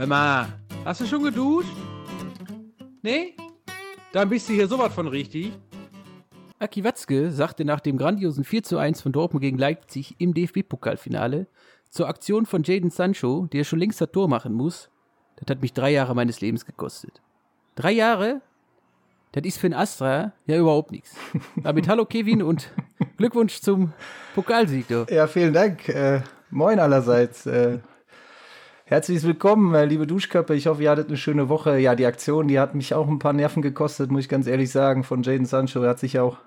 Hör mal, hast du schon geduscht? Nee? Dann bist du hier sowas von richtig. Aki Watzke sagte nach dem grandiosen 4 zu 1 von Dortmund gegen Leipzig im DFB-Pokalfinale zur Aktion von Jaden Sancho, der schon längst das Tor machen muss, das hat mich drei Jahre meines Lebens gekostet. Drei Jahre? Das ist für ein Astra ja überhaupt nichts. Damit hallo Kevin und Glückwunsch zum Pokalsieg. Du. Ja, vielen Dank. Äh, moin allerseits. Äh, herzlich willkommen, äh, liebe Duschköpfe. Ich hoffe, ihr hattet eine schöne Woche. Ja, die Aktion, die hat mich auch ein paar Nerven gekostet, muss ich ganz ehrlich sagen, von Jaden Sancho. Er hat sich auch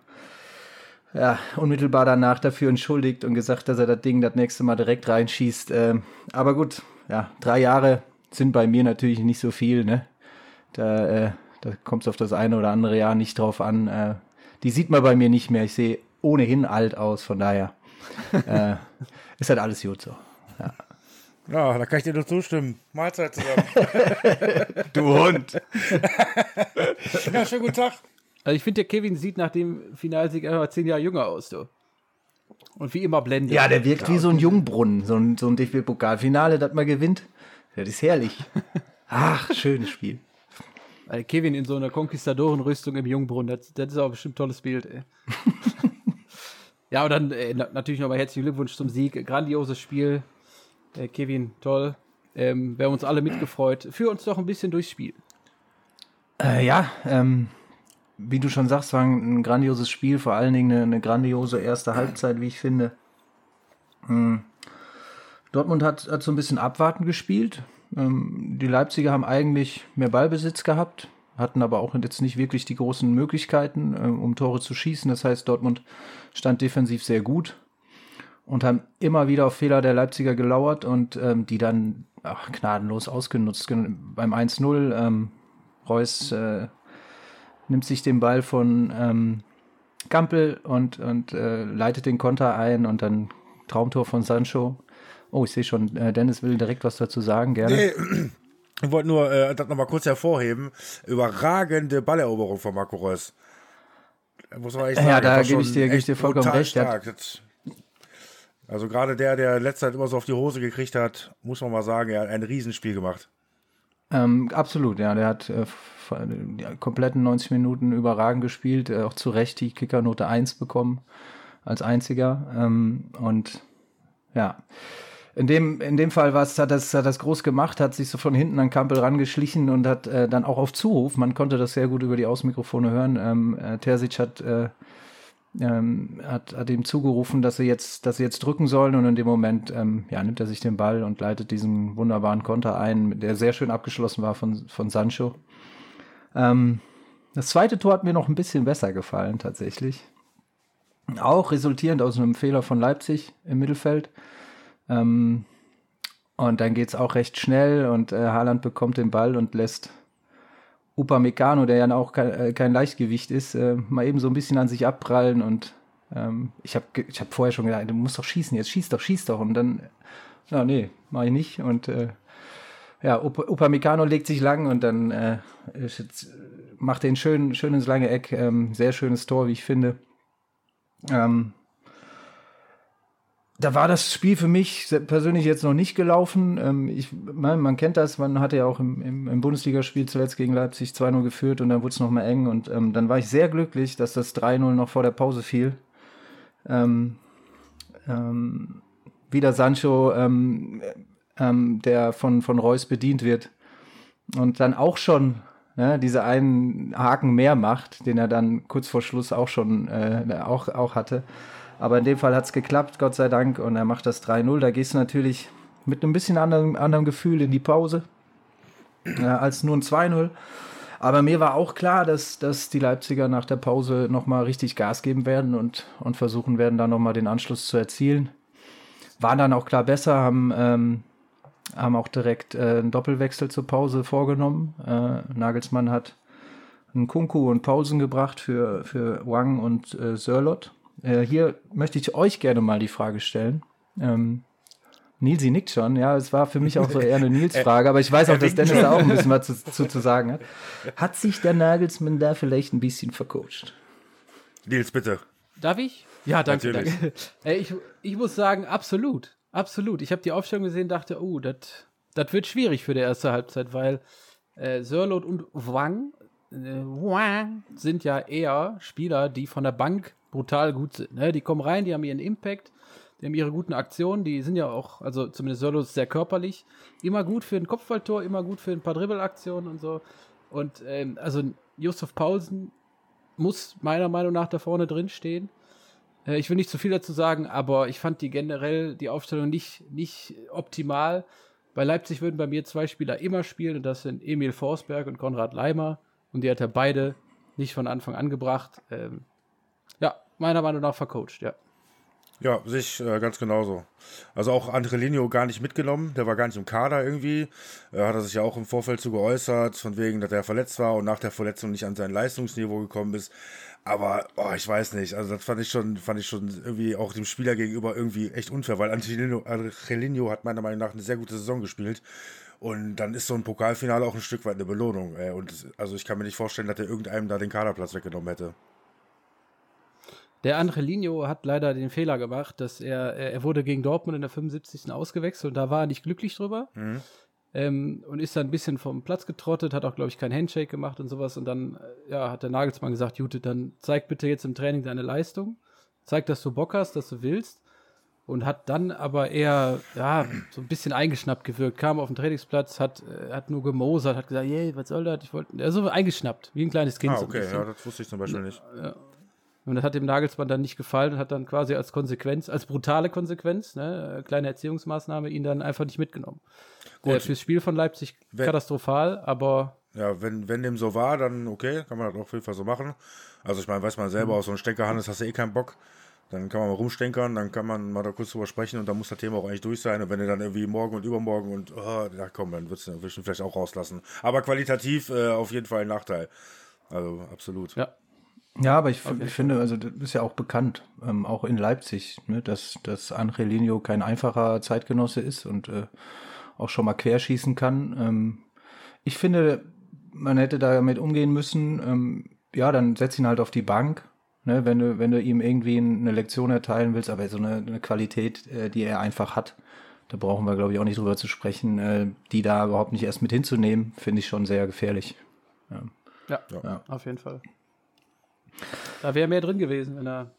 ja, unmittelbar danach dafür entschuldigt und gesagt, dass er das Ding das nächste Mal direkt reinschießt. Ähm, aber gut, ja, drei Jahre sind bei mir natürlich nicht so viel, ne? Da, äh, da kommt es auf das eine oder andere Jahr nicht drauf an. Äh, die sieht man bei mir nicht mehr. Ich sehe ohnehin alt aus, von daher äh, ist halt alles gut so. Ja. Ja, da kann ich dir nur zustimmen. Mahlzeit zusammen. Du Hund. ja, schönen guten Tag. Also ich finde, der Kevin sieht nach dem Finalsieg einfach zehn Jahre jünger aus, du. Und wie immer blendet. Ja, der wirkt wie so ein Jungbrunnen, so ein, so ein DFB-Pokalfinale, das man gewinnt. Das ist herrlich. Ach, schönes Spiel. Weil Kevin in so einer Konquistadorenrüstung im Jungbrunnen, das, das ist auch bestimmt ein tolles Bild, ey. ja, und dann äh, na- natürlich nochmal herzlichen Glückwunsch zum Sieg. Grandioses Spiel. Äh, Kevin, toll. Ähm, wir haben uns alle mitgefreut. Führ uns doch ein bisschen durchs Spiel. Äh, ja, ähm, wie du schon sagst, war ein, ein grandioses Spiel, vor allen Dingen eine, eine grandiose erste Halbzeit, wie ich finde. Hm. Dortmund hat, hat so ein bisschen abwarten gespielt. Ähm, die Leipziger haben eigentlich mehr Ballbesitz gehabt, hatten aber auch jetzt nicht wirklich die großen Möglichkeiten, äh, um Tore zu schießen. Das heißt, Dortmund stand defensiv sehr gut und haben immer wieder auf Fehler der Leipziger gelauert und ähm, die dann ach, gnadenlos ausgenutzt. Gen- Beim 1-0, ähm, Reus äh, nimmt sich den Ball von ähm, Gampel und, und äh, leitet den Konter ein und dann Traumtor von Sancho. Oh, ich sehe schon, äh, Dennis will direkt was dazu sagen, gerne. Nee, ich wollte nur äh, das nochmal kurz hervorheben. Überragende Balleroberung von Marco Reus. Muss man echt Ja, sagen. da das war gebe ich dir- ich dir vollkommen recht. Der hat- Stark. Das, also gerade der, der letzte Zeit immer so auf die Hose gekriegt hat, muss man mal sagen, er hat ein Riesenspiel gemacht. Ähm, absolut, ja. Der hat äh, die kompletten 90 Minuten überragend gespielt, äh, auch zu Recht die Kickernote 1 bekommen als einziger. Ähm, und ja, in dem, in dem Fall war's, hat das, hat das groß gemacht, hat sich so von hinten an Kampel rangeschlichen und hat äh, dann auch auf Zuruf, man konnte das sehr gut über die Außenmikrofone hören, ähm, äh, Terzic hat, äh, ähm, hat, hat ihm zugerufen, dass sie jetzt, dass sie jetzt drücken sollen und in dem Moment ähm, ja, nimmt er sich den Ball und leitet diesen wunderbaren Konter ein, der sehr schön abgeschlossen war von, von Sancho. Ähm, das zweite Tor hat mir noch ein bisschen besser gefallen, tatsächlich. Auch resultierend aus einem Fehler von Leipzig im Mittelfeld. Ähm, und dann geht es auch recht schnell und äh, Haaland bekommt den Ball und lässt Upamecano, der ja auch kein, äh, kein Leichtgewicht ist, äh, mal eben so ein bisschen an sich abprallen und ähm, ich habe ich hab vorher schon gedacht, du musst doch schießen, jetzt schieß doch, schieß doch und dann, ja, nee, mach ich nicht und äh, ja, Up Upamecano legt sich lang und dann äh, macht den schön, schön ins lange Eck, ähm, sehr schönes Tor, wie ich finde. Ähm, da war das Spiel für mich persönlich jetzt noch nicht gelaufen. Ähm, ich, man, man kennt das, man hatte ja auch im, im, im Bundesligaspiel zuletzt gegen Leipzig 2-0 geführt und dann wurde es noch mal eng und ähm, dann war ich sehr glücklich, dass das 3-0 noch vor der Pause fiel. Ähm, ähm, wieder Sancho, ähm, ähm, der von, von Reus bedient wird und dann auch schon ne, diese einen Haken mehr macht, den er dann kurz vor Schluss auch schon äh, auch, auch hatte. Aber in dem Fall hat es geklappt, Gott sei Dank, und er macht das 3-0. Da gehst du natürlich mit einem bisschen anderem, anderem Gefühl in die Pause äh, als nur ein 2-0. Aber mir war auch klar, dass, dass die Leipziger nach der Pause nochmal richtig Gas geben werden und, und versuchen werden, da nochmal den Anschluss zu erzielen. Waren dann auch klar besser, haben, ähm, haben auch direkt äh, einen Doppelwechsel zur Pause vorgenommen. Äh, Nagelsmann hat einen Kunku und Pausen gebracht für, für Wang und äh, Sörlot. Äh, hier möchte ich euch gerne mal die Frage stellen. Ähm, Nilsi nickt schon, ja, es war für mich auch so eher eine Nils-Frage, aber ich weiß auch, dass Dennis da auch ein bisschen was zu, zu, zu sagen hat. Hat sich der Nagelsmann da vielleicht ein bisschen vercoacht? Nils, bitte. Darf ich? Ja, danke, Natürlich. danke. Ey, ich, ich muss sagen, absolut. Absolut. Ich habe die Aufstellung gesehen, dachte, oh, das das wird schwierig für die erste Halbzeit, weil äh, Sörlot und Wang, äh, Wang sind ja eher Spieler, die von der Bank brutal gut sind. Ne? Die kommen rein, die haben ihren Impact, die haben ihre guten Aktionen, die sind ja auch, also zumindest Sörlot ist sehr körperlich, immer gut für ein Kopfballtor, immer gut für ein paar Dribbelaktionen und so. Und ähm, also Josef Paulsen muss meiner Meinung nach da vorne drin stehen. Äh, ich will nicht zu viel dazu sagen, aber ich fand die generell die Aufstellung nicht, nicht optimal. Bei Leipzig würden bei mir zwei Spieler immer spielen und das sind Emil Forsberg und Konrad Leimer. Und die hat er beide nicht von Anfang an gebracht. Ähm, meiner Meinung nach vercoacht, ja. Ja, sich äh, ganz genauso. Also auch Andrelinho gar nicht mitgenommen, der war gar nicht im Kader irgendwie. Äh, hat er sich ja auch im Vorfeld zu geäußert, von wegen, dass er verletzt war und nach der Verletzung nicht an sein Leistungsniveau gekommen ist. Aber oh, ich weiß nicht, also das fand ich schon, fand ich schon irgendwie auch dem Spieler gegenüber irgendwie echt unfair, weil Angelino, Angelino hat meiner Meinung nach eine sehr gute Saison gespielt. Und dann ist so ein Pokalfinale auch ein Stück weit eine Belohnung. Ey. Und also ich kann mir nicht vorstellen, dass er irgendeinem da den Kaderplatz weggenommen hätte. Der Angelino hat leider den Fehler gemacht, dass er, er wurde gegen Dortmund in der 75. ausgewechselt und da war er nicht glücklich drüber. Mhm. Ähm, und ist dann ein bisschen vom Platz getrottet, hat auch, glaube ich, kein Handshake gemacht und sowas. Und dann äh, ja, hat der Nagelsmann gesagt, Jute, dann zeig bitte jetzt im Training deine Leistung. Zeig, dass du Bock hast, dass du willst. Und hat dann aber eher, ja, so ein bisschen eingeschnappt gewirkt. Kam auf den Trainingsplatz, hat, äh, hat nur gemosert, hat gesagt, hey, was soll das? Ich wollte, also eingeschnappt, wie ein kleines Kind. Ah, okay, so ja, das wusste ich zum Beispiel nicht. Ja. Und das hat dem Nagelsmann dann nicht gefallen und hat dann quasi als Konsequenz, als brutale Konsequenz, ne, kleine Erziehungsmaßnahme, ihn dann einfach nicht mitgenommen. Gut. Äh, fürs Spiel von Leipzig wenn, katastrophal, aber. Ja, wenn, wenn dem so war, dann okay, kann man das auf jeden Fall so machen. Also ich meine, weiß man selber, mhm. aus so einem Steckerhannes hast du eh keinen Bock. Dann kann man mal rumstenkern, dann kann man mal da kurz drüber sprechen und dann muss das Thema auch eigentlich durch sein. Und wenn du dann irgendwie morgen und übermorgen und, oh, ja komm, dann würdest du ihn vielleicht auch rauslassen. Aber qualitativ äh, auf jeden Fall ein Nachteil. Also absolut. Ja. Ja, aber ich, ich finde, also das ist ja auch bekannt, ähm, auch in Leipzig, ne, dass, dass Angelino kein einfacher Zeitgenosse ist und äh, auch schon mal querschießen kann. Ähm, ich finde, man hätte damit umgehen müssen, ähm, ja, dann setz ihn halt auf die Bank, ne, wenn du, wenn du ihm irgendwie eine Lektion erteilen willst, aber so eine, eine Qualität, äh, die er einfach hat, da brauchen wir, glaube ich, auch nicht drüber zu sprechen, äh, die da überhaupt nicht erst mit hinzunehmen, finde ich schon sehr gefährlich. Ja, ja, ja. auf jeden Fall. Da wäre mehr drin gewesen, wenn er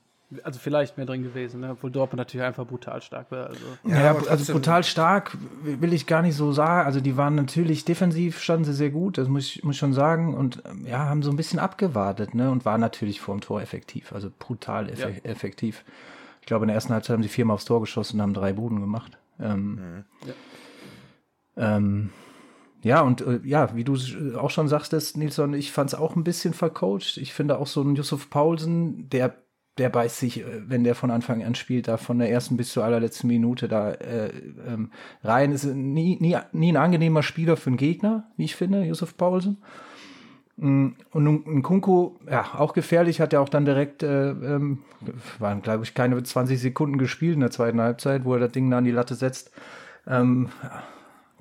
also vielleicht mehr drin gewesen, ne? obwohl Dortmund natürlich einfach brutal stark war. Also. Ja, ja also brutal stark will ich gar nicht so sagen. Also die waren natürlich defensiv, standen sie sehr gut, das muss ich muss schon sagen. Und ähm, ja, haben so ein bisschen abgewartet ne? und waren natürlich vor dem Tor effektiv, also brutal eff ja. effektiv. Ich glaube, in der ersten Halbzeit haben sie viermal aufs Tor geschossen und haben drei Buden gemacht. Ähm, mhm. ja. Ähm, ja, und äh, ja, wie du auch schon sagtest, Nilsson, ich fand es auch ein bisschen vercoacht. Ich finde auch so ein Yusuf Paulsen, der, der beißt sich, äh, wenn der von Anfang an spielt, da von der ersten bis zur allerletzten Minute da äh, ähm, rein. Ist nie, nie, nie ein angenehmer Spieler für einen Gegner, wie ich finde, Yusuf Paulsen. Mm, und ein Kunku, ja, auch gefährlich, hat er auch dann direkt, äh, ähm, waren glaube ich keine 20 Sekunden gespielt in der zweiten Halbzeit, wo er das Ding da an die Latte setzt. Ähm,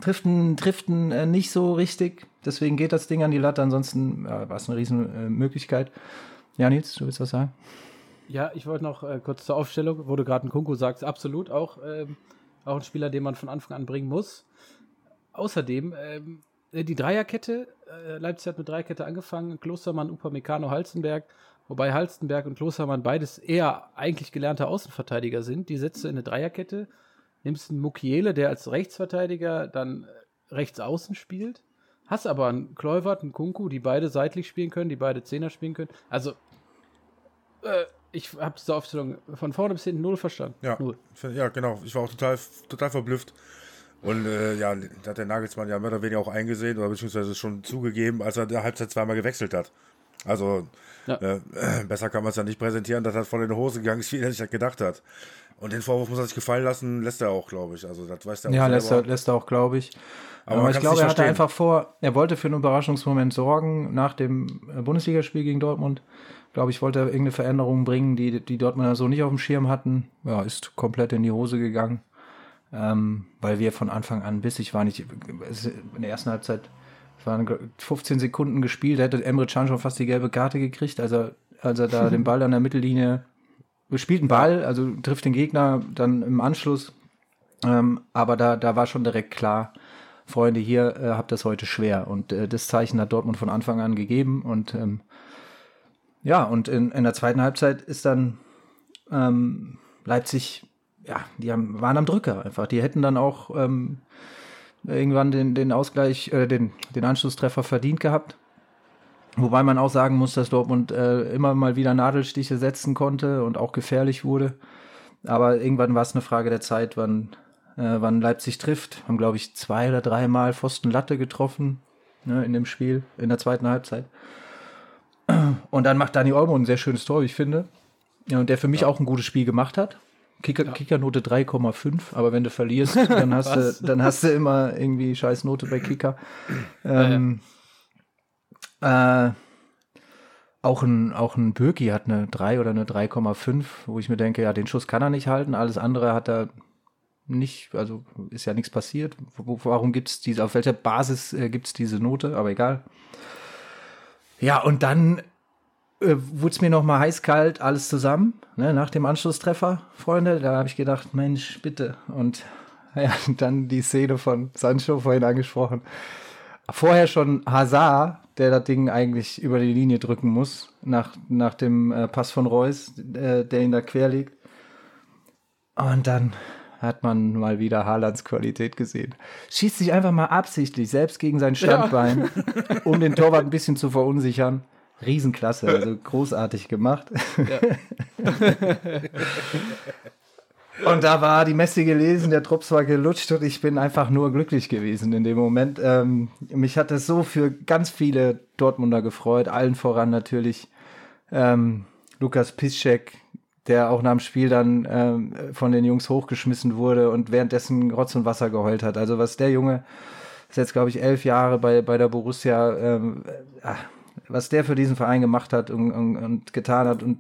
Driften, Driften äh, nicht so richtig. Deswegen geht das Ding an die Latte. Ansonsten ja, war es eine riesen äh, Möglichkeit. Ja, Nils, du willst was sagen? Ja, ich wollte noch äh, kurz zur Aufstellung, wo du gerade einen Kunku sagst, absolut auch, ähm, auch ein Spieler, den man von Anfang an bringen muss. Außerdem, ähm, äh, die Dreierkette, äh, Leipzig hat mit Dreierkette angefangen, Klostermann, Upamecano, Halstenberg, wobei Halstenberg und Klostermann beides eher eigentlich gelernte Außenverteidiger sind. Die setzt du in eine Dreierkette nimmst einen Mukiele, der als Rechtsverteidiger dann äh, rechts außen spielt, hast aber einen Kluivert, einen Kunku, die beide seitlich spielen können, die beide Zehner spielen können. Also, äh, ich habe diese Aufstellung von vorne bis hinten null verstanden. Ja, null. ja genau. Ich war auch total, total verblüfft. Und äh, ja, da hat der Nagelsmann ja mehr oder weniger auch eingesehen oder beziehungsweise schon zugegeben, als er der Halbzeit zweimal gewechselt hat. Also ja. äh, besser kann man es ja nicht präsentieren, dass er von den Hosen gegangen ist, wie er sich das gedacht hat. Und den Vorwurf muss er sich gefallen lassen, lässt er auch, glaube ich. Also das weiß der Ja, lässt er, lässt er auch, glaube ich. Aber, Aber ich glaube, er hatte einfach vor, er wollte für einen Überraschungsmoment sorgen nach dem äh, Bundesligaspiel gegen Dortmund. Glaube ich, wollte er irgendeine Veränderung bringen, die die Dortmunder so nicht auf dem Schirm hatten. Ja, ist komplett in die Hose gegangen. Ähm, weil wir von Anfang an bis ich war nicht in der ersten Halbzeit waren 15 Sekunden gespielt, hätte Emre Can schon fast die gelbe Karte gekriegt, als er, als er da den Ball an der Mittellinie spielt einen Ball, also trifft den Gegner dann im Anschluss. Ähm, aber da, da war schon direkt klar, Freunde, hier äh, habt das heute schwer. Und äh, das Zeichen hat Dortmund von Anfang an gegeben. Und ähm, ja, und in, in der zweiten Halbzeit ist dann ähm, Leipzig, ja, die haben, waren am Drücker einfach. Die hätten dann auch ähm, irgendwann den, den Ausgleich, äh, den, den Anschlusstreffer verdient gehabt. Wobei man auch sagen muss, dass Dortmund äh, immer mal wieder Nadelstiche setzen konnte und auch gefährlich wurde. Aber irgendwann war es eine Frage der Zeit, wann, äh, wann Leipzig trifft. Haben, glaube ich, zwei oder dreimal Pfosten Latte getroffen ne, in dem Spiel, in der zweiten Halbzeit. Und dann macht Dani Olmo ein sehr schönes Tor, wie ich finde. Ja, und der für mich ja. auch ein gutes Spiel gemacht hat. Kicker, ja. Kickernote 3,5, aber wenn du verlierst, dann hast du, dann hast du immer irgendwie scheiß Note bei Kicker. Ähm, ja, äh, auch ein, auch ein Birki hat eine 3 oder eine 3,5, wo ich mir denke, ja, den Schuss kann er nicht halten, alles andere hat er nicht, also ist ja nichts passiert. Warum gibt es diese, auf welcher Basis äh, gibt es diese Note, aber egal. Ja, und dann äh, wurde es mir noch mal heiß-kalt, alles zusammen, ne, nach dem Anschlusstreffer, Freunde. Da habe ich gedacht, Mensch, bitte. Und ja, dann die Szene von Sancho vorhin angesprochen. Vorher schon Hazard, der das Ding eigentlich über die Linie drücken muss, nach, nach dem äh, Pass von Reus, äh, der ihn da quer liegt. Und dann hat man mal wieder Haalands Qualität gesehen. Schießt sich einfach mal absichtlich selbst gegen sein Standbein, ja. um den Torwart ein bisschen zu verunsichern. Riesenklasse, also großartig gemacht. Ja. und da war die Messe gelesen, der Drops war gelutscht und ich bin einfach nur glücklich gewesen in dem Moment. Ähm, mich hat es so für ganz viele Dortmunder gefreut, allen voran natürlich ähm, Lukas Piszczek, der auch nach dem Spiel dann ähm, von den Jungs hochgeschmissen wurde und währenddessen Rotz und Wasser geheult hat. Also was der Junge ist jetzt, glaube ich, elf Jahre bei, bei der Borussia, ähm, äh, was der für diesen Verein gemacht hat und, und, und, getan hat. Und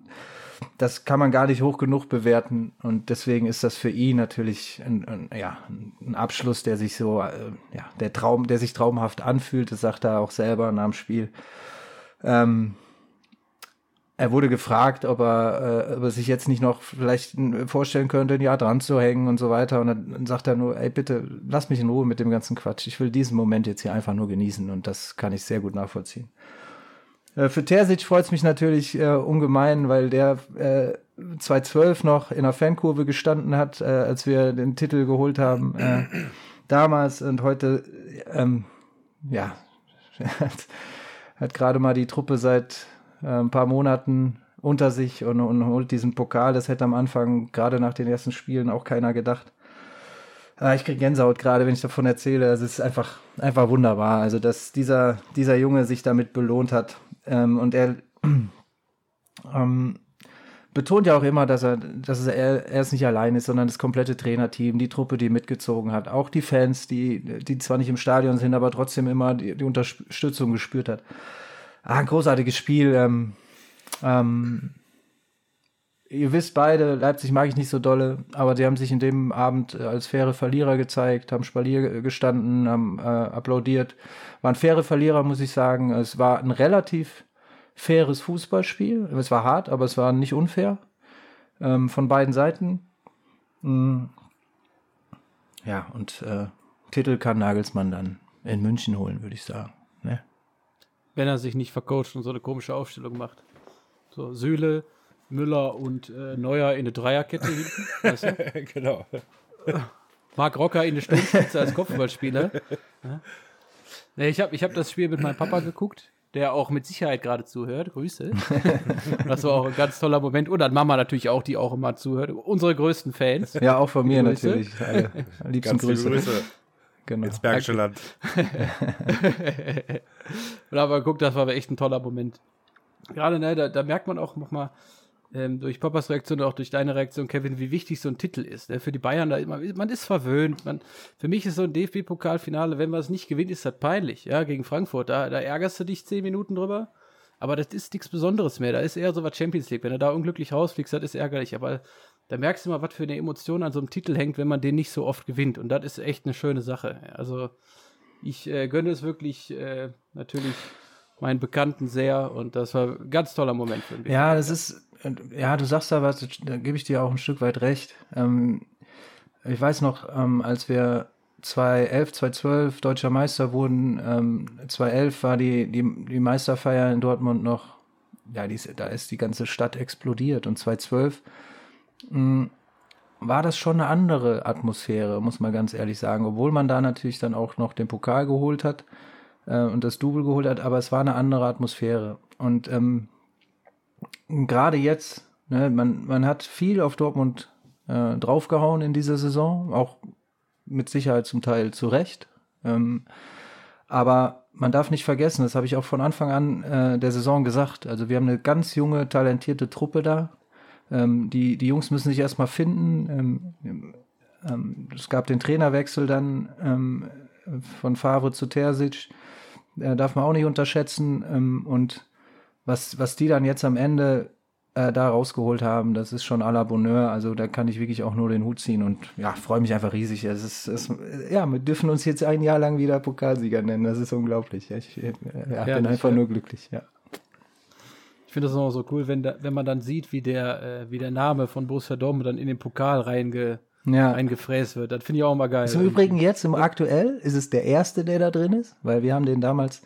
das kann man gar nicht hoch genug bewerten. Und deswegen ist das für ihn natürlich ein, ein ja, ein Abschluss, der sich so, äh, ja, der Traum, der sich traumhaft anfühlt. Das sagt er auch selber nach dem Spiel. Ähm, er wurde gefragt, ob er, äh, ob er sich jetzt nicht noch vielleicht vorstellen könnte, ein Jahr dran zu hängen und so weiter. Und dann sagt er nur, ey, bitte, lass mich in Ruhe mit dem ganzen Quatsch. Ich will diesen Moment jetzt hier einfach nur genießen und das kann ich sehr gut nachvollziehen. Äh, für Terzic freut es mich natürlich äh, ungemein, weil der äh, 2012 noch in der Fankurve gestanden hat, äh, als wir den Titel geholt haben. Äh, damals und heute, ähm, ja, hat, hat gerade mal die Truppe seit äh, ein paar Monaten unter sich und, und holt diesen Pokal. Das hätte am Anfang, gerade nach den ersten Spielen, auch keiner gedacht. Ah, ich kriege Gänsehaut gerade, wenn ich davon erzähle. Es ist einfach, einfach wunderbar. Also, dass dieser, dieser Junge sich damit belohnt hat. Ähm, und er ähm, betont ja auch immer, dass er, dass er, er es nicht allein ist, sondern das komplette Trainerteam, die Truppe, die mitgezogen hat, auch die Fans, die, die zwar nicht im Stadion sind, aber trotzdem immer die, die Unterstützung gespürt hat. Ah, ein großartiges Spiel. Ähm, ähm, ihr wisst beide, Leipzig mag ich nicht so dolle, aber sie haben sich in dem Abend äh, als faire Verlierer gezeigt, haben Spalier gestanden, haben äh, applaudiert. Waren faire Verlierer, muss ich sagen. Es war ein relativ faires Fußballspiel. Es war hart, aber es war nicht unfair. Ähm, von beiden Seiten. Mhm. Ja, und äh, Titel kann Nagelsmann dann in München holen, würde ich sagen. Ne? Wenn er sich nicht vercoacht und so eine komische Aufstellung macht. So, Sühle, Müller und äh, Neuer in eine Dreierkette hinten. Weißt du? genau. Marc Rocker in eine Sturmspitze als Kopfballspieler. Ja. Nee, ich habe ich hab das Spiel mit meinem Papa geguckt, der auch mit Sicherheit gerade zuhört. Grüße. das war auch ein ganz toller Moment. Und an Mama natürlich auch, die auch immer zuhört. Unsere größten Fans. Ja, auch von mir Grüße. natürlich. Alle, liebsten Grüße. Grüße. Genau. Ins Bergische Land. und aber guck, das war echt ein toller Moment. Gerade, ne, da, da merkt man auch nochmal, ähm, durch Papas Reaktion und auch durch deine Reaktion, Kevin, wie wichtig so ein Titel ist. Ne? Für die Bayern, da immer, man ist verwöhnt. Man, für mich ist so ein DFB-Pokalfinale, wenn man es nicht gewinnt, ist das peinlich. Ja, gegen Frankfurt, da, da ärgerst du dich zehn Minuten drüber. Aber das ist nichts Besonderes mehr. Da ist eher so was Champions League. Wenn du da unglücklich rausfliegst, das ist ärgerlich. Aber da merkst du mal, was für eine Emotion an so einem Titel hängt, wenn man den nicht so oft gewinnt. Und das ist echt eine schöne Sache. Also ich äh, gönne es wirklich äh, natürlich meinen Bekannten sehr und das war ein ganz toller Moment für mich. Ja, das ist, ja, du sagst da was, da gebe ich dir auch ein Stück weit recht. Ähm, ich weiß noch, ähm, als wir 2011, 2012 deutscher Meister wurden. Ähm, 2011 war die, die, die Meisterfeier in Dortmund noch, ja, die, da ist die ganze Stadt explodiert. Und 2012 mh, war das schon eine andere Atmosphäre, muss man ganz ehrlich sagen. Obwohl man da natürlich dann auch noch den Pokal geholt hat äh, und das Double geholt hat, aber es war eine andere Atmosphäre. Und ähm, gerade jetzt, ne, man, man hat viel auf Dortmund äh, draufgehauen in dieser Saison, auch mit Sicherheit zum Teil zu Recht. Ähm, aber man darf nicht vergessen, das habe ich auch von Anfang an äh, der Saison gesagt. Also wir haben eine ganz junge, talentierte Truppe da. Ähm, die, die Jungs müssen sich erstmal finden. Ähm, ähm, es gab den Trainerwechsel dann ähm, von Favre zu Terzic. Äh, darf man auch nicht unterschätzen. Ähm, und was, was die dann jetzt am Ende äh, da rausgeholt haben, das ist schon à la Bonheur. Also da kann ich wirklich auch nur den Hut ziehen und ja, freue mich einfach riesig. Es ist, es, ja, wir dürfen uns jetzt ein Jahr lang wieder Pokalsieger nennen. Das ist unglaublich. Ich äh, ja, bin einfach ja. nur glücklich. Ja. Ich finde das auch so cool, wenn, da, wenn man dann sieht, wie der, äh, wie der Name von Borussia Dortmund dann in den Pokal reinge, Ja. reingefräst wird. Das finde ich auch immer geil. Im Übrigen jetzt im aktuell ist es der erste, der da drin ist, weil wir haben den damals,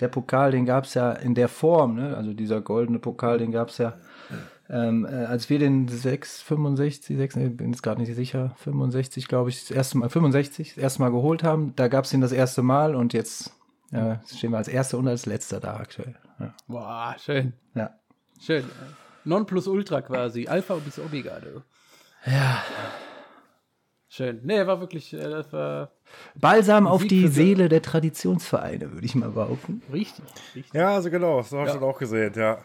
der Pokal, den gab es ja in der Form, ne? also dieser goldene Pokal, den gab es ja, ähm, äh, als wir den 6, 65, 6, ich bin jetzt gerade nicht sicher, 65 glaube ich, das erste Mal, 65, das erste Mal geholt haben, da gab es ihn das erste Mal und jetzt äh, stehen wir als erster und als letzter da aktuell. Ja. Boah, schön. ja. Schön. Non plus ultra quasi. Alpha bis Omega, du. Ja. Schön. Nee, war wirklich, äh, das war Balsam auf die Seele der Traditionsvereine, würde ich mal behaupten. richtig. richtig. Ja, also genau, so habe ich das auch gesehen, ja.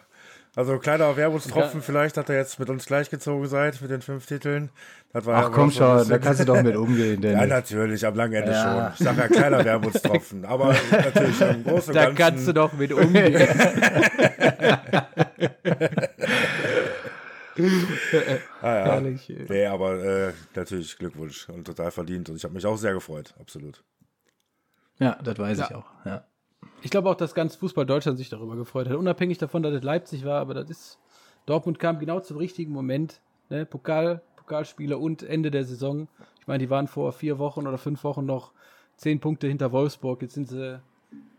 Also kleiner Wermutstropfen, vielleicht, dass ihr jetzt mit uns gleichgezogen seid mit den fünf Titeln. Das war Ach ja komm so schon, da kannst du doch mit umgehen, Ja, Dennis. natürlich, am langen Ende Ja. schon. Ich sage ja kleiner Wermutstropfen, aber natürlich im Großen und Da Ganzen. kannst du doch mit umgehen. Ah, ja. Herrlich. ey. Nee, aber äh, natürlich Glückwunsch und total verdient. Und ich habe mich auch sehr gefreut, absolut. Ja, das weiß ich Ja. auch. Ja. Ich glaube auch, dass ganz Fußball Deutschland sich darüber gefreut hat. Unabhängig davon, dass es Leipzig war, aber das ist. Dortmund kam genau zum richtigen Moment. Ne? Pokal, Pokalspiele und Ende der Saison. Ich meine, die waren vor vier Wochen oder fünf Wochen noch zehn Punkte hinter Wolfsburg. Jetzt sind sie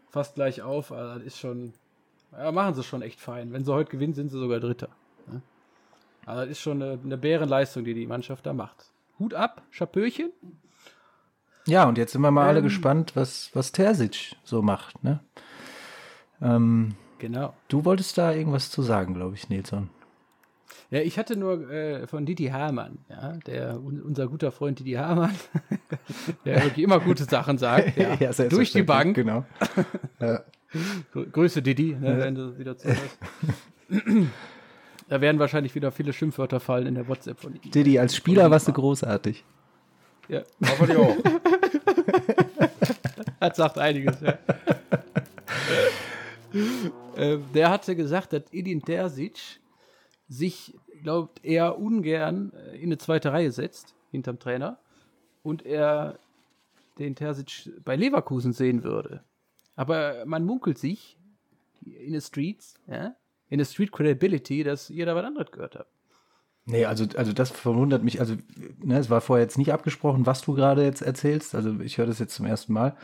fast gleich auf. Also das ist schon. Ja, machen sie schon echt fein. Wenn sie heute gewinnen, sind sie sogar Dritter. Also das ist schon eine, eine Bärenleistung, die die Mannschaft da macht. Hut ab, Schapöchen. Ja, und jetzt sind wir mal alle Ähm. gespannt, was, was Terzic so macht. Ne? Ähm, Genau. du wolltest da irgendwas zu sagen, glaube ich, Nilsson. Ja, ich hatte nur äh, von Didi Hamann, ja, der un, unser guter Freund Didi Hamann, der wirklich immer gute Sachen sagt, ja, durch die Bank. Genau. Grü- Grüße Didi, ne, wenn du wieder zuhörst. Da werden wahrscheinlich wieder viele Schimpfwörter fallen in der WhatsApp von Didi. Didi, als Spieler warst du großartig. Ja, Hoffe ich auch. das sagt einiges, ja. ähm, der hatte gesagt, dass Edin Terzic sich, glaubt eher ungern äh, in eine zweite Reihe setzt, hinterm Trainer, und er den Terzic bei Leverkusen sehen würde. Aber man munkelt sich in the Streets, ja, in the Street Credibility, dass ihr da was anderes gehört habt. Nee, also, also das verwundert mich. Also, ne, es war vorher jetzt nicht abgesprochen, was du gerade jetzt erzählst. Also, ich höre das jetzt zum ersten Mal.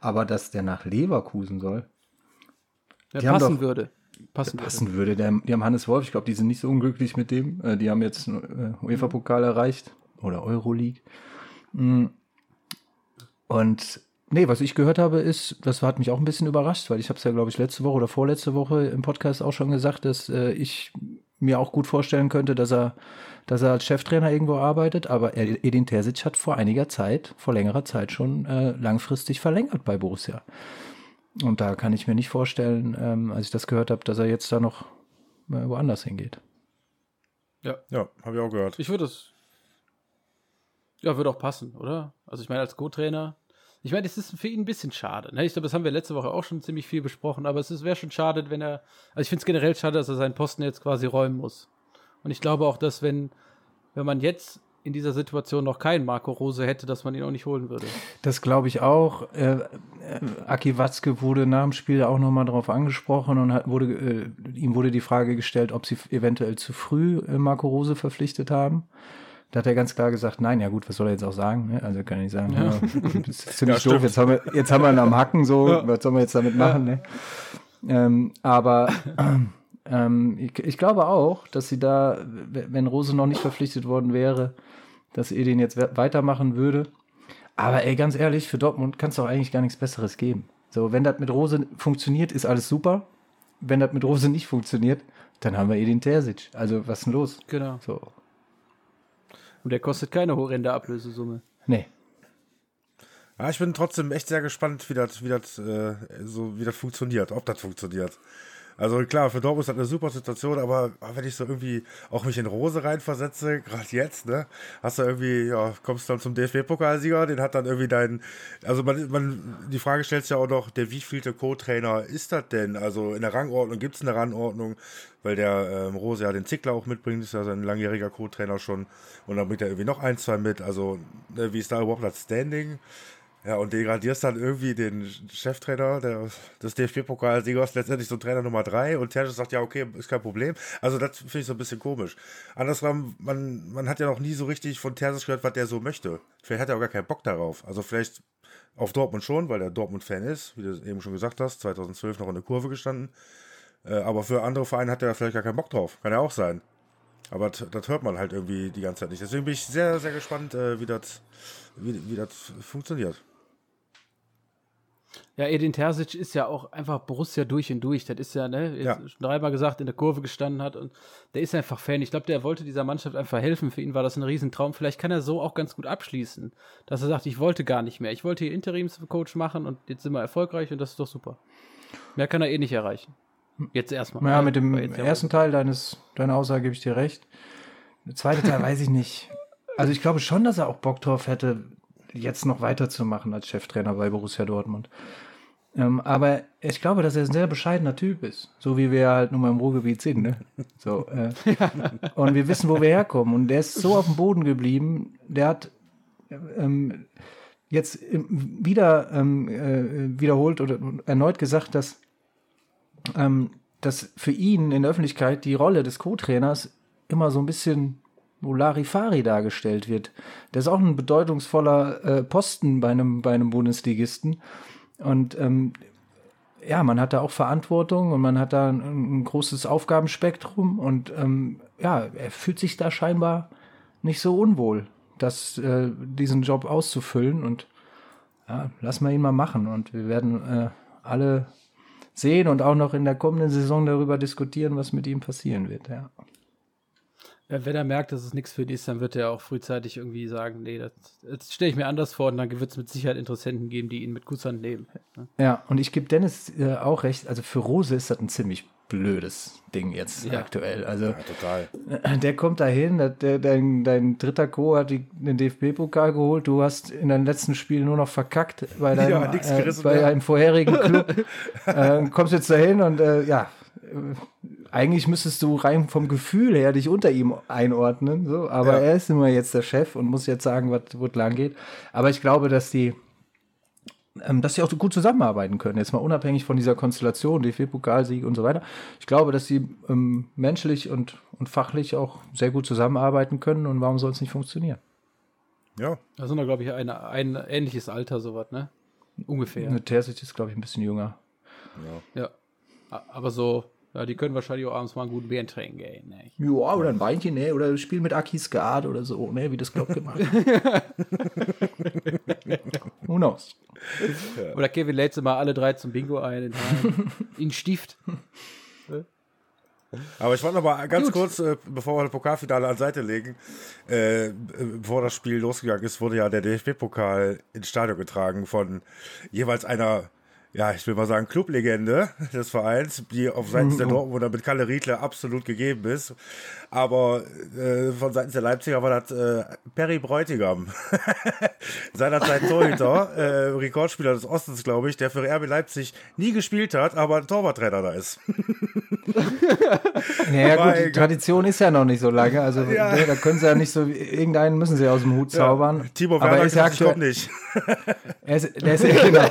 Aber dass der nach Leverkusen soll, Ja, Die haben passen doch- würde. Passen, passen würde. Der, die haben Hannes Wolf, ich glaube, die sind nicht so unglücklich mit dem. Äh, die haben jetzt einen äh, UEFA-Pokal erreicht oder Euroleague. Mm. Und nee, was ich gehört habe, ist, das hat mich auch ein bisschen überrascht, weil ich habe es ja, glaube ich, letzte Woche oder vorletzte Woche im Podcast auch schon gesagt, dass äh, ich mir auch gut vorstellen könnte, dass er, dass er als Cheftrainer irgendwo arbeitet. Aber er- Edin Terzic hat vor einiger Zeit, vor längerer Zeit schon äh, langfristig verlängert bei Borussia. Und da kann ich mir nicht vorstellen, ähm, als ich das gehört habe, dass er jetzt da noch äh, woanders hingeht. Ja, habe ich auch gehört. Ich würde es. Ja, würde auch passen, oder? Also ich meine, als Co-Trainer. Ich meine, es ist für ihn ein bisschen schade. Ne? Ich glaube, das haben wir letzte Woche auch schon ziemlich viel besprochen, aber es wäre schon schade, wenn er. Also ich finde es generell schade, dass er seinen Posten jetzt quasi räumen muss. Und ich glaube auch, dass wenn, wenn man jetzt in dieser Situation noch keinen Marco Rose hätte, dass man ihn auch nicht holen würde. Das glaube ich auch. Äh, äh, Aki Watzke wurde nach dem Spiel auch nochmal darauf angesprochen und hat, wurde, äh, ihm wurde die Frage gestellt, ob sie eventuell zu früh äh, Marco Rose verpflichtet haben. Da hat er ganz klar gesagt, nein, ja gut, was soll er jetzt auch sagen? Ne? Also kann ich sagen, ja. das ist ziemlich Ja, doof. Jetzt haben, wir, jetzt haben wir ihn am Hacken, so, Ja. was sollen wir jetzt damit machen? Ne? Ähm, aber ähm, ich, ich glaube auch, dass sie da, wenn Rose noch nicht verpflichtet worden wäre, dass Edin jetzt we- weitermachen würde. Aber ey, ganz ehrlich, für Dortmund kann es doch eigentlich gar nichts Besseres geben. So, wenn das mit Rose funktioniert, ist alles super. Wenn das mit Rose nicht funktioniert, dann haben wir Edin Terzic. Also, was ist denn los? Genau. So, Und der kostet keine horrende Ablösesumme. nee. Ja, ich bin trotzdem echt sehr gespannt, wie das, wie das, äh, so, wie das funktioniert, ob das funktioniert. Also klar, für Dortmund ist das eine super Situation, aber wenn ich so irgendwie auch mich in Rose reinversetze, gerade jetzt, ne, hast du irgendwie, ja, kommst dann zum DFB-Pokalsieger, den hat dann irgendwie dein, also man, man, die Frage stellt sich ja auch noch, der wievielte Co-Trainer ist das denn? Also in der Rangordnung, gibt es eine Rangordnung? Weil der ähm, Rose ja den Zickler auch mitbringt, ist ja sein langjähriger Co-Trainer schon und dann bringt er irgendwie noch ein, zwei mit, also ne, wie ist da überhaupt das Standing? Ja, und degradierst dann irgendwie den Cheftrainer der, des DFB-Pokalsiegers, letztendlich so Trainer Nummer drei und Terzic sagt, ja, okay, ist kein Problem. Also das finde ich so ein bisschen komisch. Andersrum, man, man hat ja noch nie so richtig von Terzic gehört, was der so möchte. Vielleicht hat er auch gar keinen Bock darauf. Also vielleicht auf Dortmund schon, weil der Dortmund-Fan ist, wie du eben schon gesagt hast, 2012 noch in der Kurve gestanden. Äh, aber für andere Vereine hat er vielleicht gar keinen Bock drauf. Kann ja auch sein. Aber das hört man halt irgendwie die ganze Zeit nicht. Deswegen bin ich sehr, sehr gespannt, äh, wie das wie, wie das funktioniert. Ja, Edin Terzic ist ja auch einfach Borussia durch und durch. Das ist ja, ne, Ja. schon dreimal gesagt, in der Kurve gestanden hat und der ist einfach Fan. Ich glaube, der wollte dieser Mannschaft einfach helfen. Für ihn war das ein Riesentraum. Vielleicht kann er so auch ganz gut abschließen, dass er sagt, ich wollte gar nicht mehr. Ich wollte hier Interimscoach machen und jetzt sind wir erfolgreich und das ist doch super. Mehr kann er eh nicht erreichen. Jetzt erstmal. Ja, mit dem ja- ersten Teil deines, deiner Aussage gebe ich dir recht. Der zweite Teil weiß ich nicht. Also ich glaube schon, dass er auch Bock drauf hätte, jetzt noch weiterzumachen als Cheftrainer bei Borussia Dortmund. Ähm, aber ich glaube, dass er ein sehr bescheidener Typ ist. So wie wir halt nun mal im Ruhrgebiet sind. Ne? So, äh, und wir wissen, wo wir herkommen. Und der ist so auf dem Boden geblieben. Der hat ähm, jetzt im- wieder ähm, äh, wiederholt oder erneut gesagt, dass ähm, dass für ihn in der Öffentlichkeit die Rolle des Co-Trainers immer so ein bisschen Larifari dargestellt wird. Der ist auch ein bedeutungsvoller äh, Posten bei einem, bei einem Bundesligisten. Und ähm, ja, man hat da auch Verantwortung und man hat da ein, ein großes Aufgabenspektrum und ähm, ja, er fühlt sich da scheinbar nicht so unwohl, das, äh, diesen Job auszufüllen und ja, lass mal ihn mal machen und wir werden äh, alle sehen und auch noch in der kommenden Saison darüber diskutieren, was mit ihm passieren wird. Ja. Ja, wenn er merkt, dass es nichts für ihn ist, dann wird er auch frühzeitig irgendwie sagen, nee, das, das stelle ich mir anders vor und dann wird es mit Sicherheit Interessenten geben, die ihn mit Kusshand nehmen. Ne? Ja, und ich gebe Dennis äh, auch recht. Also für Rose ist das ein ziemlich blödes Ding jetzt Ja. aktuell. Also Ja, total. äh, der kommt dahin, der, der, dein, dein dritter Co hat die, den DFB-Pokal geholt. Du hast in deinem letzten Spiel nur noch verkackt bei deinem, Ja, nix äh, bei ja. deinem vorherigen Club. äh, kommst jetzt dahin und äh, ja, äh, eigentlich müsstest du rein vom Gefühl her dich unter ihm einordnen. So, aber Ja. er ist immer jetzt der Chef und muss jetzt sagen, was, wo es lang geht. Aber ich glaube, dass die dass sie auch so gut zusammenarbeiten können. Jetzt mal unabhängig von dieser Konstellation, DFB-Pokalsieg und so weiter. Ich glaube, dass sie ähm, menschlich und, und fachlich auch sehr gut zusammenarbeiten können und warum soll es nicht funktionieren? Ja, Da sind wir, glaube ich, eine, ein ähnliches Alter, sowas, ne? Ungefähr. Mit Terzic ist, glaube ich, ein bisschen jünger. Ja. A- Aber so, ja, die können wahrscheinlich auch abends mal einen guten Bärentraining gehen. Ne? Ja, oder ein Weinchen, ne? Oder Spiel mit Aki Skat oder so, ne? Wie das Klopp gemacht hat. Who knows? Oder Kevin lädt sie mal alle drei zum Bingo ein in, in Stift. aber ich wollte noch mal ganz Gut. kurz, äh, bevor wir das Pokalfinale an Seite legen, äh, bevor das Spiel losgegangen ist, wurde ja der DFB-Pokal ins Stadion getragen von jeweils einer, ja, ich will mal sagen, Clublegende des Vereins, die auf Seiten der Dortmunder mit Kalle Riedler absolut gegeben ist. Aber äh, von Seiten der Leipziger war das äh, Perry Bräutigam. Seinerzeit Torhüter, äh, Rekordspieler des Ostens, glaube ich, der für RB Leipzig nie gespielt hat, aber ein Torwarttrainer da ist. Naja, gut, die. Tradition ist ja noch nicht so lange. Also, Ja. ne, da können sie ja nicht so, irgendeinen müssen sie aus dem Hut zaubern. Timo Aber Werner er hat ist ja gesagt, ich aktuell, komme nicht. Er ist, der ist, genau.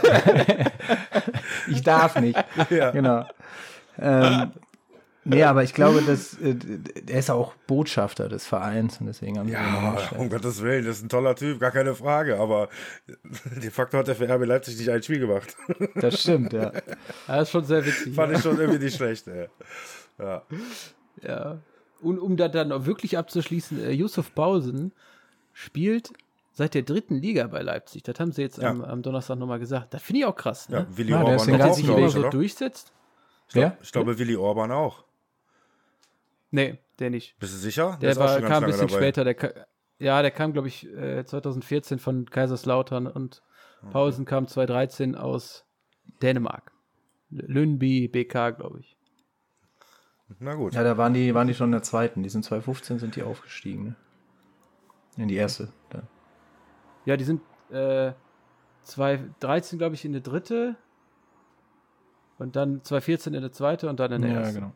ich darf nicht. Ja. Genau. Ähm, Nee, aber ich glaube, dass, äh, er ist auch Botschafter des Vereins und deswegen haben ihn Ja, hingestellt. um Gottes Willen, das ist ein toller Typ, gar keine Frage, aber de facto hat er für RB Leipzig nicht ein Spiel gemacht. Das stimmt, ja. Das ist schon sehr witzig. Fand ja. ich schon irgendwie nicht schlecht, ey. Ja. Ja. Und um da dann auch wirklich abzuschließen, äh, Yusuf Pausen spielt seit der dritten Liga bei Leipzig. Das haben sie jetzt Ja. am, am Donnerstag nochmal gesagt. Das finde ich auch krass. ja, Ne? Willi Ja, der ist Orban den Dass er auch, sich glaube immer ich, so oder? durchsetzt? Ich, glaub, Wer? ich glaube, Willi Orban auch. Nee, der nicht. Bist du sicher? Der auch war, kam ein bisschen dabei. später. Der, ja, der kam, glaube ich, äh, 2014 von Kaiserslautern und Pausen kam 2013 aus Dänemark. L- Lundby BK, glaube ich. Na gut. Ja, da waren die, waren die schon in der zweiten. Die sind 2015 sind die aufgestiegen, ne? In die erste. Dann. Ja, die sind äh, 2013, glaube ich, in der dritte. Und dann 2014 in der zweite und dann in der Ja, ersten. genau.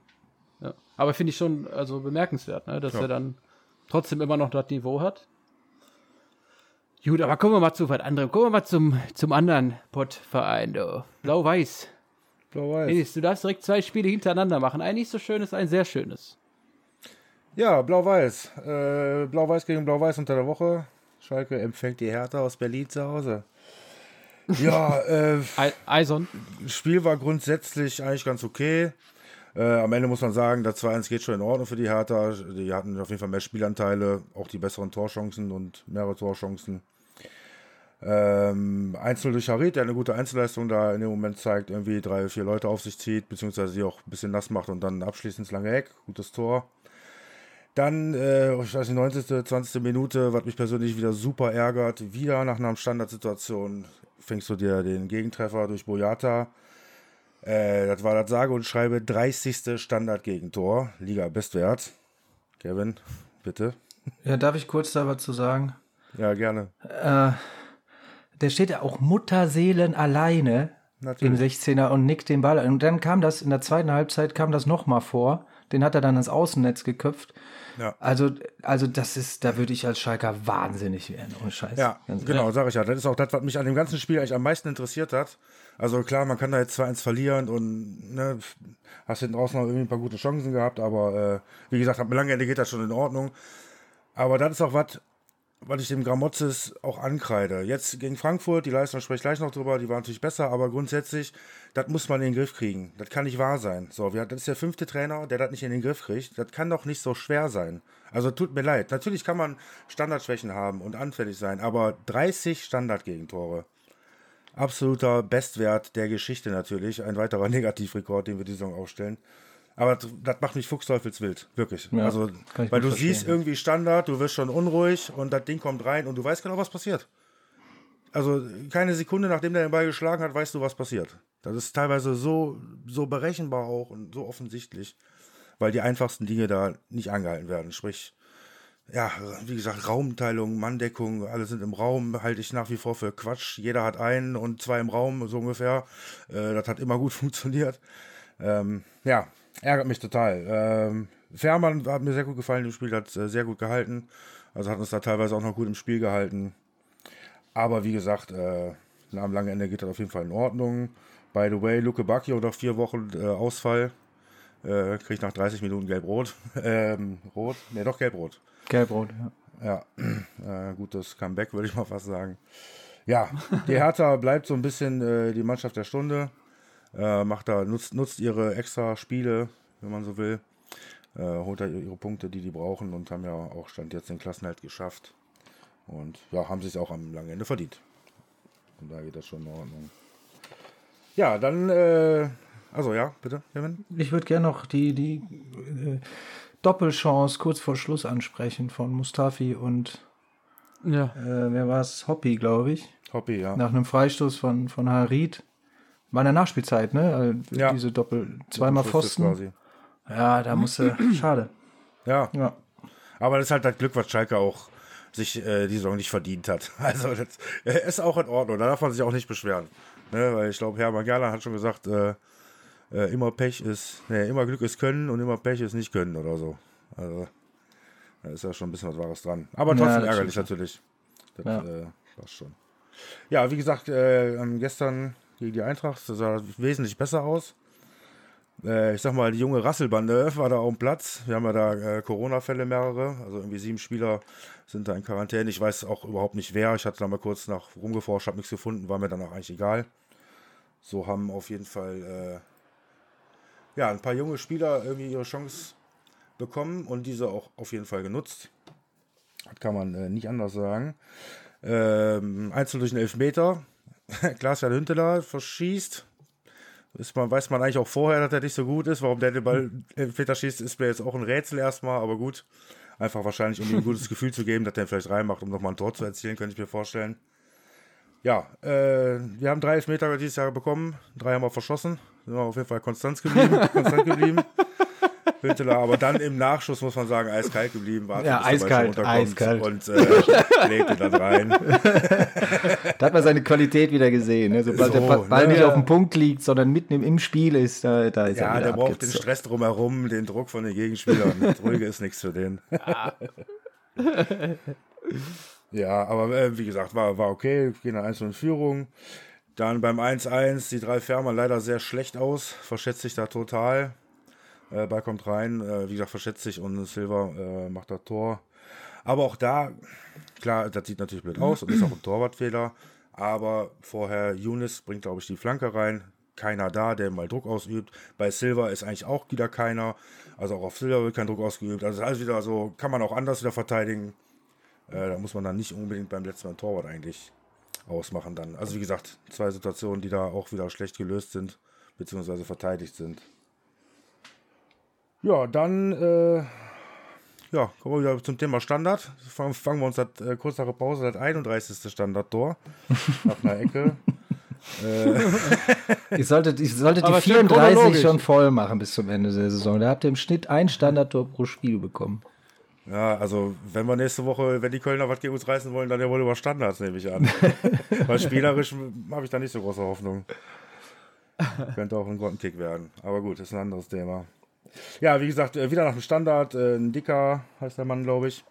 Ja. Aber finde ich schon also bemerkenswert, ne? dass Ja. er dann trotzdem immer noch das Niveau hat. Gut, aber kommen wir mal zu was anderem. Kommen wir mal zum, zum anderen Pottverein. Blau-Weiß. Blau-Weiß. Du darfst direkt zwei Spiele hintereinander machen. Ein nicht so schönes, ein sehr schönes. Ja, Blau-Weiß. Äh, Blau-Weiß gegen Blau-Weiß unter der Woche. Schalke empfängt die Hertha aus Berlin zu Hause. Ja, äh, Ei- Eison. das Spiel war grundsätzlich eigentlich ganz okay. Äh, am Ende muss man sagen, das 2-1 geht schon in Ordnung für die Hertha. Die hatten auf jeden Fall mehr Spielanteile, auch die besseren Torchancen und mehrere Torchancen. Ähm, Einzel durch Harit, der eine gute Einzelleistung da in dem Moment zeigt, irgendwie drei, vier Leute auf sich zieht, beziehungsweise sie auch ein bisschen nass macht und dann abschließend ins lange Eck. Gutes Tor. Dann, äh, ich weiß nicht, 90., 20. Minute, was mich persönlich wieder super ärgert, wieder nach einer Standardsituation fängst du dir den Gegentreffer durch Boyata. Äh, das war das sage und schreibe 30. Standardgegentor, Liga-Bestwert. Kevin, bitte. Ja, darf ich kurz da was zu sagen? Ja, gerne. Äh, der steht ja auch Mutterseelen alleine im Natürlich. 16er und nickt den Ball. an. Und dann kam das, in der zweiten Halbzeit kam das nochmal vor. Den hat er dann ins Außennetz geköpft. Ja. Also, also das ist, da würde ich als Schalker wahnsinnig werden. Ohne Scheiß. Ja, Ganz genau, sage ich ja. Das ist auch das, was mich an dem ganzen Spiel eigentlich am meisten interessiert hat. Also klar, man kann da jetzt 2-1 verlieren und ne, hast hinten draußen noch irgendwie ein paar gute Chancen gehabt, aber äh, wie gesagt, am langen Ende geht das schon in Ordnung. Aber das ist auch was, was ich dem Gramozis auch ankreide. Jetzt gegen Frankfurt, die Leistung spreche ich gleich noch drüber, die war natürlich besser, aber grundsätzlich, das muss man in den Griff kriegen. Das kann nicht wahr sein. So, wir, das ist der fünfte Trainer, der das nicht in den Griff kriegt. Das kann doch nicht so schwer sein. Also tut mir leid. Natürlich kann man Standardschwächen haben und anfällig sein, aber 30 Standardgegentore. Absoluter Bestwert der Geschichte natürlich. Ein weiterer Negativrekord, den wir die Saison aufstellen. Aber das macht mich fuchsteufelswild, wirklich. Ja, also, weil du verstehen, siehst irgendwie Standard, du wirst schon unruhig und das Ding kommt rein und du weißt genau, was passiert. Also keine Sekunde, nachdem der den Ball geschlagen hat, weißt du, was passiert. Das ist teilweise so, so berechenbar auch und so offensichtlich, weil die einfachsten Dinge da nicht angehalten werden. Sprich, ja, wie gesagt, Raumteilung, Manndeckung, alle sind im Raum, halte ich nach wie vor für Quatsch. Jeder hat einen und zwei im Raum, so ungefähr. Äh, das hat immer gut funktioniert. Ähm, ja, ärgert mich total. Ähm, Fährmann hat mir sehr gut gefallen im Spiel, hat äh, sehr gut gehalten. Also hat uns da teilweise auch noch gut im Spiel gehalten. Aber wie gesagt, äh, am langen Ende geht das auf jeden Fall in Ordnung. By the way, Luke Bacchio nach vier Wochen äh, Ausfall. Äh, kriegt nach 30 Minuten gelb-rot. ähm, rot? Ne, doch gelb-rot. Gelbrot, ja. Ja, äh, gutes Comeback, würde ich mal fast sagen. Ja, die Hertha bleibt so ein bisschen äh, die Mannschaft der Stunde. Äh, macht da, nutzt, nutzt ihre extra Spiele, wenn man so will. Äh, holt da ihre Punkte, die die brauchen und haben ja auch Stand jetzt den Klassenhalt geschafft. Und ja, haben sich auch am langen Ende verdient. Und da geht das schon in Ordnung. Ja, dann, äh, also ja, bitte, Kevin. Ich würde gerne noch die, die äh, Doppelchance kurz vor Schluss ansprechen von Mustafi und Ja. äh, wer war es? Hoppy, glaube ich. Hobby, ja. Nach einem Freistoß von, von Harid. War in der Nachspielzeit, ne? Äh, Ja. Diese Doppel, zweimal Pfosten. Quasi. Ja, da musste, schade. Ja, Ja. Aber das ist halt das Glück, was Schalke auch sich äh, die Saison nicht verdient hat. Also das äh, ist auch in Ordnung. Da darf man sich auch nicht beschweren. Ne? Weil ich glaube, Hermann Gerland hat schon gesagt, äh, äh, immer Pech ist, ne, immer Glück ist Können und immer Pech ist nicht Können oder so. Also da ist ja schon ein bisschen was Wahres dran. Aber Ja, trotzdem das ärgerlich natürlich. Das Ja. äh, passt schon. Ja, wie gesagt, äh, ähm, gestern gegen die Eintracht das sah wesentlich besser aus. Äh, ich sag mal, die junge Rasselbande war da auf dem Platz. Wir haben ja da äh, Corona-Fälle mehrere. Also irgendwie sieben Spieler sind da in Quarantäne. Ich weiß auch überhaupt nicht wer. Ich hatte da mal kurz nach rumgeforscht, habe nichts gefunden, war mir dann auch eigentlich egal. So haben auf jeden Fall äh, ja, ein paar junge Spieler irgendwie ihre Chance bekommen und diese auch auf jeden Fall genutzt. Das kann man äh, nicht anders sagen. Ähm, Einzel durch den Elfmeter. Klaas-Jan Hünteler verschießt. Ist man, weiß man eigentlich auch vorher, dass er nicht so gut ist. Warum der den Ball Elfmeter schießt, ist mir jetzt auch ein Rätsel erstmal, aber gut. Einfach wahrscheinlich, um ihm ein gutes Gefühl zu geben, dass er vielleicht reinmacht, um nochmal ein Tor zu erzielen, könnte ich mir vorstellen. Ja, äh, wir haben drei Elfmeter dieses Jahr bekommen. Drei haben wir verschossen. Sind wir auf jeden Fall konstant geblieben. konstant geblieben. Hünteler, aber dann im Nachschuss muss man sagen, eiskalt geblieben war. Ja, eiskalt, eiskalt. Und äh, legte dann rein. da hat man seine Qualität wieder gesehen. Ne? Sobald so, der Ball ne? nicht auf dem Punkt liegt, sondern mitten im, Spiel ist, da, da ist ja, er Ja, der braucht den Stress drumherum, den Druck von den Gegenspielern. Ruhige ist nichts für den. ja, aber äh, wie gesagt, war, war okay. Gehen dann 1 in Führung. Dann beim 1-1, die drei Färmer leider sehr schlecht aus, verschätzt sich da total. Äh, Ball kommt rein, äh, wie gesagt, verschätzt sich und Silver äh, macht das Tor. Aber auch da, klar, das sieht natürlich blöd aus und ist auch ein Torwartfehler. Aber vorher Younes bringt, glaube ich, die Flanke rein. Keiner da, der mal Druck ausübt. Bei Silver ist eigentlich auch wieder keiner. Also auch auf Silver wird kein Druck ausgeübt. Also alles wieder so, kann man auch anders wieder verteidigen. Äh, da muss man dann nicht unbedingt beim letzten Mal Torwart eigentlich ausmachen dann. Also wie gesagt, zwei Situationen, die da auch wieder schlecht gelöst sind, beziehungsweise verteidigt sind. Ja, dann äh, ja, kommen wir wieder zum Thema Standard. Fangen, fangen wir uns das, äh, kurz nach der Pause das 31. Standardtor nach einer Ecke. äh. Ihr solltet, ihr solltet die 34 schon voll machen bis zum Ende der Saison. Da habt ihr im Schnitt ein Standardtor pro Spiel bekommen. Ja, also wenn wir nächste Woche, wenn die Kölner was gegen uns reißen wollen, dann ja wohl über Standards, nehme ich an. Weil spielerisch habe ich da nicht so große Hoffnung. Könnte auch ein Grottenkick werden. Aber gut, ist ein anderes Thema. Ja, wie gesagt, äh, wieder nach dem Standard. Äh, ein dicker heißt der Mann, glaube ich.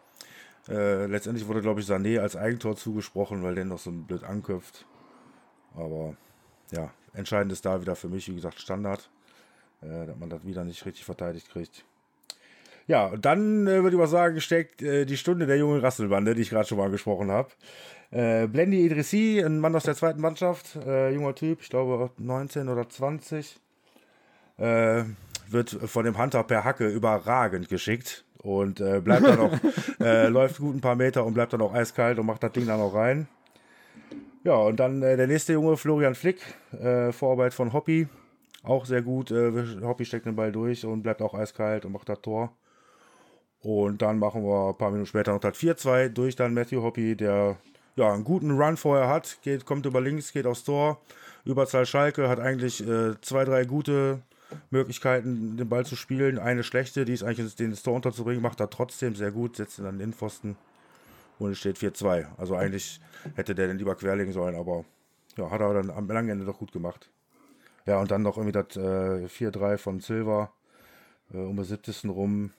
Äh, letztendlich wurde, glaube ich, Sané als Eigentor zugesprochen, weil der noch so blöd anköpft. Aber ja, entscheidend ist da wieder für mich, wie gesagt, Standard. Äh, dass man das wieder nicht richtig verteidigt kriegt. Ja, und dann äh, würde ich mal sagen, steckt äh, die Stunde der jungen Rasselbande, die ich gerade schon mal angesprochen habe. Äh, Blendi Idrissi, ein Mann aus der zweiten Mannschaft, äh, junger Typ, ich glaube 19 oder 20. Äh, wird von dem Hunter per Hacke überragend geschickt und äh, bleibt dann auch, äh, läuft gut ein paar Meter und bleibt dann auch eiskalt und macht das Ding dann auch rein. Ja, und dann der nächste Junge, Florian Flick, Vorarbeit von Hoppy, auch sehr gut. Hoppy steckt den Ball durch und bleibt auch eiskalt und macht das Tor. Und dann machen wir ein paar Minuten später noch das 4-2 durch dann Matthew Hoppy, der ja einen guten Run vorher hat, geht, kommt über links, geht aufs Tor. Überzahl Schalke hat eigentlich äh, zwei, drei gute Möglichkeiten, den Ball zu spielen. Eine schlechte, die ist eigentlich den Tor unterzubringen, macht er trotzdem sehr gut, setzt ihn an den Innenpfosten und es steht 4-2. Also eigentlich hätte der den lieber querlegen sollen, aber ja, hat er dann am langen Ende doch gut gemacht. Ja, und dann noch irgendwie das äh, 4-3 von Silva äh, um den 70. rum.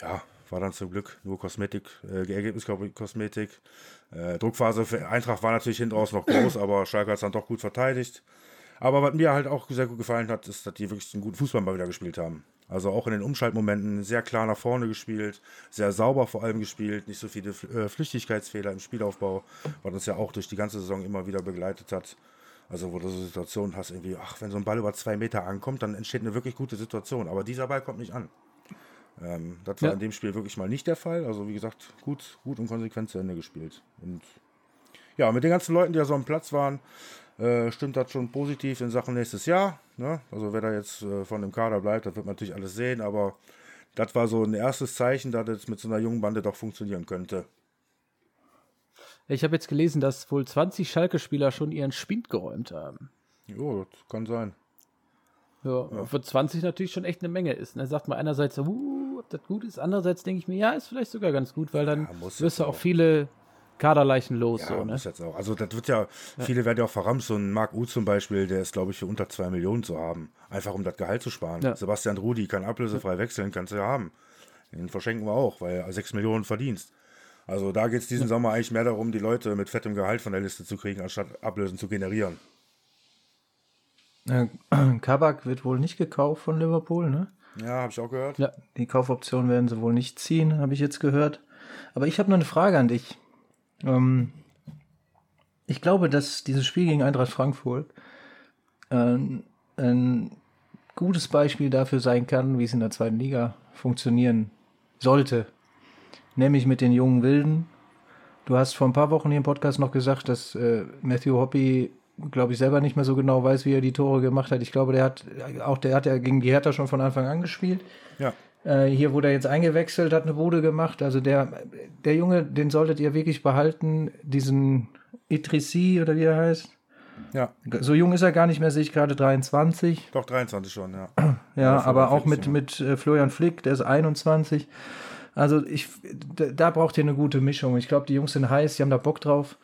Ja, war dann zum Glück nur Kosmetik, äh, Ergebnis. Äh, Druckphase für Eintracht war natürlich hinten raus noch groß, aber Schalke hat es dann doch gut verteidigt. Aber was mir halt auch sehr gut gefallen hat, ist, dass die wirklich einen guten Fußball mal wieder gespielt haben. Also auch in den Umschaltmomenten sehr klar nach vorne gespielt, sehr sauber vor allem gespielt, nicht so viele äh, Flüchtigkeitsfehler im Spielaufbau, was uns ja auch durch die ganze Saison immer wieder begleitet hat. Also wo du so Situationen hast, irgendwie, ach, wenn so ein Ball über zwei Meter ankommt, dann entsteht eine wirklich gute Situation. Aber dieser Ball kommt nicht an. Ähm, das war ja. in dem Spiel wirklich mal nicht der Fall. Also wie gesagt, gut, gut und konsequent zu Ende gespielt. Und ja, mit den ganzen Leuten, die da so am Platz waren, äh, stimmt das schon positiv in Sachen nächstes Jahr. Ne? Also wer da jetzt äh, von dem Kader bleibt, das wird man natürlich alles sehen, aber das war so ein erstes Zeichen, dass es mit so einer jungen Bande doch funktionieren könnte. Ich habe jetzt gelesen, dass wohl 20 Schalke-Spieler schon ihren Spind geräumt haben. Jo, das kann sein. Ja, ja. für 20 natürlich schon echt eine Menge ist. Da ne? sagt man einerseits, uh, ob das gut ist, andererseits denke ich mir, ja, ist vielleicht sogar ganz gut, weil dann ja, wirst du auch viele Kaderleichen los. Ja, so, ne? jetzt auch. Also das wird ja, ja. viele werden ja auch verrammt. So ein Marc U zum Beispiel, der ist, glaube ich, für unter 2 Millionen zu haben. Einfach um das Gehalt zu sparen. Ja. Sebastian Rudi kann ablösefrei wechseln, kannst du ja haben. Den verschenken wir auch, weil er 6 Millionen verdienst. Also da geht es diesen Sommer eigentlich mehr darum, die Leute mit fettem Gehalt von der Liste zu kriegen, anstatt Ablösen zu generieren. Äh, Kabak wird wohl nicht gekauft von Liverpool, ne? Ja, habe ich auch gehört. Ja. Die Kaufoption werden sie wohl nicht ziehen, habe ich jetzt gehört. Aber ich habe noch eine Frage an dich. Ähm, ich glaube, dass dieses Spiel gegen Eintracht Frankfurt ähm, ein gutes Beispiel dafür sein kann, wie es in der zweiten Liga funktionieren sollte. Nämlich mit den jungen Wilden. Du hast vor ein paar Wochen hier im Podcast noch gesagt, dass äh, Matthew Hoppy, glaube ich, selber nicht mehr so genau weiß, wie er die Tore gemacht hat. Ich glaube, der hat auch der hat ja gegen die Hertha schon von Anfang an gespielt. Ja. Äh, hier wurde er jetzt eingewechselt, hat eine Bude gemacht. Also der, der Junge, den solltet ihr wirklich behalten. Diesen Idrissi oder wie er heißt. Ja, So jung ist er gar nicht mehr, sehe ich gerade 23. doch 23 schon, ja. Ja, aber auch 45 mit, mit äh, Florian Flick, der ist 21. Also ich, da braucht ihr eine gute Mischung. Ich glaube, die Jungs sind heiß, die haben da Bock drauf,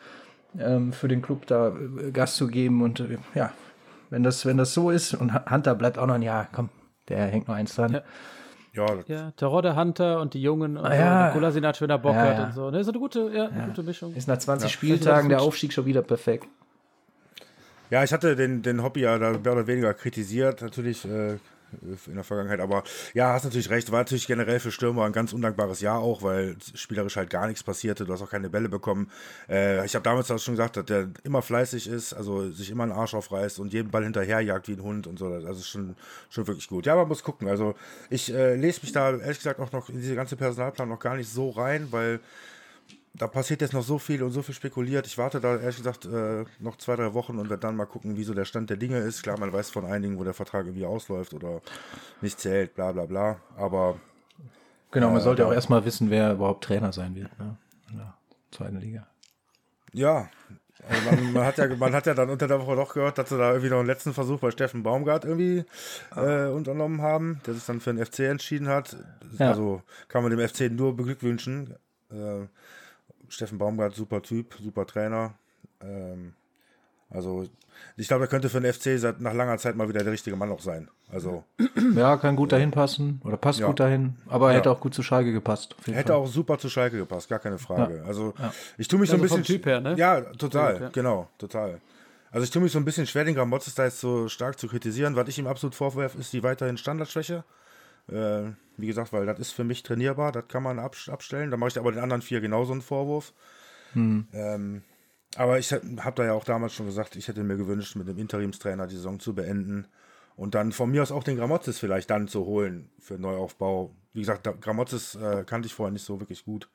ähm, für den Club da äh, Gas zu geben. Und äh, ja, wenn das, wenn das so ist und Hunter bleibt auch noch ein Jahr, komm, der hängt noch eins dran. Ja. Ja, das- Ja, Terodde Hunter und die Jungen und Ah, so, ja. der Kolasinac, wenn er Bock Ja, hat ja. und so. Ne, so eine gute, ja, eine gute Mischung. Ist nach 20 Ja. Spieltagen der Das ist- Aufstieg schon wieder perfekt. Ja, ich hatte den, den Hobby ja da mehr oder weniger kritisiert, natürlich äh, in der Vergangenheit, aber ja, hast natürlich recht. War natürlich generell für Stürmer ein ganz undankbares Jahr auch, weil spielerisch halt gar nichts passierte. Du hast auch keine Bälle bekommen. Äh, ich habe damals auch schon gesagt, dass der immer fleißig ist, also sich immer einen Arsch aufreißt und jeden Ball hinterherjagt wie ein Hund und so. Also schon, schon wirklich gut. Ja, man muss gucken. Also ich äh, lese mich da ehrlich gesagt auch noch in diese ganze Personalplan noch gar nicht so rein, weil da passiert jetzt noch so viel und so viel spekuliert. Ich warte da ehrlich gesagt äh, noch zwei, drei Wochen und werde dann mal gucken, wie so der Stand der Dinge ist. Klar, man weiß von einigen, wo der Vertrag irgendwie ausläuft oder nicht zählt, bla bla bla. Aber Genau, man Ja, sollte ja. auch erstmal wissen, wer überhaupt Trainer sein wird. Ne? In der zweiten Liga. ja, also man, man, hat ja, man hat ja dann unter der Woche doch gehört, dass sie da irgendwie noch einen letzten Versuch bei Steffen Baumgart irgendwie äh, unternommen haben, der sich dann für den FC entschieden hat. Ja. Also kann man dem FC nur beglückwünschen. Äh, Steffen Baumgart, super Typ, super Trainer. Ähm, also ich glaube, er könnte für den FC seit nach langer Zeit mal wieder der richtige Mann auch sein. Also Ja, kann gut dahin passen oder passt Ja. gut dahin, aber er Ja. hätte auch gut zu Schalke gepasst. auf jeden hätte Fall. auch super zu Schalke gepasst, gar keine Frage. Also Ja. ich tue mich so ein Also vom bisschen Typ her, ne? Ja, total, Gut, ja. genau, total. Also ich tue mich so ein bisschen schwer, den Gramotzes da jetzt so stark zu kritisieren. Was ich ihm absolut vorwerfe, ist die weiterhin Standardschwäche. Äh, wie gesagt, weil das ist für mich trainierbar, das kann man abs- abstellen. Da mache ich aber den anderen vier genauso einen Vorwurf. Ähm, aber ich habe da ja auch damals schon gesagt, ich hätte mir gewünscht, mit dem Interimstrainer die Saison zu beenden und dann von mir aus auch den Gramotzes vielleicht dann zu holen für Neuaufbau. Wie gesagt, Gramotzes äh, kannte ich vorher nicht so wirklich gut.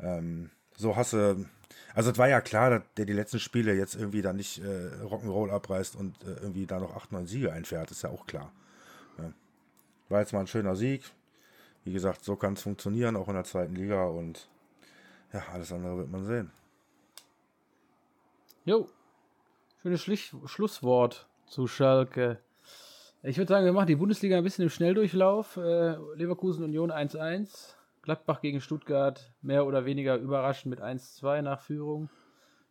Ähm, so hasse. Also es war ja klar, dass der die letzten Spiele jetzt irgendwie da nicht äh, Rock'n'Roll abreißt und äh, irgendwie da noch 8, 9 Siege einfährt, ist ja auch klar. War jetzt mal ein schöner Sieg. Wie gesagt, so kann es funktionieren, auch in der zweiten Liga und ja, alles andere wird man sehen. Jo. Schönes Schlich Schlusswort zu Schalke. Ich würde sagen, wir machen die Bundesliga ein bisschen im Schnelldurchlauf. Äh, Leverkusen Union 1-1. Gladbach gegen Stuttgart mehr oder weniger überraschend mit 1-2 nach Führung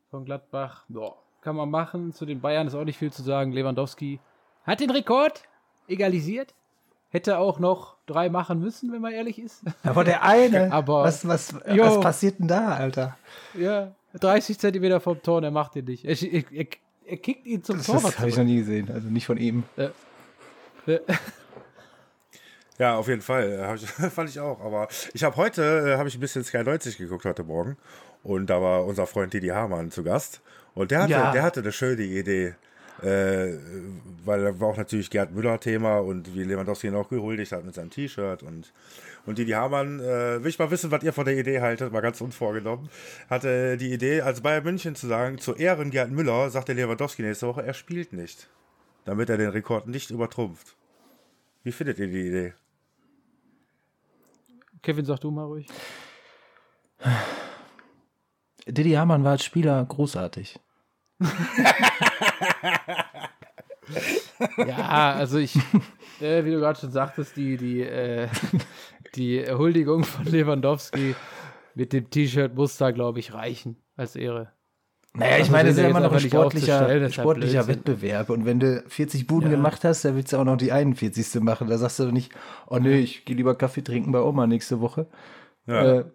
von Gladbach. Ja, kann man machen. Zu den Bayern ist auch nicht viel zu sagen. Lewandowski hat den Rekord egalisiert. Hätte auch noch drei machen müssen, wenn man ehrlich ist. Aber der eine, Aber- was, was, Jo. was passiert denn da, Alter? ja, 30 Zentimeter vom Tor, und er macht den nicht. Er, er, er, er kickt ihn zum Das, Tor. das habe ich noch nie gesehen, also nicht von ihm. Ja, auf jeden Fall. äh, ich, fand ich auch. Aber ich habe heute, äh, habe ich ein bisschen Sky 90 geguckt heute Morgen. Und da war unser Freund Didi Hamann zu Gast. Und der hatte, Ja. der hatte eine schöne Idee. Äh, weil da war auch natürlich Gerd Müller Thema und wie Lewandowski ihn auch gehuldigt hat mit seinem T-Shirt. Und, und Didi Hamann, äh, will ich mal wissen, was ihr von der Idee haltet, mal ganz unvorgenommen, hatte die Idee, als Bayern München zu sagen, zu Ehren Gerd Müller, sagt der Lewandowski nächste Woche, er spielt nicht. Damit er den Rekord nicht übertrumpft. Wie findet ihr die Idee? Kevin, sag du mal ruhig. Didi Hamann war als Spieler großartig. Ja, also ich, äh, wie du gerade schon sagtest, die, die, äh, die Huldigung von Lewandowski mit dem T-Shirt muss da, glaube ich, reichen als Ehre. Naja, ich Also meine, das ist ja jetzt immer noch ein sportlicher, ja sportlicher Blödsinn. Wettbewerb. Und wenn du 40 Buden gemacht hast, dann willst du auch noch die 41. machen. Da sagst du doch nicht, oh nee, ich gehe lieber Kaffee trinken bei Oma nächste Woche. Ja. Äh,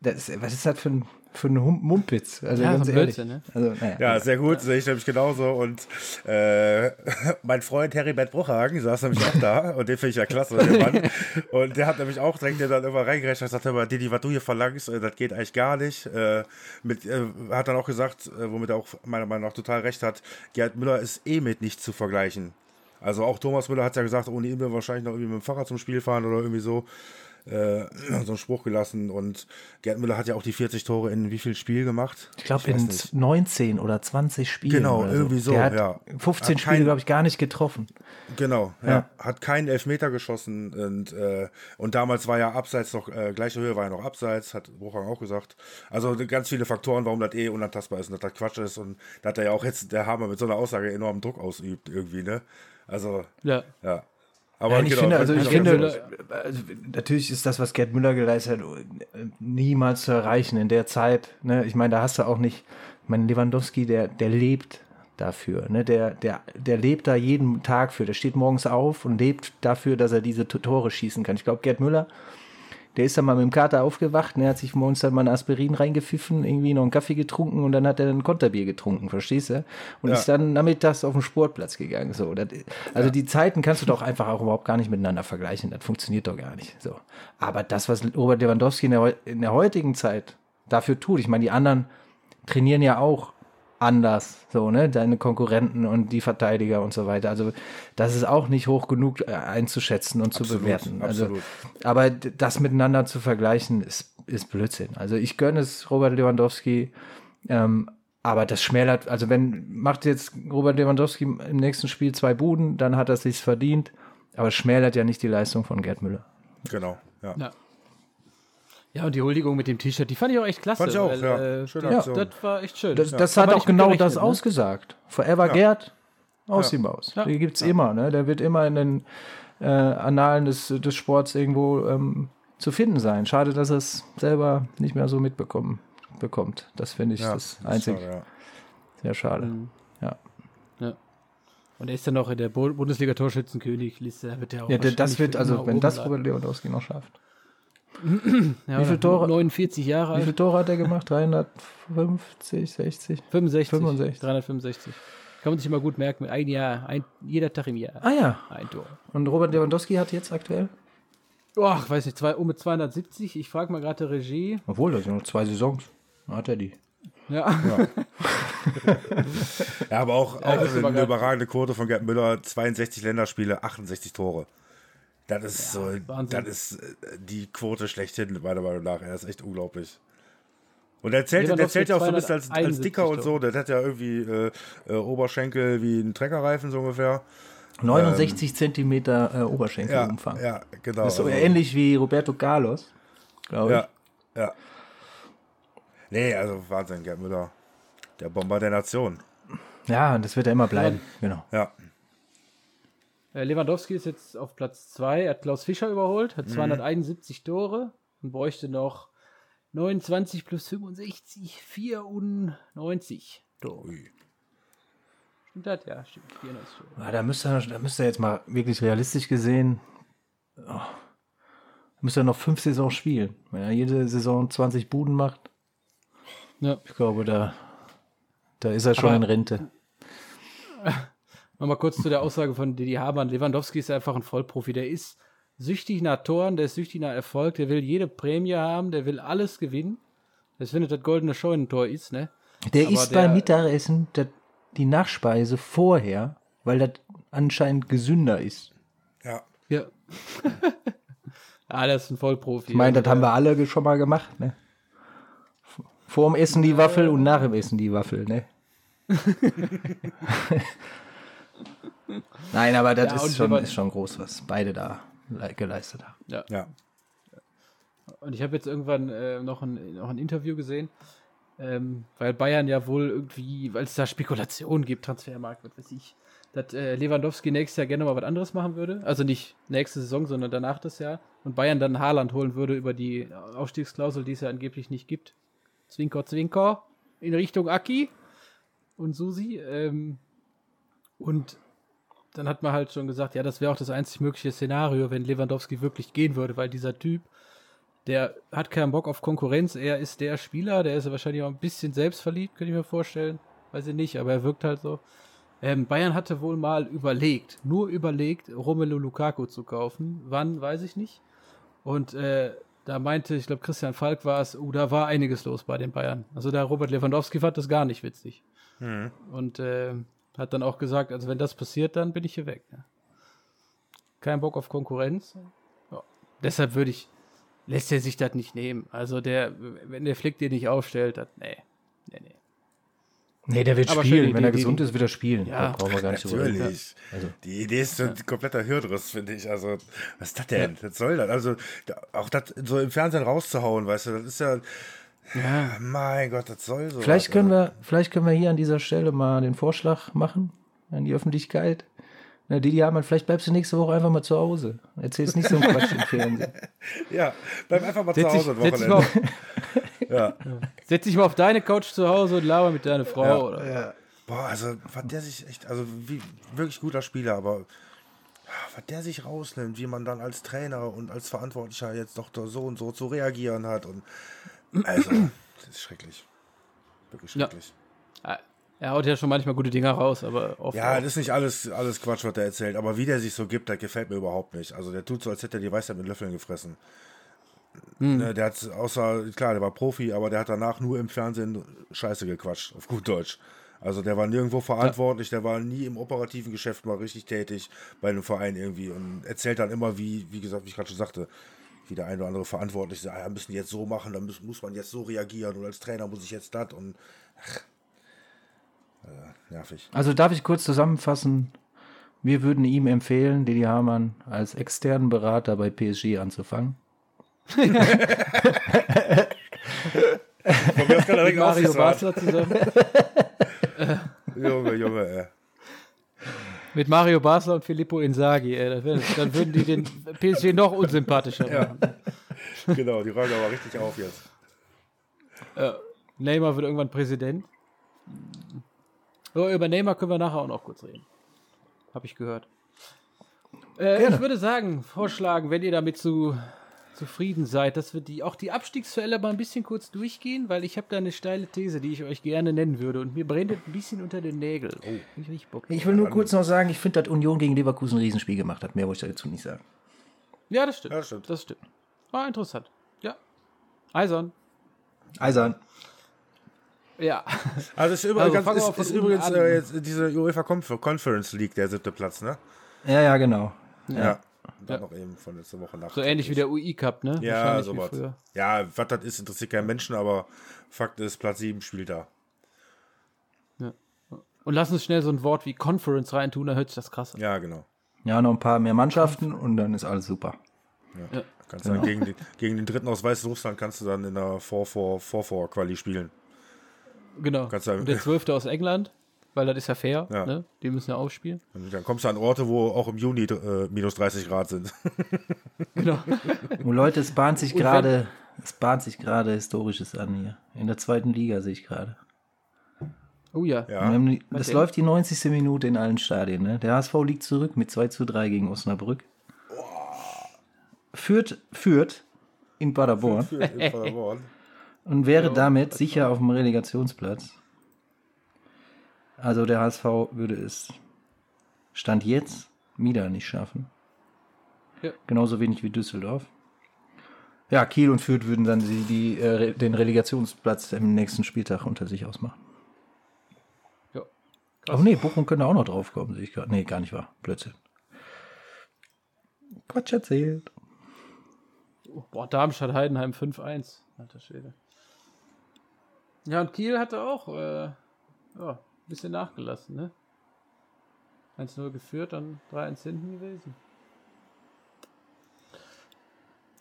das, was ist das für ein, für einen Hum- Mumpitz. Also Ja, ganz so ehrlich. Blödsinn, ne? Also, naja. Ja, sehr gut, sehe ich nämlich genauso. Und äh, mein Freund Heribert Bruchhagen saß nämlich auch da und den finde ich ja klasse. Und der hat nämlich auch direkt dann immer reingerechnet und gesagt, hör mal, Didi, was du hier verlangst, äh, das geht eigentlich gar nicht. Äh, mit, äh, hat dann auch gesagt, äh, womit er auch meiner Meinung nach total recht hat, Gerd Müller ist eh mit nicht zu vergleichen. Also auch Thomas Müller hat ja gesagt, ohne ihn wir wahrscheinlich noch irgendwie mit dem Fahrrad zum Spiel fahren oder irgendwie so. Äh, so einen Spruch gelassen und Gerd Müller hat ja auch die 40 Tore in wie viel Spiel gemacht? Ich glaube, in nicht. 19 oder 20 Spielen. Genau, oder irgendwie so, ja. 15 Hat Spiele, glaube ich, gar nicht getroffen. Genau, ja. Ja. Hat keinen Elfmeter geschossen und, äh, und damals war ja abseits noch, äh, gleiche Höhe war ja noch abseits, hat Bruchhang auch gesagt. Also ganz viele Faktoren, warum das eh unantastbar ist und dass das Quatsch ist und dass er ja auch jetzt, der Hammer mit so einer Aussage enormen Druck ausübt irgendwie, ne? Also, Ja. ja. Aber und ich genau, finde, also ich finde, also, natürlich ist das, was Gerd Müller geleistet hat, niemals zu erreichen in der Zeit. Ne? Ich meine, da hast du auch nicht, ich meine, Lewandowski, der, der lebt dafür. Ne? Der, der, der lebt da jeden Tag für. Der steht morgens auf und lebt dafür, dass er diese Tore schießen kann. Ich glaube, Gerd Müller, der ist dann mal mit dem Kater aufgewacht, ne, hat sich morgens dann mal ein Aspirin reingepfiffen, irgendwie noch einen Kaffee getrunken und dann hat er ein Konterbier getrunken, verstehst du? Und Ja. ist dann nachmittags auf den Sportplatz gegangen. So, das, also die Zeiten kannst du doch einfach auch überhaupt gar nicht miteinander vergleichen. Das funktioniert doch gar nicht. So. Aber das, was Robert Lewandowski in der, in der heutigen Zeit dafür tut, ich meine, die anderen trainieren ja auch anders, so, ne, deine Konkurrenten und die Verteidiger und so weiter. Also, das ist auch nicht hoch genug äh, einzuschätzen und zu Absolut, bewerten. Also, absolut. aber das miteinander zu vergleichen, ist, ist Blödsinn. Also, ich gönne es Robert Lewandowski, ähm, aber das schmälert, also wenn, macht jetzt Robert Lewandowski im nächsten Spiel zwei Buden, dann hat er sich's verdient, aber es schmälert ja nicht die Leistung von Gerd Müller. Genau, ja. Ja. Ja, und die Huldigung mit dem T-Shirt, die fand ich auch echt klasse. Fand ich auch, weil, ja. Äh, Schöne das, Aktion. das war echt schön. Das, ja. das Haben hat auch genau das ne? ausgesagt. Forever Ja. Gerd, aus Ja. die Maus. Ja. Die gibt's immer, ne? Der wird immer in den äh, Annalen des, des Sports irgendwo ähm, zu finden sein. Schade, dass er es selber nicht mehr so mitbekommen bekommt. Das finde ich Ja, das ist einzig schade, ja. sehr schade. Mhm. Ja. Und er ist dann noch in der Bu- Bundesliga-Torschützenkönig-Liste. Da wird er auch Ja, das wird, also wenn das. Robert Lewandowski noch schafft. Ja, wie viele Tore- 49 Jahre Wie alt. viele Tore hat er gemacht? 350, 60? 65. 65. 365. Kann man sich immer gut merken. Ein Jahr, ein, jeder Tag im Jahr. Ah ja. Ein Tor. Und Robert Lewandowski hat jetzt aktuell? Ach, weiß nicht, zwei, um mit 270. Ich frage mal gerade der Regie. Obwohl, das sind noch zwei Saisons. Dann hat er die. Ja. Ja, aber auch, auch ist aber eine überragende Quote von Gerd Müller, 62 Länderspiele, 68 Tore. Das ist so, Wahnsinn. das ist äh, die Quote schlechthin, meiner Meinung nach. Er ist echt unglaublich. Und er zählt, der zählt ja auch so ein bisschen als, als 271 Dicker und so. Der hat ja irgendwie äh, äh, Oberschenkel wie ein Treckerreifen so ungefähr. 69 Zentimeter äh, Oberschenkelumfang. Ja, ja, genau. Das ist so Also, ähnlich wie Roberto Carlos, glaube ich. Ja, ja. Nee, also Wahnsinn, Gerd Müller. Der Bomber der Nation. Ja, und das wird er immer bleiben. Genau. Ja, Lewandowski ist jetzt auf Platz 2, er hat Klaus Fischer überholt, Mhm. hat 271 Tore und bräuchte noch 29 plus 65, 94 Tore. Ui. Stimmt das? Ja, stimmt. 94 Tore. Ja, da müsste er, da müsste er jetzt mal wirklich realistisch gesehen, oh, müsste er noch fünf Saisons spielen. Wenn er jede Saison 20 Buden macht, Ja. ich glaube, da, da ist er schon Aber- in Rente. Nochmal kurz zu der Aussage von Didi Hamann. Lewandowski ist einfach ein Vollprofi. Der ist süchtig nach Toren, der ist süchtig nach Erfolg, der will jede Prämie haben, der will alles gewinnen. Das findet das goldene Scheunentor ist, ne? Der Aber isst der- beim Mittagessen das, die Nachspeise vorher, weil das anscheinend gesünder ist. ja. Ja. ah, das ist ein Vollprofi. Ich meine, das haben wir alle schon mal gemacht, ne? Vor dem Essen die Waffel und nach dem Essen die Waffel, ne? Nein, aber das Ja, ist, schon, ist schon groß, was beide da le- geleistet haben. Ja. Ja. Und ich habe jetzt irgendwann äh, noch, ein, noch ein Interview gesehen, ähm, weil Bayern ja wohl irgendwie, weil es da Spekulationen gibt, Transfermarkt, was weiß ich, dass äh, Lewandowski nächstes Jahr gerne mal was anderes machen würde. Also nicht nächste Saison, sondern danach das Jahr. Und Bayern dann Haaland holen würde über die Aufstiegsklausel, die es ja angeblich nicht gibt. Zwinker, Zwinker in Richtung Aki und Susi. Ähm, und dann hat man halt schon gesagt, ja, das wäre auch das einzig mögliche Szenario, wenn Lewandowski wirklich gehen würde, weil dieser Typ, der hat keinen Bock auf Konkurrenz. Er ist der Spieler, der ist wahrscheinlich auch ein bisschen selbstverliebt, könnte ich mir vorstellen. Weiß ich nicht, aber er wirkt halt so. Ähm, Bayern hatte wohl mal überlegt, nur überlegt, Romelu Lukaku zu kaufen. Wann, weiß ich nicht. Und äh, da meinte, ich glaube, Christian Falk war es, uh, da war einiges los bei den Bayern. Also der Robert Lewandowski fand das gar nicht witzig. Mhm. Und äh, hat dann auch gesagt, also wenn das passiert, dann bin ich hier weg. Ja. Kein Bock auf Konkurrenz. Ja. Deshalb würde ich, lässt er sich das nicht nehmen. Also der, wenn der Flick dir nicht aufstellt, das, nee, nee, nee. Nee, der wird Aber spielen. schön, Wenn die- er die- gesund ist, wird er spielen. Ja. Da brauchen wir gar nicht drüber. Natürlich. Also. Die Idee ist ein kompletter Hirnriss, finde ich. Also, was ist das denn? Was soll das? Also, auch das so im Fernsehen rauszuhauen, weißt du, das ist ja, Ja, mein Gott, das soll so. Vielleicht können, wir, vielleicht können wir hier an dieser Stelle mal den Vorschlag machen an die Öffentlichkeit. Na, Didi Hamann, vielleicht bleibst du nächste Woche einfach mal zu Hause. Erzählst nicht so einen Quatsch im Fernsehen. Ja, bleib einfach mal setz zu Hause dich mal Wochenende. auf, Ja. setz dich mal auf deine Couch zu Hause und laber mit deiner Frau. Ja. Oder? Boah, also, was der sich echt, also, wie, wirklich guter Spieler, aber was der sich rausnimmt, wie man dann als Trainer und als Verantwortlicher jetzt doch da so und so zu reagieren hat und, also, das ist schrecklich. Wirklich Ja. schrecklich. Ah, Er haut ja schon manchmal gute Dinger raus, aber oft Ja, auch. das ist nicht alles, alles Quatsch, was der erzählt, aber wie der sich so gibt, das gefällt mir überhaupt nicht. Also der tut so, als hätte er die Weisheit mit Löffeln gefressen. Ne, der hat außer, klar, der war Profi, aber der hat danach nur im Fernsehen Scheiße gequatscht, auf gut Deutsch. Also der war nirgendwo verantwortlich, der war nie im operativen Geschäft mal richtig tätig bei einem Verein irgendwie und erzählt dann immer, wie, wie gesagt, wie ich gerade schon sagte, wie der ein oder andere verantwortlich sagt, ja, müssen jetzt so machen, dann muss, muss man jetzt so reagieren und als Trainer muss ich jetzt das und ach, äh, nervig. Also darf ich kurz zusammenfassen? Wir würden ihm empfehlen, Didi Hamann als externen Berater bei PSG anzufangen. Von mir aus kann er direkt Mario. Basler zusammen. Junge, Junge, ey. Mit Mario Basler und Filippo Inzaghi. Ey, wär, dann würden die den PSG noch unsympathischer machen. Genau, die räumen aber richtig auf jetzt. Neymar wird irgendwann Präsident. Oh, über Neymar können wir nachher auch noch kurz reden. Habe ich gehört. Äh, ich würde sagen, vorschlagen, wenn ihr damit zu, zufrieden seid, dass wir die, auch die Abstiegsduelle mal ein bisschen kurz durchgehen, weil ich habe da eine steile These, die ich euch gerne nennen würde und mir brennt es ein bisschen unter den Nägeln. Oh, ich richtig Bock. Ich will nur kurz noch sagen, ich finde, dass Union gegen Leverkusen ein Riesenspiel gemacht hat. Mehr wollte ich dazu nicht sagen. Ja, das stimmt. Ja, das stimmt. Das stimmt. War interessant. Ja. Eisern. Eisern. Ja. Also ist, über, Also ganz, ist, ist übrigens äh, jetzt diese UEFA Conf Conference League der siebte Platz, ne? Ja, ja, genau. Ja. Dann Ja. noch eben von letzter Woche nach. So ähnlich wie der UI Cup, ne? Ja, sowas. Ja, was das ist, interessiert keinen Menschen, aber Fakt ist, Platz 7 spielt da. Und lass uns schnell so ein Wort wie Conference reintun, dann hört sich das krass an. Ja, genau. Ja, noch ein paar mehr Mannschaften und dann ist alles super. Kannst dann gegen, den, gegen den dritten aus Weißrussland kannst du dann in der 4-4-4-4-Quali spielen. Genau. Kannst du- Und der Zwölfte aus England, weil das ist ja fair, Ja. ne? Die müssen ja aufspielen. Und dann kommst du an Orte, wo auch im Juni äh, minus 30 Grad sind. Genau. Und Leute, es bahnt sich gerade, es bahnt sich gerade Historisches an hier. In der zweiten Liga sehe ich gerade. Oh ja. Ja, haben die- Das läuft die 90. Minute in allen Stadien. Ne? Der HSV liegt zurück mit 2 zu 3 gegen Osnabrück. Führt, führt in Paderborn für in Paderborn. und wäre damit sicher auf dem Relegationsplatz. Also der HSV würde es Stand jetzt wieder nicht schaffen. Ja. Genauso wenig wie Düsseldorf. Ja, Kiel und Fürth würden dann die, die, äh, den Relegationsplatz im nächsten Spieltag unter sich ausmachen. ja. Oh nee, Bochum könnte auch noch draufkommen, sehe ich gerade. Nee, gar nicht wahr. Blödsinn. Quatsch erzählt. Boah, Darmstadt Heidenheim 5-1. Alter Schwede. Ja, und Kiel hatte auch äh, ja, ein bisschen nachgelassen, ne? 1-0 geführt, dann 3-1 hinten gewesen.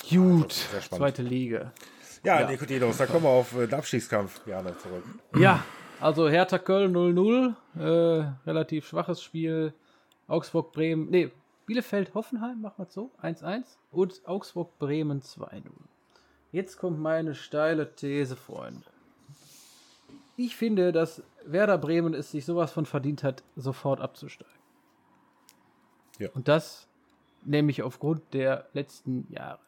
Gut, spannend. zweite Liga. Ja, Ja. Nikotinos, da kommen wir auf äh, den Abstiegskampf gerne zurück. Ja, also Hertha Köln 0-0, äh, relativ schwaches Spiel. Augsburg Bremen, nee, Bielefeld Hoffenheim, machen wir es so, 1-1 und Augsburg Bremen 2-0. Jetzt kommt meine steile These, Freunde. Ich finde, dass Werder Bremen es sich sowas von verdient hat, sofort abzusteigen. Ja. Und das nämlich aufgrund der letzten Jahre.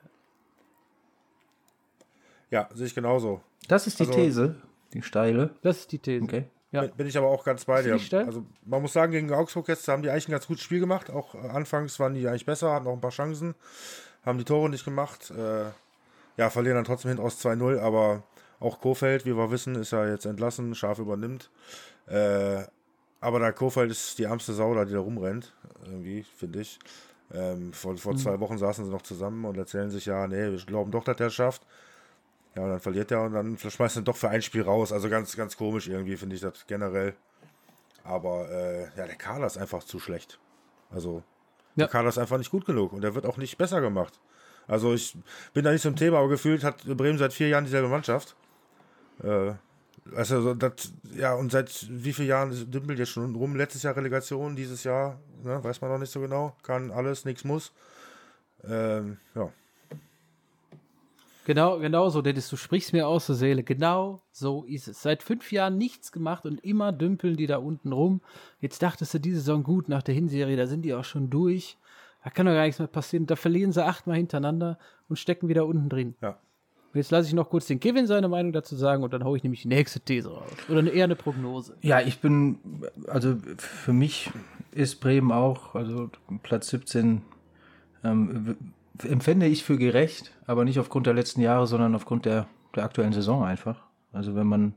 Ja, sehe ich genauso. Das ist die Also- These, die steile. Das ist die These. Okay. Ja. Bin- ich aber auch ganz bei dir. Also man muss sagen, gegen Augsburg jetzt haben die eigentlich ein ganz gutes Spiel gemacht. Auch äh, anfangs waren die eigentlich besser, hatten auch ein paar Chancen, haben die Tore nicht gemacht. Äh, ja, verlieren dann trotzdem hinten aus 2-0, aber auch Kofeld, wie wir wissen, ist ja jetzt entlassen, scharf übernimmt. Äh, aber der Kofeld ist die ärmste Sau da, die da rumrennt, irgendwie, finde ich. Ähm, vor vor Mhm. zwei Wochen saßen sie noch zusammen und erzählen sich, ja, nee, wir glauben doch, dass der schafft. Ja, und dann verliert er und dann schmeißt er doch für ein Spiel raus. Also ganz, ganz komisch irgendwie, finde ich das generell. Aber äh, ja, der Kader ist einfach zu schlecht. Also, Ja. der Kader ist einfach nicht gut genug und der wird auch nicht besser gemacht. Also, ich bin da nicht zum Thema, aber gefühlt hat Bremen seit vier Jahren dieselbe Mannschaft. Äh, also, so das, ja, und seit wie vielen Jahren dümpelt jetzt schon rum? Letztes Jahr Relegation, dieses Jahr, ne, weiß man noch nicht so genau. Kann alles, nichts muss. Ähm, ja. Genau, genau so, Dennis, du sprichst mir aus der Seele. Genau so ist es. Seit fünf Jahren nichts gemacht und immer dümpeln die da unten rum. Jetzt dachtest du, diese Saison gut nach der Hinserie, da sind die auch schon durch. Da kann doch gar nichts mehr passieren. Da verlieren sie achtmal hintereinander und stecken wieder unten drin. Ja. Und jetzt lasse ich noch kurz den Kevin seine Meinung dazu sagen und dann haue ich nämlich die nächste These raus. Oder eher eine Prognose. Ja, ich bin, also für mich ist Bremen auch, also Platz 17 ähm, empfände ich für gerecht, aber nicht aufgrund der letzten Jahre, sondern aufgrund der, der aktuellen Saison einfach. Also wenn man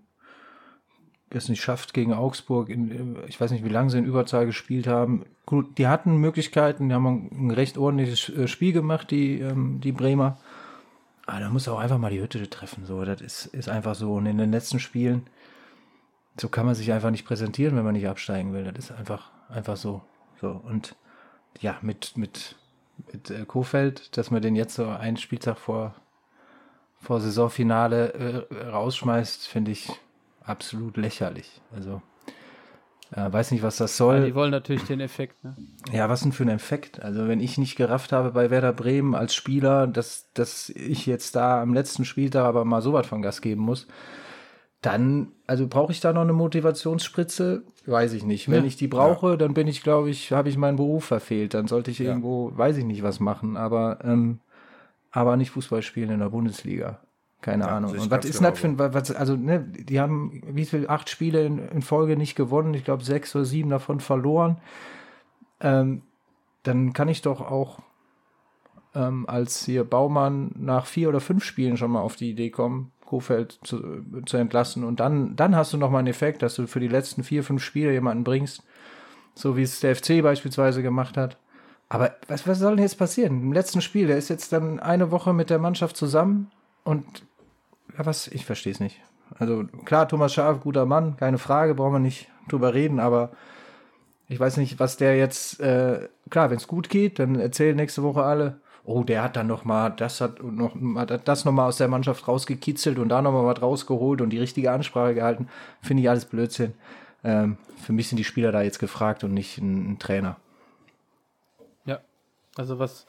es nicht schafft gegen Augsburg, in, ich weiß nicht, wie lange sie in Überzahl gespielt haben. Gut, die hatten Möglichkeiten, die haben ein recht ordentliches äh, Spiel gemacht, die, ähm, die Bremer. Aber da muss auch einfach mal die Hütte treffen. So, das ist, ist einfach so. Und in den letzten Spielen, so kann man sich einfach nicht präsentieren, wenn man nicht absteigen will. Das ist einfach, einfach so. So. Und ja, mit, mit, mit äh, Kofeld, dass man den jetzt so einen Spieltag vor, vor Saisonfinale äh, rausschmeißt, finde ich absolut lächerlich. Also, äh, weiß nicht, was das Ja, soll. die wollen natürlich den Effekt. Ne? Ja, was denn für ein Effekt? Also, wenn ich nicht gerafft habe bei Werder Bremen als Spieler, dass, dass ich jetzt da am letzten Spieltag aber mal so was von Gas geben muss, dann, also brauche ich da noch eine Motivationsspritze? Weiß ich nicht. Wenn Ja. ich die brauche, dann bin ich, glaube ich, habe ich meinen Beruf verfehlt. Dann sollte ich irgendwo, weiß ich nicht, was machen, aber, ähm, aber nicht Fußball spielen in der Bundesliga. Keine Ja, Ahnung. ich Und was ist denn das für ein, was, also, ne, die haben, wie viel, acht Spiele in, in Folge nicht gewonnen. Ich glaube, sechs oder sieben davon verloren ähm, dann kann ich doch auch ähm, als hier Baumann nach vier oder fünf Spielen schon mal auf die Idee kommen, Kofeld zu, zu entlassen. Und dann, dann hast du noch mal einen Effekt, dass du für die letzten vier, fünf Spiele jemanden bringst, so wie es der FC beispielsweise gemacht hat. Aber was, was soll denn jetzt passieren? Im letzten Spiel, der ist jetzt dann eine Woche mit der Mannschaft zusammen und ja, was, ich verstehe es nicht. Also klar, Thomas Schaaf, guter Mann, keine Frage, brauchen wir nicht drüber reden, aber ich weiß nicht, was der jetzt, äh, klar, wenn es gut geht, dann erzählen nächste Woche alle, oh, der hat dann noch mal, das hat noch hat das noch mal aus der Mannschaft rausgekitzelt und da noch mal was rausgeholt und die richtige Ansprache gehalten. Finde ich alles Blödsinn. Ähm, für mich sind die Spieler da jetzt gefragt und nicht ein, ein Trainer. Ja. Also was,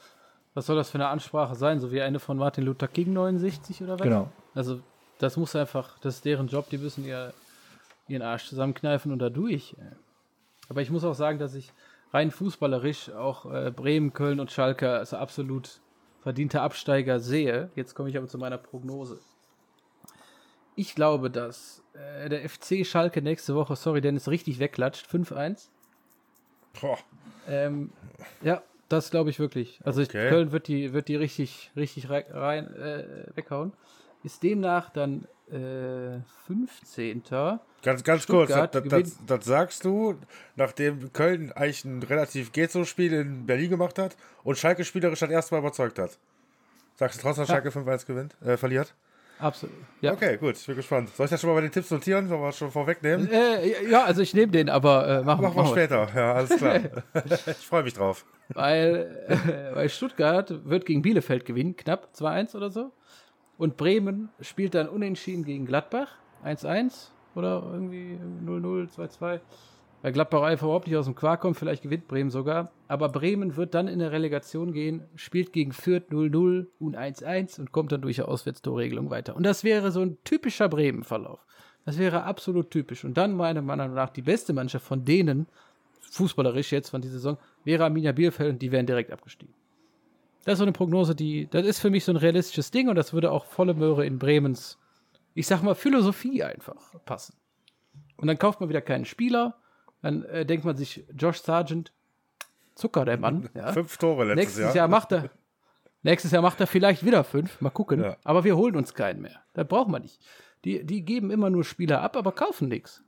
was soll das für eine Ansprache sein? So wie eine von Martin Luther King 69 oder was? Genau. Also das muss einfach, das ist deren Job, die müssen ihr, ihren Arsch zusammenkneifen und da durch. Aber ich muss auch sagen, dass ich rein fußballerisch auch äh, Bremen, Köln und Schalke als absolut verdiente Absteiger sehe. Jetzt komme ich aber zu meiner Prognose. Ich glaube, dass äh, der FC Schalke nächste Woche, sorry, Dennis, richtig wegklatscht. 5-1. Boah. Ähm, ja, das glaube ich wirklich. Also ich, Okay. Köln wird die, wird die richtig, richtig rei- rein äh, weghauen. Ist demnach dann äh, 15. Ganz, ganz kurz, das, das, das sagst du, nachdem Köln eigentlich ein relativ geht so Spiel in Berlin gemacht hat und Schalke spielerisch das erste Mal überzeugt hat. Sagst du trotzdem, dass Schalke 5-1 gewinnt, äh, verliert? Absolut. Ja. Okay, gut, ich bin gespannt. Soll ich das schon mal bei den Tipps notieren? Sollen wir das schon vorwegnehmen? Äh, ja, also ich nehme den, aber äh, machen, Machen wir später, ja, alles klar. ich freue mich drauf. Weil, äh, weil Stuttgart wird gegen Bielefeld gewinnen, knapp 2-1 oder so. Und Bremen spielt dann unentschieden gegen Gladbach, 1-1 oder irgendwie 0-0, 2-2. Weil Gladbach einfach überhaupt nicht aus dem Quark kommt, vielleicht gewinnt Bremen sogar. Aber Bremen wird dann in der Relegation gehen, spielt gegen Fürth 0-0 und 1-1 und kommt dann durch die Auswärtstorregelung weiter. Und das wäre so ein typischer Bremen-Verlauf. Das wäre absolut typisch. Und dann meiner Meinung nach die beste Mannschaft von denen, fußballerisch jetzt von dieser Saison, wäre Arminia Bielefeld und die wären direkt abgestiegen. Das ist so eine Prognose, die, das ist für mich so ein realistisches Ding und das würde auch volle Möhre in Bremens, ich sag mal, Philosophie einfach passen. Und dann kauft man wieder keinen Spieler, dann äh, denkt man sich, Josh Sargent, Zucker, der Mann. Ja. Fünf Tore letztes Nächstes Jahr. Jahr. macht er. Nächstes Jahr macht er vielleicht wieder fünf. Mal gucken. Ja. Aber wir holen uns keinen mehr. Das brauchen wir nicht. Die, die geben immer nur Spieler ab, aber kaufen nichts.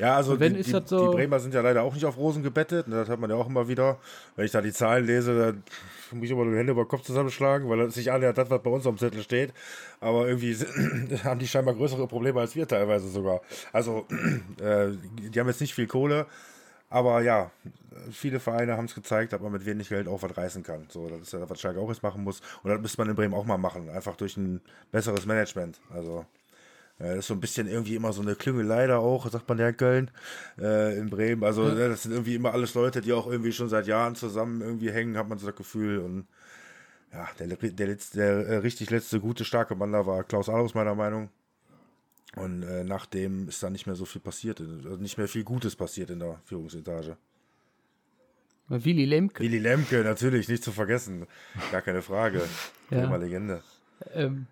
Ja, also wenn die, die, so- die Bremer sind ja leider auch nicht auf Rosen gebettet. ne, Das hat man ja auch immer wieder. Wenn ich da die Zahlen lese, dann muss ich immer nur die Hände über den Kopf zusammenschlagen, weil das nicht annähert das, was bei uns dem Zettel steht. Aber irgendwie haben die scheinbar größere Probleme als wir teilweise sogar. Also, äh, die haben jetzt nicht viel Kohle. Aber ja, viele Vereine haben es gezeigt, dass man mit wenig Geld auch was reißen kann. So, das ist ja das, was Schalke auch jetzt machen muss. Und das müsste man in Bremen auch mal machen. Einfach durch ein besseres Management. Also, das ist so ein bisschen irgendwie immer so eine Klüngelei da auch, sagt man ja in Köln, äh, in Bremen. Also ne, das sind irgendwie immer alles Leute, die auch irgendwie schon seit Jahren zusammen irgendwie hängen, hat man so das Gefühl. Und ja, der, der, letzte, der äh, richtig letzte gute, starke Mann da war Klaus Allus, meiner Meinung. Und äh, nachdem ist da nicht mehr so viel passiert, also nicht mehr viel Gutes passiert in der Führungsetage. Willi Lemke. Willi Lemke, natürlich, nicht zu vergessen. Gar keine Frage. Ja. Immer Legende. Ähm,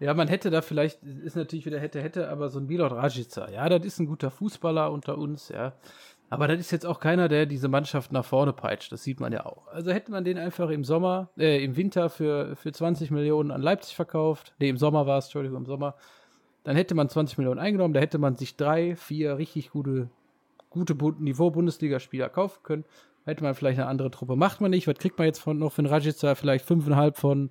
ja, man hätte da vielleicht, ist natürlich wieder hätte, hätte, aber so ein Milot Rajica, ja, das ist ein guter Fußballer unter uns, ja. Aber das ist jetzt auch keiner, der diese Mannschaft nach vorne peitscht, das sieht man ja auch. Also hätte man den einfach im Sommer, äh, im Winter für, für 20 Millionen an Leipzig verkauft, nee, im Sommer war es, Entschuldigung, im Sommer, dann hätte man 20 Millionen eingenommen, da hätte man sich drei, vier richtig gute, gute Bu Niveau-Bundesligaspieler kaufen können, hätte man vielleicht eine andere Truppe. Macht man nicht, was kriegt man jetzt von, noch für einen Rajica? Vielleicht fünfeinhalb von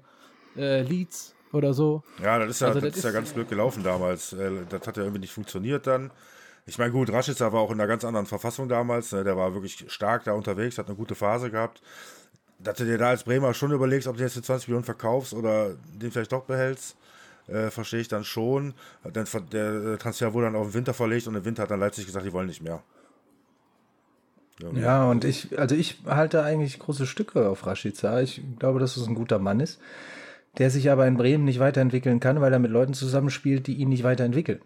äh, Leeds oder so. Ja, das ist ja, Also das das ist ja ganz blöd gelaufen damals. Äh, Das hat ja irgendwie nicht funktioniert dann. Ich meine, gut, Rashica war auch in einer ganz anderen Verfassung damals. ne, Der war wirklich stark da unterwegs, hat eine gute Phase gehabt. Dass du dir da als Bremer schon überlegst, ob du jetzt für 20 Millionen verkaufst oder den vielleicht doch behältst, äh, verstehe ich dann schon. Dann, der Transfer wurde dann auf den Winter verlegt und im Winter hat dann Leipzig gesagt, die wollen nicht mehr. Ja, und ich, also ich halte eigentlich große Stücke auf Rashica. Ich glaube, dass es ein guter Mann ist, der sich aber in Bremen nicht weiterentwickeln kann, weil er mit Leuten zusammenspielt, die ihn nicht weiterentwickeln.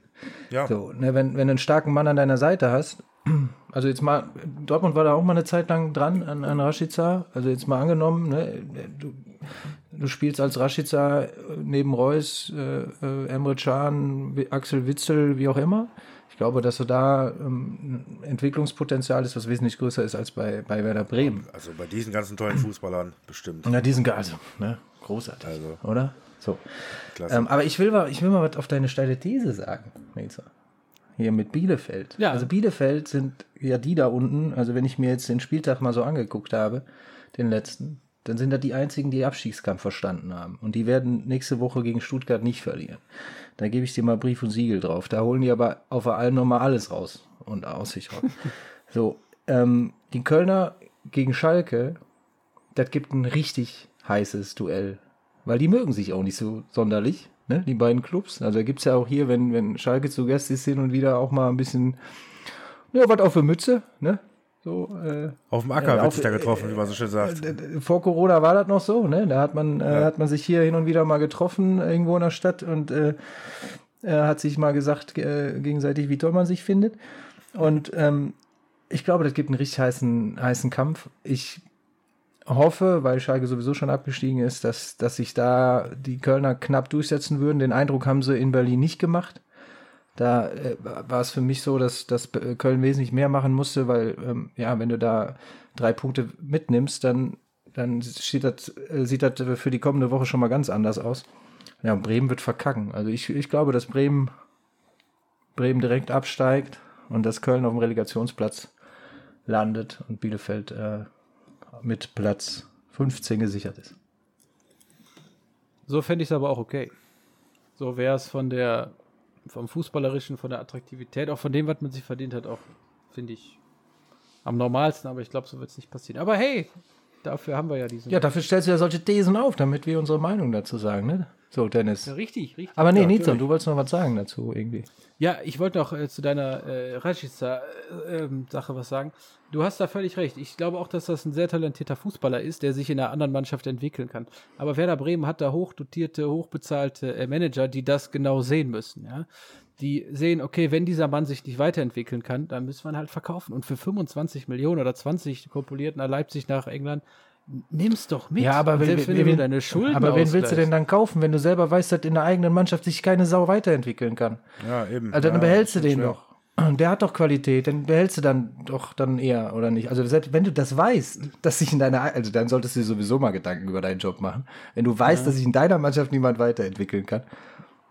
Ja, So, ne, wenn, wenn du einen starken Mann an deiner Seite hast, also jetzt mal, Dortmund war da auch mal eine Zeit lang dran an, an Rashica, also jetzt mal angenommen, ne, du, du spielst als Rashica neben Reus, äh, äh, Emre Can, Axel Witzel, wie auch immer. Ich glaube, dass du da ähm, ein Entwicklungspotenzial ist, was wesentlich größer ist als bei, bei Werder Bremen. also bei diesen ganzen tollen Fußballern bestimmt. Na, diesen also, ne, großartig, Also. oder? So. Ähm, aber ich will, mal, ich will mal was auf deine steile These sagen, Neza. Hier mit Bielefeld. Ja. Also Bielefeld sind ja die da unten, also wenn ich mir jetzt den Spieltag mal so angeguckt habe, den letzten, dann sind da die einzigen, die Abstiegskampf verstanden haben. Und die werden nächste Woche gegen Stuttgart nicht verlieren. Da gebe ich dir mal Brief und Siegel drauf. Da holen die aber auf der Alm nochmal alles raus und aus sich raus. so, ähm, die Kölner gegen Schalke, das gibt ein richtig heißes Duell. Weil die mögen sich auch nicht so sonderlich, ne? die beiden Clubs. Also gibt es ja auch hier, wenn, wenn Schalke zu Gast ist, hin und wieder auch mal ein bisschen, ja, was auch für Mütze, ne? So, äh, Auf dem Acker Ja, wird sich da getroffen, wie man so schön sagt. vor Corona war das noch so, ne? Da hat man, äh, hat man sich hier hin und wieder mal getroffen, irgendwo in der Stadt und äh, äh, hat sich mal gesagt, äh, gegenseitig, wie toll man sich findet. Und ähm, ich glaube, das gibt einen richtig heißen, heißen Kampf. Ich hoffe, weil Schalke sowieso schon abgestiegen ist, dass, dass sich da die Kölner knapp durchsetzen würden. Den Eindruck haben sie in Berlin nicht gemacht. Da äh, war es für mich so, dass, dass Köln wesentlich mehr machen musste, weil, ähm, ja, wenn du da drei Punkte mitnimmst, dann, dann sieht das, äh, sieht das für die kommende Woche schon mal ganz anders aus. Ja, Bremen wird verkacken. Also ich, ich glaube, dass Bremen, Bremen direkt absteigt und dass Köln auf dem Relegationsplatz landet und Bielefeld äh, mit Platz 15 gesichert ist. So fände ich es aber auch okay. So wäre es von der, vom Fußballerischen, von der Attraktivität, auch von dem, was man sich verdient hat, auch, finde ich, am normalsten, aber ich glaube, so wird es nicht passieren. Aber hey, dafür haben wir ja diesen. Ja, dafür stellst du ja solche Thesen auf, damit wir unsere Meinung dazu sagen, ne? So, Dennis. Ja, richtig, richtig. Aber nee, ja, Nizam, du wolltest noch was sagen dazu irgendwie. Ja, ich wollte noch äh, zu deiner äh, Rashica-Sache was sagen. Du hast da völlig recht. Ich glaube auch, dass das ein sehr talentierter Fußballer ist, der sich in einer anderen Mannschaft entwickeln kann. Aber Werder Bremen hat da hochdotierte, hochbezahlte äh, Manager, die das genau sehen müssen. Ja? Die sehen, okay, wenn dieser Mann sich nicht weiterentwickeln kann, dann müssen wir ihn halt verkaufen. Und für 25 Millionen oder 20 kompuliert nach Leipzig nach England nimm's doch mit. Ja, aber, wenn wen, du deine Schulden aber wen willst du denn dann kaufen, wenn du selber weißt, dass in der eigenen Mannschaft sich keine Sau weiterentwickeln kann? Ja, eben. Also dann ja, behältst du den schwer. doch. Und der hat doch Qualität, dann behältst du dann doch dann eher, oder nicht? Also selbst wenn du das weißt, dass sich in deiner, also dann solltest du dir sowieso mal Gedanken über deinen Job machen. Wenn du weißt, dass sich in deiner Mannschaft niemand weiterentwickeln kann.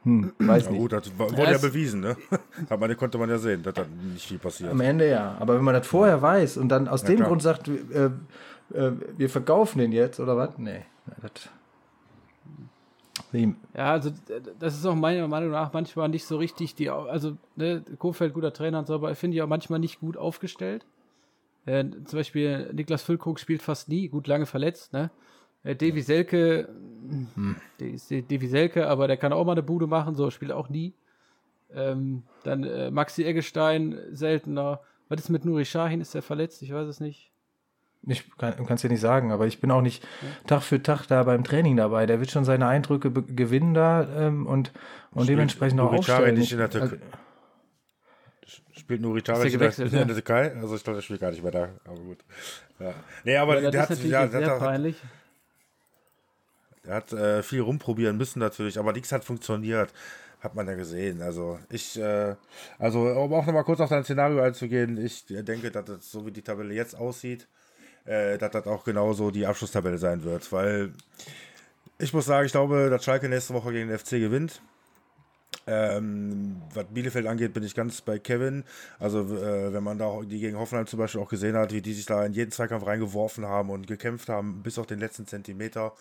Hm, weiß Ja nicht. gut, das wurde ja bewiesen, ne? Aber man, konnte man ja sehen, dass da nicht viel passiert. Am Ende ja. Aber wenn man das vorher weiß und dann aus dem klar. Grund sagt, äh, äh, wir verkaufen den jetzt, oder was? Nee. Ja, also das ist auch meiner Meinung nach manchmal nicht so richtig die, also ne, Kofeld guter Trainer und so, aber ich finde ich auch manchmal nicht gut aufgestellt. Äh, zum Beispiel Niklas Füllkrug spielt fast nie, gut lange verletzt, ne? Äh, Davy Selke, hm. Davy Selke, aber der kann auch mal eine Bude machen, so spielt auch nie. Ähm, dann äh, Maxi Eggestein, seltener. Was ist mit Nuri Sahin? Ist der verletzt? Ich weiß es nicht. Ich kann es dir nicht sagen, aber ich bin auch nicht Tag für Tag da beim Training dabei. Der wird schon seine Eindrücke gewinnen da ähm, und, und dementsprechend auch aufstellen. nicht in der Ich- Türkei. Spielt Nuri Taric in, der- in ja. der Türkei? Also ich glaube, der spielt gar nicht mehr da, aber gut. Ja. Nee, aber Ja, der hat, ja, der sehr hat, peinlich. der hat äh, viel rumprobieren müssen natürlich, aber nichts hat funktioniert. Hat man ja gesehen. Also ich, äh, also um auch nochmal kurz auf dein Szenario einzugehen, ich denke, dass das, so wie die Tabelle jetzt aussieht, äh, dass das auch genauso die Abschlusstabelle sein wird, weil ich muss sagen, ich glaube, dass Schalke nächste Woche gegen den FC gewinnt. Ähm, was Bielefeld angeht, bin ich ganz bei Kevin. Also, äh, wenn man da die gegen Hoffenheim zum Beispiel auch gesehen hat, wie die sich da in jeden Zweikampf reingeworfen haben und gekämpft haben, bis auf den letzten Zentimeter.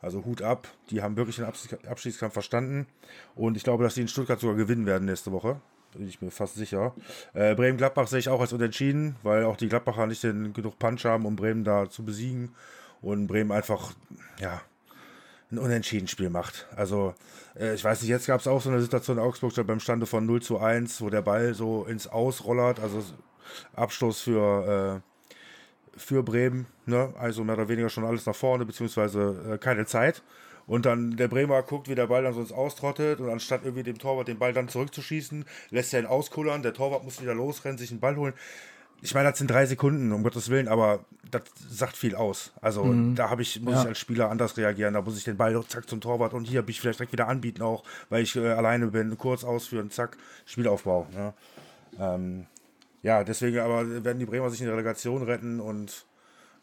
Also Hut ab, die haben wirklich den Abs- Abschiedskampf verstanden. Und ich glaube, dass die in Stuttgart sogar gewinnen werden nächste Woche. Bin ich mir fast sicher. Äh, Bremen-Gladbach sehe ich auch als unentschieden, weil auch die Gladbacher nicht den, genug Punch haben, um Bremen da zu besiegen. Und Bremen einfach, ja, ein Unentschieden-Spiel macht. Also, äh, ich weiß nicht, jetzt gab es auch so eine Situation in Augsburg beim Stande von 0 zu 1, wo der Ball so ins Aus rollert, also Abstoß für, äh, für Bremen, ne? also mehr oder weniger schon alles nach vorne, beziehungsweise äh, keine Zeit. Und dann der Bremer guckt, wie der Ball dann so ins Austrottet und anstatt irgendwie dem Torwart den Ball dann zurückzuschießen, lässt er ihn auskullern, der Torwart muss wieder losrennen, sich einen Ball holen. Ich meine, das sind drei Sekunden, um Gottes Willen, aber das sagt viel aus. Also da habe ich, muss Ja. ich als Spieler anders reagieren. Da muss ich den Ball zack zum Torwart und hier bin ich vielleicht direkt wieder anbieten auch, weil ich äh, alleine bin, kurz ausführen, zack, Spielaufbau. Ja. Ähm, ja, deswegen aber werden die Bremer sich in die Relegation retten und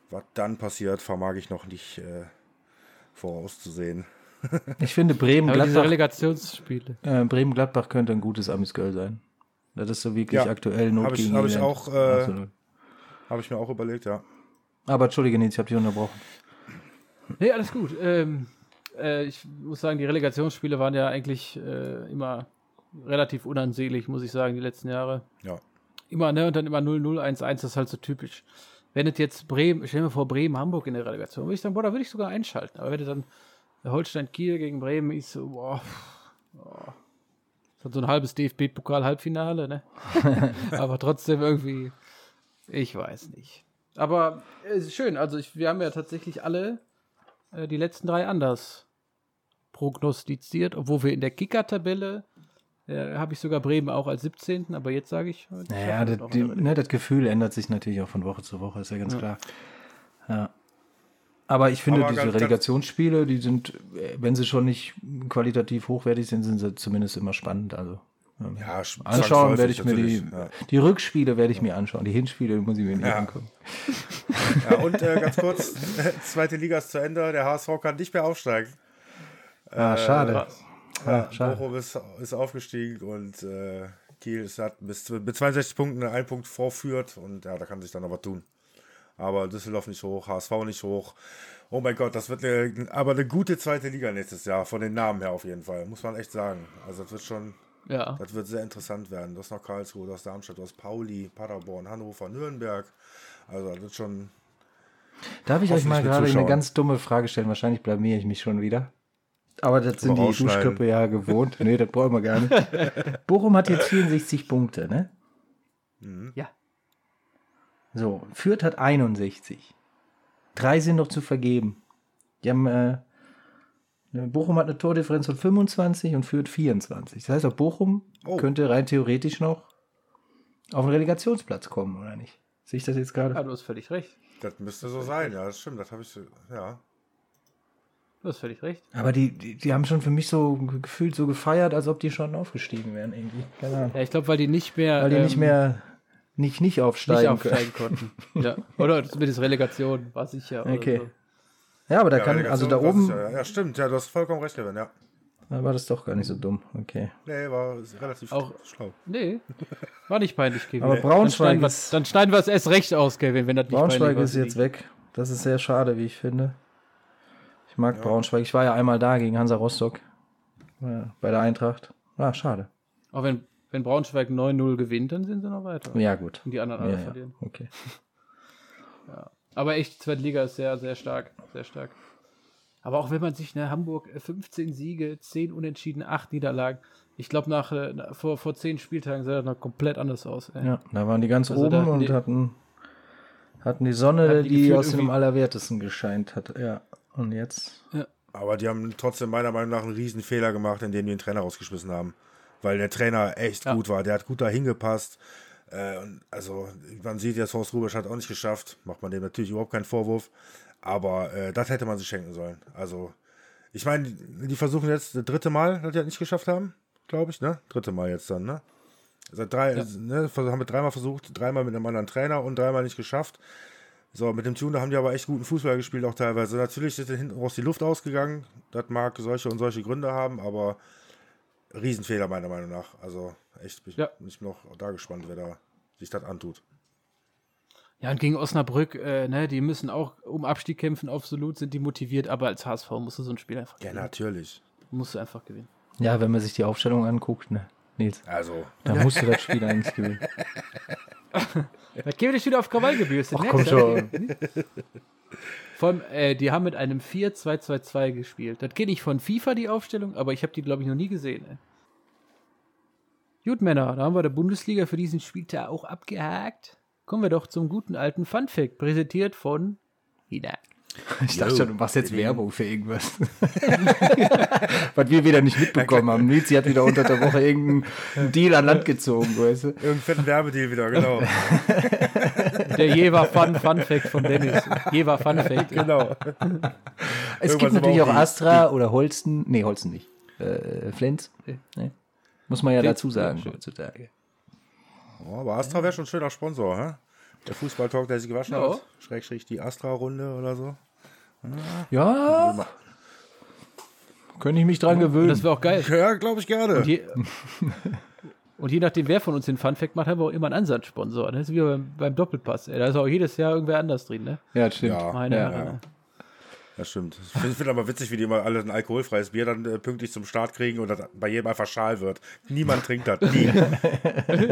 was dann passiert, vermag ich noch nicht äh, vorauszusehen. Ich finde, Aber diese Bremen-Gladbach Relegationsspiele. äh, Bremen -Gladbach könnte ein gutes Amisgirl sein. Das ist so wirklich Ja, aktuell Not hab ich- gegen hab ich auch, äh. Habe ich mir auch überlegt, ja. Aber entschuldige, Nils, ich habe dich unterbrochen. Nee, alles gut. Ähm, äh, ich muss sagen, die Relegationsspiele waren ja eigentlich äh, immer relativ unansehlich, muss ich sagen, die letzten Jahre. Ja. Immer, ne? Und dann immer 0-0, 1-1, das ist halt so typisch. Wenn es jetzt Bremen, stell dir vor, Bremen, Hamburg in der Relegation, würde ich sagen, boah, da würde ich sogar einschalten. Aber wenn es dann Holstein Kiel gegen Bremen ist, so, boah, boah. Das hat so ein halbes DFB-Pokal-Halbfinale, ne? Aber trotzdem irgendwie, ich weiß nicht. Aber äh, es ist schön, also ich, wir haben ja tatsächlich alle äh, die letzten drei anders prognostiziert, obwohl wir in der Kicker-Tabelle äh, habe ich sogar Bremen auch als 17. Aber jetzt sage ich, äh, die Naja, das, die, ne, das Gefühl ändert sich natürlich auch von Woche zu Woche, ist ja ganz klar. Ja. Aber ich finde, Aber diese ganz- Relegationsspiele, die sind, äh, wenn sie schon nicht qualitativ hochwertig sind, sind sie zumindest immer spannend. Also Ja, sch- anschauen werde ich mir die, ja. die Rückspiele werde ich mir anschauen. Die Hinspiele muss ich mir nicht Ja. angucken. Ja, und äh, ganz kurz, zweite Liga ist zu Ende, der HSV kann nicht mehr aufsteigen. Ah, schade. Ja. Bochum ist, ist aufgestiegen und äh, Kiel ist, hat bis, mit 62 Punkten einen Punkt vorführt und ja, da kann sich dann noch was tun. Aber Düsseldorf nicht hoch, HSV nicht hoch. Oh mein Gott, das wird eine, aber eine gute zweite Liga nächstes Jahr, von den Namen her auf jeden Fall, muss man echt sagen. Also das wird schon, Ja. das wird sehr interessant werden. Du hast noch Karlsruhe, du hast Darmstadt, du hast Pauli, Paderborn, Hannover, Nürnberg. Also das wird schon, Darf ich euch mal gerade eine ganz dumme Frage stellen? Wahrscheinlich blamiere ich mich schon wieder. Aber das sind die. Duschköpfe ja gewohnt. Nee, das brauchen wir gar nicht. Bochum hat jetzt 64 Punkte, ne? Ja. So, Fürth hat 61. Drei sind noch zu vergeben. Die haben, äh, ne, Bochum hat eine Tordifferenz von 25 und Fürth 24. Das heißt, auch Bochum Oh. könnte rein theoretisch noch auf den Relegationsplatz kommen, oder nicht? Sehe ich das jetzt ja, gerade? du hast völlig recht. Das müsste so sein, ja, das stimmt, das habe ich, so- ja. Du hast völlig recht. Aber die, die, die haben schon für mich so ge- gefühlt so gefeiert, als ob die schon aufgestiegen wären irgendwie. Keine Ahnung. Ja, ich glaube, weil die nicht mehr, Weil die ähm, nicht mehr nicht, nicht aufsteigen nicht aufsteigen konnten. ja. Oder zumindest Relegation, war sicher. oder Okay. So. Ja, aber da ja kann, Relegation also da oben sicher, ja. ja, stimmt, ja, du hast vollkommen recht, Kevin, ja. da war das doch gar nicht so dumm. Okay. Nee, war relativ Auch- schlau. Nee, war nicht peinlich, Kevin. Aber dann, Braunschweig schneiden wir, ist, dann schneiden wir es erst recht aus, Kevin, wenn das nicht Braunschweig ist jetzt weg. Das ist sehr schade, wie ich finde. Ich mag Braunschweig. Ich war ja einmal da gegen Hansa Rostock. Ja, bei der Eintracht. Ah, schade. Auch wenn, wenn Braunschweig 9-0 gewinnt, dann sind sie noch weiter. Ja, gut. Und die anderen alle Ja, ja. verlieren. Okay. Aber echt, zweite Liga ist sehr, sehr stark. Sehr stark. Aber auch wenn man sich, ne, Hamburg, äh, 15 Siege, 10 Unentschieden, 8 Niederlagen. Ich glaube, nach, äh, na- vor, vor 10 Spieltagen sah das noch komplett anders aus. Ey. Ja, da waren die ganz Also oben hatten und die- hatten, hatten die Sonne, Hatten die die, aus dem Allerwertesten gescheint hat. Ja. Und jetzt. Aber die haben trotzdem meiner Meinung nach einen riesen Fehler gemacht, indem die den Trainer rausgeschmissen haben. Weil der Trainer echt Ja. gut war. Der hat gut da hingepasst. Äh, also, man sieht jetzt, Horst Rubisch hat auch nicht geschafft. Macht man dem natürlich überhaupt keinen Vorwurf. Aber äh, das hätte man sich schenken sollen. Also, ich meine, die, versuchen jetzt das dritte Mal, dass die das nicht geschafft haben. Glaube ich, ne? Dritte Mal jetzt dann, ne? Seit drei, ne, vers- haben wir dreimal versucht, dreimal mit einem anderen Trainer und dreimal nicht geschafft. So, mit dem Tuner haben die aber echt guten Fußball gespielt, auch teilweise. Natürlich ist hinten raus die Luft ausgegangen. Das mag solche und solche Gründe haben, aber Riesenfehler meiner Meinung nach. Also echt, bin ich Ja. bin ich noch da gespannt, wer da sich das antut. Ja, und gegen Osnabrück, äh, ne, die müssen auch um Abstieg kämpfen, absolut sind die motiviert, aber als HSV musst du so ein Spiel einfach Ja, gewinnen. natürlich. Musst du einfach gewinnen. Ja, wenn man sich die Aufstellung anguckt, ne? Nils, Also, da musst du das Spiel eigentlich gewinnen. Da gehen wir dich wieder auf Krawall gebürstet. Ach ne? komm schon. Vor allem, äh, die haben mit einem 4-2-2-2 gespielt. Das kenne ich von FIFA, die Aufstellung, aber ich habe die, glaube ich, noch nie gesehen. Ey. Gut, Männer, da haben wir der Bundesliga für diesen Spieltag auch abgehakt. Kommen wir doch zum guten alten Fun Fact, präsentiert von Ina. Ich dachte schon, du machst jetzt Werbung für irgendwas. Was wir wieder nicht mitbekommen haben. Nils, sie hat wieder unter der Woche irgendeinen Deal an Land gezogen, weißt du? irgendein fetten Werbedeal wieder, genau. Der Jever Fun Fun Fact von Dennis. Jever Fun Fact. genau. Es Irgendwann gibt natürlich auch auch die- Astra oder Holsten. Nee, Holsten nicht. Äh, Flens. Nee. Muss man ja Flens, dazu sagen heutzutage. Oh, aber Astra wäre schon ein schöner Sponsor, hä? Der Fußballtalk, der sich gewaschen Ja. hat. Schrägstrich die Astra-Runde oder so. Ja. Könnte ich mich dran gewöhnen. das wäre auch geil. Ja, glaube ich gerne. Und je, und je nachdem, wer von uns den Fun Fact macht, haben wir auch immer einen Ansatzsponsor. Das ist wie beim, beim Doppelpass. Ey. Da ist auch jedes Jahr irgendwer anders drin. Ne? ja, das stimmt. Ja. Meine Ja. Das stimmt. Ich finde find aber witzig, wie die immer alle ein alkoholfreies Bier dann äh, pünktlich zum Start kriegen und das bei jedem einfach schal wird. Niemand trinkt das. Nie.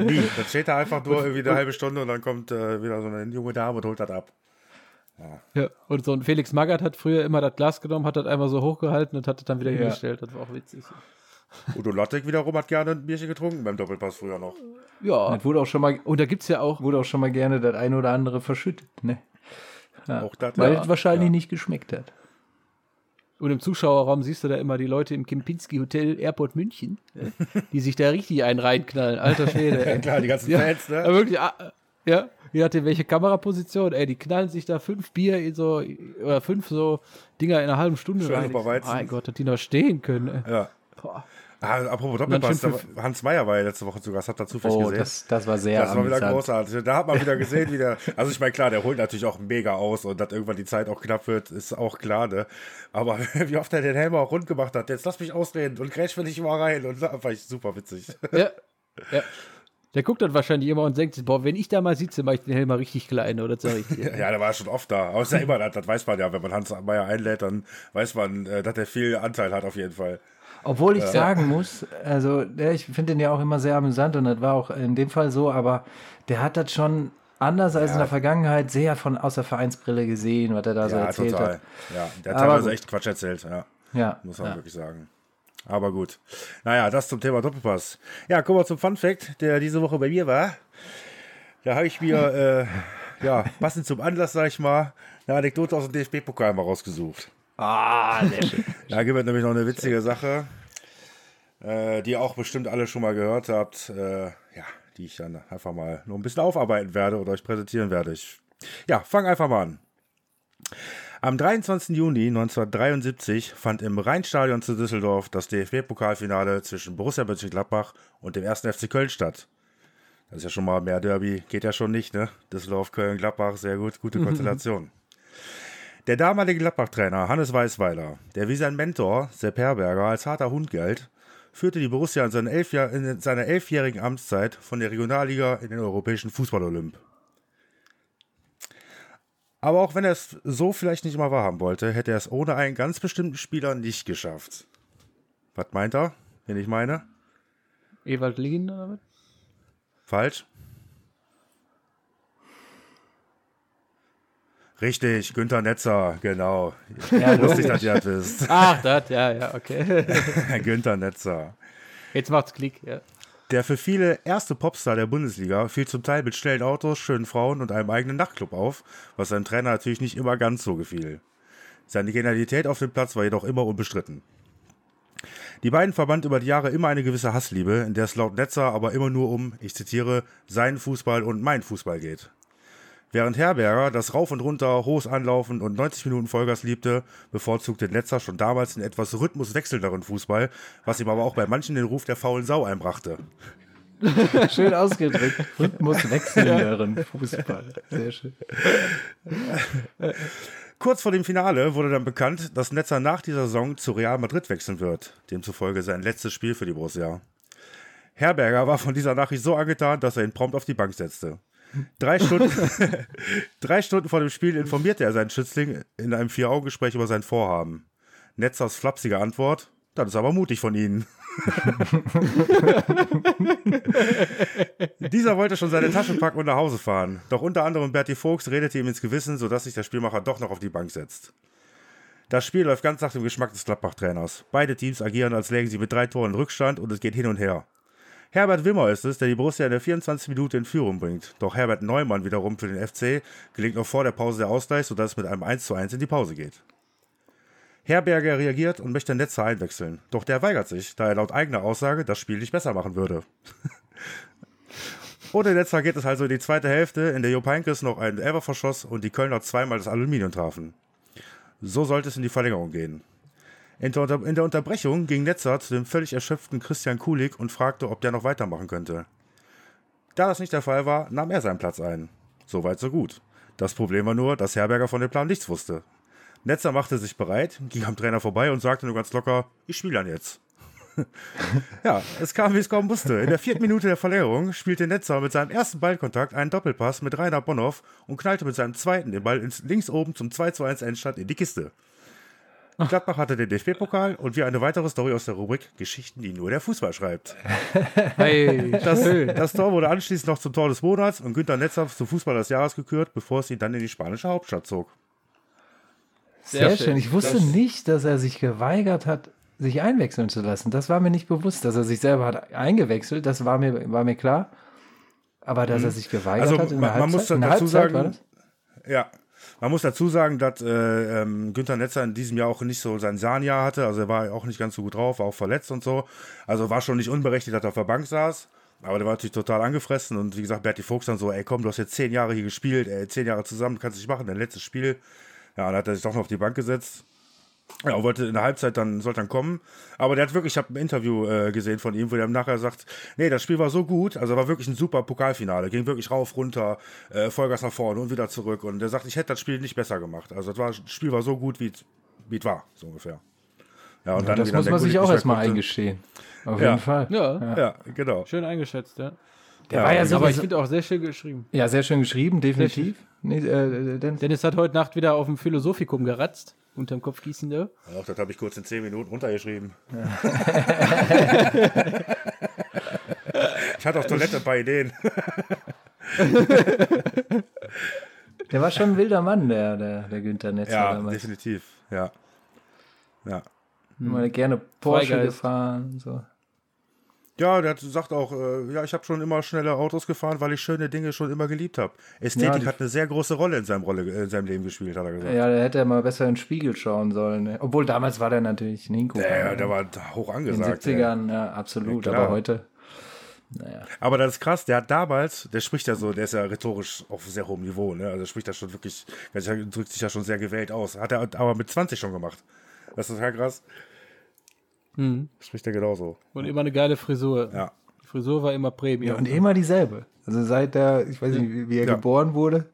Nie. Das steht da einfach nur irgendwie eine halbe Stunde und dann kommt äh, wieder so eine junge Dame und holt das ab. Ja. Und so ein Felix Magath hat früher immer das Glas genommen, hat das einmal so hochgehalten und hat es dann wieder Ja. hingestellt. Das war auch witzig. Udo Lottek wiederum hat gerne ein Bierchen getrunken beim Doppelpass früher noch. Ja. Das wurde auch schon mal, Und da gibt es ja auch. wurde auch schon mal gerne das eine oder andere verschüttet. Ne? Ja. Auch das, Weil ja. es wahrscheinlich Ja. nicht geschmeckt hat. Und im Zuschauerraum siehst du da immer die Leute im Kempinski Hotel Airport München, ne? die sich da richtig einen reinknallen. Alter Schwede. Ey. Klar, die ganzen Ja. Fans, ne? Wirklich, ah, ja, je nachdem, welche Kameraposition, ey, die knallen sich da fünf Bier in so, oder fünf so Dinger in einer halben Stunde Schön rein. Mein Gott, dass die noch stehen können. Ey. Ja. Boah. Ah, apropos Doppelpass, da Hans Meyer war ja letzte Woche zu Gast, habt ihr zufällig Oh, gesehen? das, das war sehr Das war wieder großartig. Da hat man wieder gesehen, wie der. Also, ich meine, klar, der holt natürlich auch mega aus und dass irgendwann die Zeit auch knapp wird, ist auch klar, ne? Aber wie oft er den Helm auch rund gemacht hat, jetzt lass mich ausreden und grätsch will ich mal rein und das war echt super witzig. Ja, ja. Der guckt dann wahrscheinlich immer und denkt sich, boah, wenn ich da mal sitze, mache ich den Helm mal richtig klein, oder? Sag ich dir. Ja, der war schon oft da. Aber ist ja immer, das, das weiß man ja, wenn man Hans Meyer einlädt, dann weiß man, äh, dass er viel Anteil hat auf jeden Fall. Obwohl ich sagen muss, also ja, ich finde den ja auch immer sehr amüsant und das war auch in dem Fall so, aber der hat das schon anders als in der Vergangenheit sehr von aus der Vereinsbrille gesehen, was er da so Ja, erzählt total. hat. Ja, der hat Aber teilweise gut. echt Quatsch erzählt, ja. Ja, Muss man ja. wirklich sagen. Aber gut. Naja, das zum Thema Doppelpass. Ja, kommen wir zum Fun Fact, der diese Woche bei mir war. Da habe ich mir, äh, ja, passend zum Anlass, sag ich mal, eine Anekdote aus dem DFB-Pokal mal rausgesucht. Ah, schön. Da gibt es nämlich noch eine witzige Sache, äh, die ihr auch bestimmt alle schon mal gehört habt. Äh, ja, die ich dann einfach mal noch ein bisschen aufarbeiten werde oder euch präsentieren werde. Ich Ja, fang einfach mal an. Am 23. Juni 1973 fand im Rheinstadion zu Düsseldorf das DFB-Pokalfinale zwischen Borussia Mönchengladbach und dem 1. FC Köln statt. Das ist ja schon mal mehr Derby, geht ja schon nicht, ne? Düsseldorf, Köln, Gladbach, sehr gut, gute Konstellation. Der damalige Gladbach-Trainer Hannes Weisweiler, der wie sein Mentor Sepp Herberger als harter Hund galt, führte die Borussia in, seiner, elf in seiner elfjährigen Amtszeit von der Regionalliga in den europäischen Fußball-Olymp. Aber auch wenn er es so vielleicht nicht mal wahrhaben wollte, hätte er es ohne einen ganz bestimmten Spieler nicht geschafft. Was meint er, wenn ich meine? Ewald Lien oder was? Falsch. Richtig, Günther Netzer, genau. Ja, lustig, dass ihr das wisst. Ach, das, ja, ja, okay. Günther Netzer. Jetzt macht's Klick, ja. Der für viele erste Popstar der Bundesliga fiel zum Teil mit schnellen Autos, schönen Frauen und einem eigenen Nachtclub auf, was seinem Trainer natürlich nicht immer ganz so gefiel. Seine Genialität auf dem Platz war jedoch immer unbestritten. Die beiden verband über die Jahre immer eine gewisse Hassliebe, in der es laut Netzer aber immer nur um, ich zitiere, seinen Fußball und mein Fußball geht. Während Herberger das Rauf und Runter, hohes Anlaufen und 90 Minuten Vollgas liebte, bevorzugte Netzer schon damals den etwas rhythmuswechselnderen Fußball, was ihm aber auch bei manchen den Ruf der faulen Sau einbrachte. schön ausgedrückt. Rhythmuswechselnderen Fußball. Sehr schön. Kurz vor dem Finale wurde dann bekannt, dass Netzer nach dieser Saison zu Real Madrid wechseln wird, demzufolge sein letztes Spiel für die Borussia. Herberger war von dieser Nachricht so angetan, dass er ihn prompt auf die Bank setzte. Drei Stunden, drei Stunden vor dem Spiel informierte er seinen Schützling in einem Vier-Augen-Gespräch über sein Vorhaben. Netzers flapsige Antwort: Das ist aber mutig von Ihnen. Dieser wollte schon seine Taschen packen und nach Hause fahren. Doch unter anderem Bertie Vogts redete ihm ins Gewissen, sodass sich der Spielmacher doch noch auf die Bank setzt. Das Spiel läuft ganz nach dem Geschmack des Gladbach-Trainers. Beide Teams agieren, als lägen sie mit drei Toren Rückstand und es geht hin und her. Herbert Wimmer ist es, der die Borussia in der 24. Minute in Führung bringt. Doch Herbert Neumann wiederum für den FC gelingt noch vor der Pause der Ausgleich, sodass es mit einem 1:1 in die Pause geht. Herberger reagiert und möchte Netzer einwechseln. Doch der weigert sich, da er laut eigener Aussage das Spiel nicht besser machen würde. Ohne Netzer geht es also in die zweite Hälfte, in der Jupp Heynckes noch einen Elfer verschoss und die Kölner zweimal das Aluminium trafen. So sollte es in die Verlängerung gehen. In der, in der Unterbrechung ging Netzer zu dem völlig erschöpften Christian Kulik und fragte, ob der noch weitermachen könnte. Da das nicht der Fall war, nahm er seinen Platz ein. Soweit so gut. Das Problem war nur, dass Herberger von dem Plan nichts wusste. Netzer machte sich bereit, ging am Trainer vorbei und sagte nur ganz locker, ich spiele dann jetzt. ja, es kam, wie es kommen musste. In der vierten Minute der Verlängerung spielte Netzer mit seinem ersten Ballkontakt einen Doppelpass mit Rainer Bonhoff und knallte mit seinem zweiten den Ball links oben zum 2 zu 1 Endstand in die Kiste. Gladbach hatte den DFB-Pokal und wir eine weitere Story aus der Rubrik Geschichten, die nur der Fußball schreibt. Hey, Das, das Tor wurde anschließend noch zum Tor des Monats und Günter Netzer zum Fußball des Jahres gekürt, bevor es ihn dann in die spanische Hauptstadt zog. Sehr, Sehr schön. schön. Ich wusste Das- nicht, dass er sich geweigert hat, sich einwechseln zu lassen. Das war mir nicht bewusst, dass er sich selber hat eingewechselt. Das war mir, war mir klar. Aber dass er sich geweigert Also, hat in man- der man Halbzeit, muss in der dazu Halbzeit war sagen- das? Ja. Man muss dazu sagen, dass äh, ähm, Günther Netzer in diesem Jahr auch nicht so sein Sahnjahr hatte. Also er war auch nicht ganz so gut drauf, war auch verletzt und so. Also war schon nicht unberechtigt, dass er auf der Bank saß. Aber der war natürlich total angefressen. Und wie gesagt, Berti Fuchs dann so, ey komm, du hast jetzt zehn Jahre hier gespielt, ey, zehn Jahre zusammen, kannst du nicht machen, dein letztes Spiel. Ja, dann hat er sich doch noch auf die Bank gesetzt. Ja, und wollte in der Halbzeit dann, sollte dann kommen. Aber der hat wirklich, ich habe ein Interview äh, gesehen von ihm, wo er nachher sagt, nee, das Spiel war so gut, also war wirklich ein super Pokalfinale, ging wirklich rauf, runter, äh, Vollgas nach vorne und wieder zurück. Und er sagt, ich hätte das Spiel nicht besser gemacht. Also das, war, das Spiel war so gut, wie es wie es war, so ungefähr. Ja, und Ja, das dann muss der man sich auch erstmal eingestehen. Auf Ja. jeden Fall. Ja, Ja, genau. schön eingeschätzt, ja. Der war ja so. Aber ich finde auch sehr schön geschrieben. ja, sehr schön geschrieben, definitiv. Nee, äh, denn, Dennis hat heute Nacht wieder auf dem Philosophikum geratzt, unterm Kopf gießende. Auch das habe ich kurz in zehn Minuten runtergeschrieben. ich hatte auf Toilette ein paar Ideen. der war schon ein wilder Mann, der, der, der Günther Netzer Ja, damals. definitiv. Ja. Ja. Immer gerne Porsche Freigeist. gefahren. und So. Ja, der sagt auch, äh, ja, ich habe schon immer schnelle Autos gefahren, weil ich schöne Dinge schon immer geliebt habe. Ästhetik Ja, hat eine sehr große Rolle in seinem, Rolle, äh, in seinem Leben gespielt, hat er gesagt. Ja, da hätte er mal besser in den Spiegel schauen sollen. Ne? Obwohl damals war der natürlich ein Hingucker. Ja, ja, ne? der war hoch In den angesagt. 70ern, ja, absolut. Ja, aber heute. Naja. Aber das ist krass, der hat damals, der spricht ja so, der ist ja rhetorisch auf sehr hohem Niveau, ne? Also spricht da schon wirklich, drückt sich ja schon sehr gewählt aus. Hat er aber mit 20 schon gemacht. Das ist total krass. Mhm. Spricht er genauso. Und immer eine geile Frisur. Ja. Die Frisur war immer Premium. Ja, und immer dieselbe. Also seit er, ich weiß nicht, wie, wie er Ja. geboren wurde,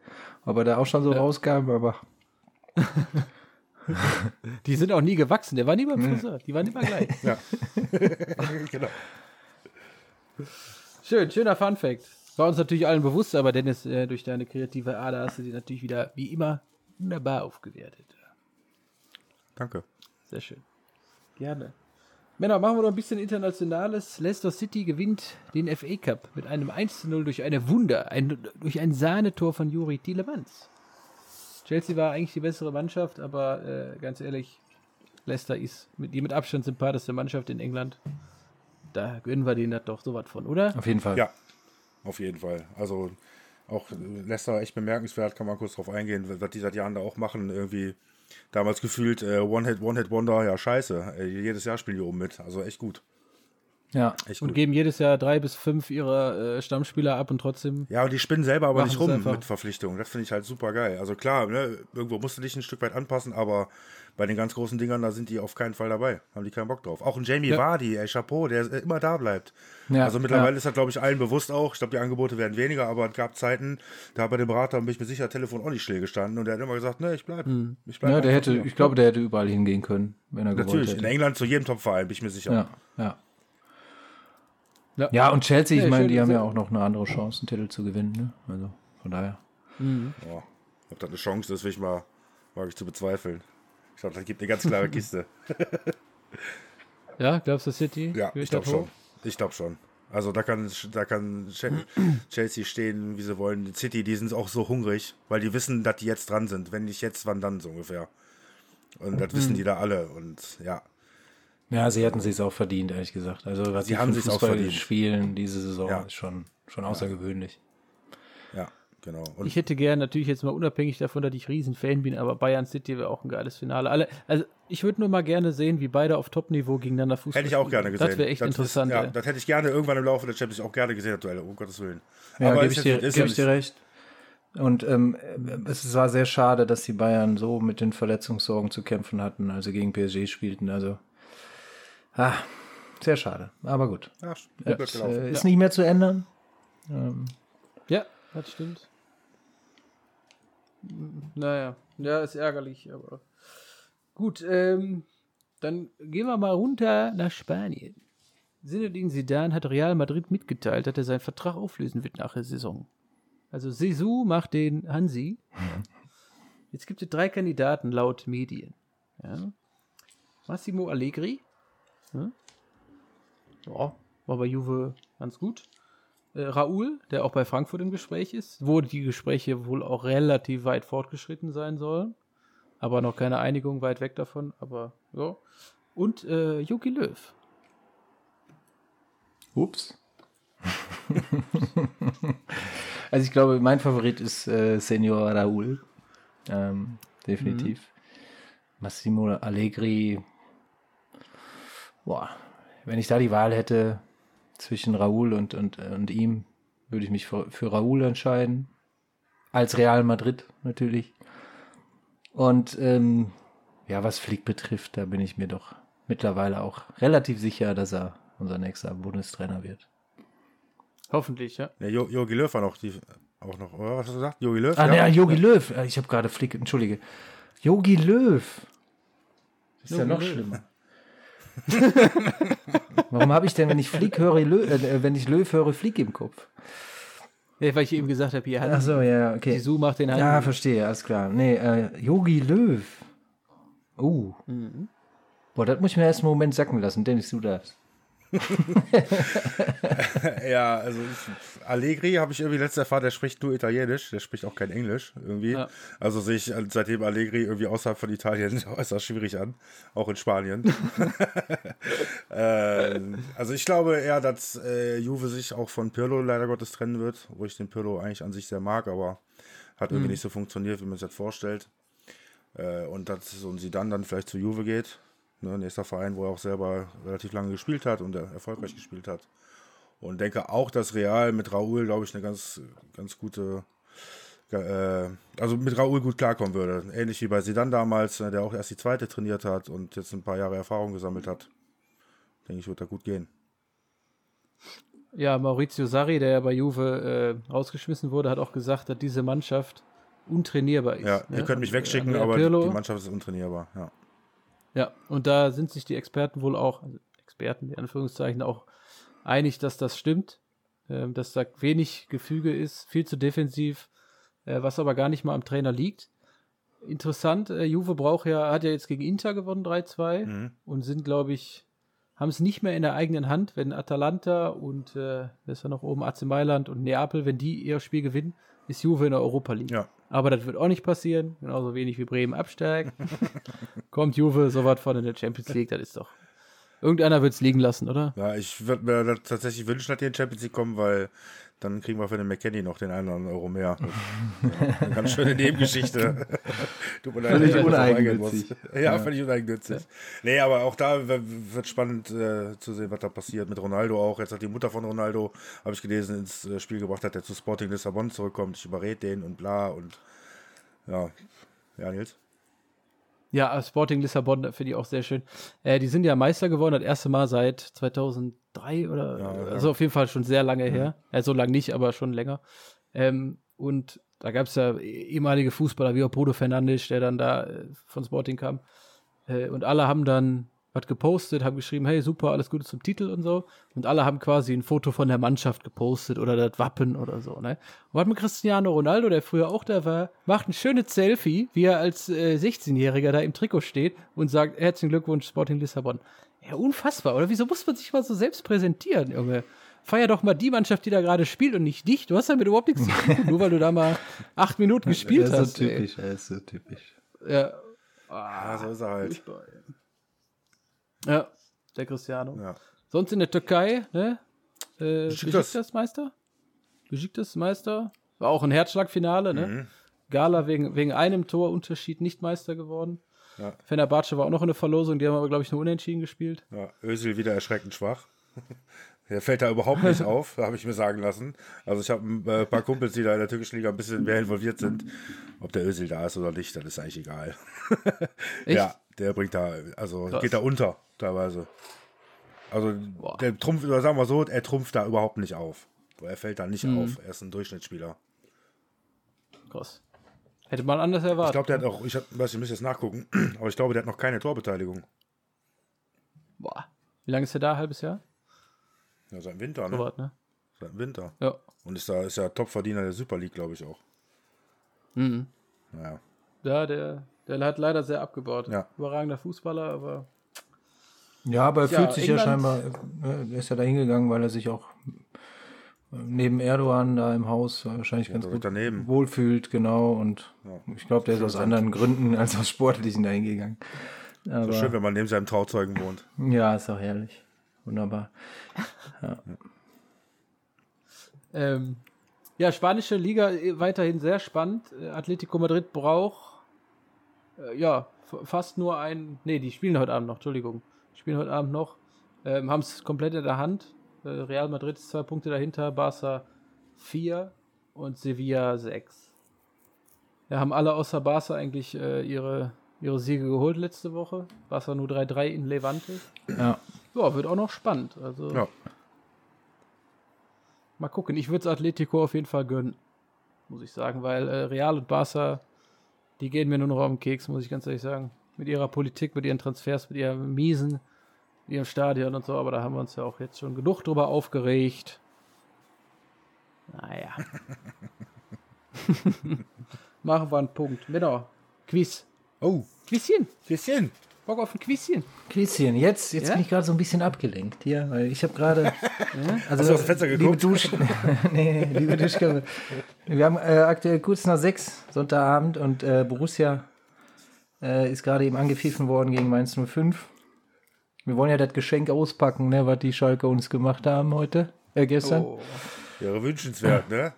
ob er da auch schon so rauskam, aber Die sind auch nie gewachsen. Der war nie beim Friseur. Die waren immer gleich. Ja. genau. Schön, schöner Fun Fact. War uns natürlich allen bewusst, aber Dennis, äh, durch deine kreative Ader hast du die natürlich wieder, wie immer, wunderbar aufgewertet. Danke. Sehr schön. Gerne. Männer, machen wir noch ein bisschen Internationales. Leicester City gewinnt den FA Cup mit einem 1 zu 0 durch eine Wunder, ein, durch ein Sahnetor von Juri Tielemans. Chelsea war eigentlich die bessere Mannschaft, aber äh, ganz ehrlich, Leicester ist mit, die mit Abstand sympathischste Mannschaft in England. Da gönnen wir denen das doch sowas von, oder? auf jeden Fall. Ja, auf jeden Fall. Also auch Leicester echt bemerkenswert, kann man kurz drauf eingehen, was die seit Jahren da auch machen. Irgendwie damals gefühlt äh, One-Hit, One-Hit-Wonder, ja scheiße. Äh, jedes Jahr spielen die oben mit. Also echt gut. Ja. Echt Und gut. geben jedes Jahr drei bis fünf ihrer äh, Stammspieler ab und trotzdem. Ja, und die spinnen selber aber nicht rum einfach. mit Verpflichtungen. Das finde ich halt super geil. Also klar, ne, irgendwo musst du dich ein Stück weit anpassen, aber bei den ganz großen Dingern, da sind die auf keinen Fall dabei. Haben die keinen Bock drauf. Auch ein Jamie Ja. Vardy, ey, Chapeau, der äh, immer da bleibt. Ja, also mittlerweile ja. ist das, glaube ich, allen bewusst auch. Ich glaube, die Angebote werden weniger, aber es gab Zeiten, da hat bei dem Berater, bin ich mir sicher, Telefon auch nicht still gestanden und der hat immer gesagt, ne, ich bleib. Ich bleib Ja, der hätte, ich glaube, der hätte überall hingehen können, wenn er gewollt Natürlich, in. England zu jedem Topverein, bin ich mir sicher. Ja, ja. Ja. Ja, und Chelsea, ich meine, die haben ja auch noch eine andere Chance, einen Titel zu gewinnen. Ne? Also von daher. Ja, ob das eine Chance ist, will ich mal, mag ich zu bezweifeln. Ich glaube, das gibt eine ganz klare Kiste. Ja, glaubst du City? Ja, ich glaube schon. Ich glaube schon. Also da kann, da kann Che- Chelsea stehen, wie sie wollen. Die City, die sind auch so hungrig, weil die wissen, dass die jetzt dran sind. Wenn nicht jetzt, wann dann so ungefähr. Und das Mhm. wissen die da alle. Und ja, Ja, sie hätten sich auch verdient, ehrlich gesagt. Also was Sie haben sich's auch Fußball verdient. spielen diese Saison Ja. ist schon, schon außergewöhnlich. ja, genau. Und Ich hätte gern natürlich jetzt mal unabhängig davon, dass ich Riesenfan bin, aber Bayern City wäre auch ein geiles Finale. Alle, also ich würde nur mal gerne sehen, wie beide auf Top-Niveau gegeneinander Fußball hätte ich auch spielen. gerne gesehen. Das wäre echt ist- interessant. ja, ey. das hätte ich gerne irgendwann im Laufe der Champions League auch gerne gesehen, das Duell, um Gottes Willen. Ja, gebe ist ich, dir, ist geb ja ich dir recht. Und ähm, es war sehr schade, dass die Bayern so mit den Verletzungssorgen zu kämpfen hatten, als sie gegen PSG spielten. Also, ah, sehr schade. Aber gut. Ja, Ja, blöd es, gelaufen. äh, ist nicht mehr zu ändern. Ja, das stimmt. Naja, ja, ist ärgerlich, aber gut. Ähm, dann gehen wir mal runter nach Spanien. Zinedine Zidane hat Real Madrid mitgeteilt, dass er seinen Vertrag auflösen wird nach der Saison. Also Sisu macht den Hansi. Jetzt gibt es drei Kandidaten laut Medien. Ja. Massimo Allegri. Ja. ja, war bei Juve ganz gut äh, Raoul, der auch bei Frankfurt im Gespräch ist, wo die Gespräche wohl auch relativ weit fortgeschritten sein sollen. Aber noch keine Einigung weit weg davon. Aber ja. Und äh, Jogi Löw. Ups. also ich glaube, mein Favorit ist äh, Senior Raúl. Ähm, definitiv. Massimo Allegri. Boah, wenn ich da die Wahl hätte zwischen Raúl und, und, und ihm, würde ich mich für, für Raúl entscheiden. Als Real Madrid natürlich. Und ähm, ja, was Flick betrifft, da bin ich mir doch mittlerweile auch relativ sicher, dass er unser nächster Bundestrainer wird. Hoffentlich, ja. Ja, Jo- Jogi Löw war noch die, auch noch, oder was hast du gesagt? Jogi Löw? Ah, ne, Jogi Löw. Äh, Ich habe gerade Flick, entschuldige. Jogi Löw. Das ist ja Jogi noch Löw. schlimmer. Warum habe ich denn, wenn ich Flick höre, Löw, äh, wenn ich Löw höre, Flick im Kopf? ja. Weil ich eben gesagt habe, hier hat Ach so, ja, okay. Sisu macht den Ja, Hansi. verstehe, alles klar. Nee, äh, Jogi Löw. Uh. Boah, das muss ich mir erst einen Moment sacken lassen. Dennis, du darfst. Ja, also ich, Allegri habe ich irgendwie letztes erfahren, der spricht nur Italienisch, der spricht auch kein Englisch irgendwie. Ja. Also sehe ich seitdem Allegri irgendwie außerhalb von Italien äußerst schwierig an, auch in Spanien. ähm, also ich glaube eher, dass äh, Juve sich auch von Pirlo leider Gottes trennen wird, wo ich den Pirlo eigentlich an sich sehr mag, aber hat irgendwie nicht so funktioniert, wie man sich das vorstellt. Äh, und dass so ein Sidan dann vielleicht zu Juve geht, ne, nächster Verein, wo er auch selber relativ lange gespielt hat und er erfolgreich gespielt hat. Und denke auch, dass Real mit Raúl, glaube ich, eine ganz, ganz gute, äh, also mit Raúl gut klarkommen würde. Ähnlich wie bei Sidan damals, äh, der auch erst die zweite trainiert hat und jetzt ein paar Jahre Erfahrung gesammelt hat. Denke ich, wird da gut gehen. Ja, Maurizio Sarri, der ja bei Juve äh, rausgeschmissen wurde, hat auch gesagt, dass diese Mannschaft untrainierbar ist. Ja, ne? ihr könnt mich wegschicken, Andrea aber Pirlo- die Mannschaft ist untrainierbar. Ja. Ja, und da sind sich die Experten wohl auch, also Experten in Anführungszeichen, auch einig, dass das stimmt, ähm, dass da wenig Gefüge ist, viel zu defensiv, äh, was aber gar nicht mal am Trainer liegt. Interessant, äh, Juve braucht ja, hat ja jetzt gegen Inter gewonnen 3-2 Mhm. und sind, glaube ich, haben es nicht mehr in der eigenen Hand, wenn Atalanta und äh, wer ist ja noch oben, AC Mailand und Neapel, wenn die ihr Spiel gewinnen, ist Juve in der Europa League. Ja. Aber das wird auch nicht passieren, genauso wenig wie Bremen absteigt. Kommt Juve so weit vorne in der Champions League, das ist doch. Irgendeiner wird es liegen lassen, oder? Ja, ich würde mir tatsächlich wünschen, dass die in die Champions League kommen, weil dann kriegen wir für den McKenny noch den einen oder anderen Euro mehr. ja, eine ganz schöne Nebengeschichte. Tut mir leid, Völlig uneigennützig. Ja, Ja. völlig uneigennützig. Nee, aber auch da wird spannend äh, zu sehen, was da passiert. Mit Ronaldo auch. Jetzt hat die Mutter von Ronaldo, habe ich gelesen, ins äh, Spiel gebracht, hat der zu Sporting Lissabon zurückkommt. Ich überrede den und bla und ja. Ja, Nils? Ja, Sporting Lissabon finde ich auch sehr schön. Äh, die sind ja Meister geworden, das erste Mal seit 2003 oder Ja, ja. also auf jeden Fall schon sehr lange her. Ja, so lange nicht, aber schon länger. Ähm, und da gab es ja ehemalige Fußballer wie auch Bruno Fernandes, der dann da äh, von Sporting kam. Äh, und alle haben dann was gepostet, haben geschrieben, hey, super, alles Gute zum Titel und so. Und alle haben quasi ein Foto von der Mannschaft gepostet oder das Wappen oder so, ne? Und hat mit Cristiano Ronaldo, der früher auch da war, macht ein schönes Selfie, wie er als äh, 16-Jähriger da im Trikot steht und sagt, herzlichen Glückwunsch, Sporting Lissabon. Ja, unfassbar, oder? Wieso muss man sich mal so selbst präsentieren, Junge? Feier doch mal die Mannschaft, die da gerade spielt und nicht dich. Du hast damit überhaupt nichts zu tun, nur weil du da mal acht Minuten gespielt er ist hast. so ey. typisch, er ist so typisch. Ja. Ja, so ist er halt. Ja, der Cristiano. Ja. Sonst in der Türkei, ne? Äh, Besiktas. Besiktas Meister? Besiktas Meister? War auch ein Herzschlagfinale, ne? Mhm. Gala wegen, wegen einem Torunterschied nicht Meister geworden. Ja. Fenerbahce war auch noch in der Verlosung, die haben aber, glaube ich, nur unentschieden gespielt. Ja, Özil wieder erschreckend schwach. Der fällt da überhaupt nicht auf, habe ich mir sagen lassen. Also ich habe ein äh, paar Kumpels, die da in der türkischen Liga ein bisschen mehr involviert sind. Ob der Özil da ist oder nicht, das ist eigentlich egal. Ja, der bringt da, also Krass. geht da unter teilweise. Also Boah. der trumpft, oder sagen wir so, er trumpft da überhaupt nicht auf. Er fällt da nicht Mhm. auf. Er ist ein Durchschnittsspieler. Krass. Hätte man anders Ich erwartet. glaube, der hat auch, ich hab, weiß, ich muss jetzt nachgucken, aber ich glaube, der hat noch keine Torbeteiligung. Boah. Wie lange ist er da? Halbes Jahr? Ja, seit Winter, ne? was, ne? Seit Winter. Ja. Und ist da ist ja Topverdiener der Super League, glaube ich auch. Mhm. Naja. Ja, der, der hat leider sehr abgebaut. Ja. Überragender Fußballer, aber Ja, aber er Ja, fühlt sich ja England- scheinbar, äh, er ist ja da hingegangen, weil er sich auch äh, neben Erdogan da im Haus wahrscheinlich ganz gut daneben. wohlfühlt, genau. Und ich glaube, der ist aus anderen Gründen als aus sportlichen da hingegangen. Aber Schön, wenn man neben seinem Trauzeugen wohnt. ja, ist auch herrlich. Wunderbar. Ähm, ja, spanische Liga äh, weiterhin sehr spannend. Atletico Madrid braucht äh, ja fast nur ein. Nee, die spielen heute Abend noch, Entschuldigung. Spielen heute Abend noch. Ähm, Haben es komplett in der Hand. Äh, Real Madrid ist zwei Punkte dahinter, Barca vier und Sevilla sechs. Ja, haben alle außer Barca eigentlich äh, ihre, ihre Siege geholt letzte Woche. Barca nur 3-3 in Levante. Ja. Ja, wird auch noch spannend. Also Ja. Mal gucken, ich würde es Atletico auf jeden Fall gönnen, muss ich sagen, weil äh, Real und Barca, die gehen mir nur noch auf den Keks, muss ich ganz ehrlich sagen. Mit ihrer Politik, mit ihren Transfers, mit ihrem Miesen, mit ihrem Stadion und so, aber da haben wir uns ja auch jetzt schon genug drüber aufgeregt. Naja. Machen wir einen Punkt. Genau. Quiz. Oh, Quizchen. bisschen. Bock auf ein Quizchen. Quizchen, jetzt, jetzt Ja? bin ich gerade so ein bisschen abgelenkt hier, weil ich habe gerade. Also, Hast du dem Fenster liebe geguckt? Dusch, nee, liebe Duschkabel. Wir haben äh, aktuell kurz nach sechs Sonntagabend und äh, Borussia äh, ist gerade eben angepfiffen worden gegen Mainz 05. Wir wollen ja das Geschenk auspacken, ne, was die Schalke uns gemacht haben heute, äh, gestern. Oh. Wäre wünschenswert, ne?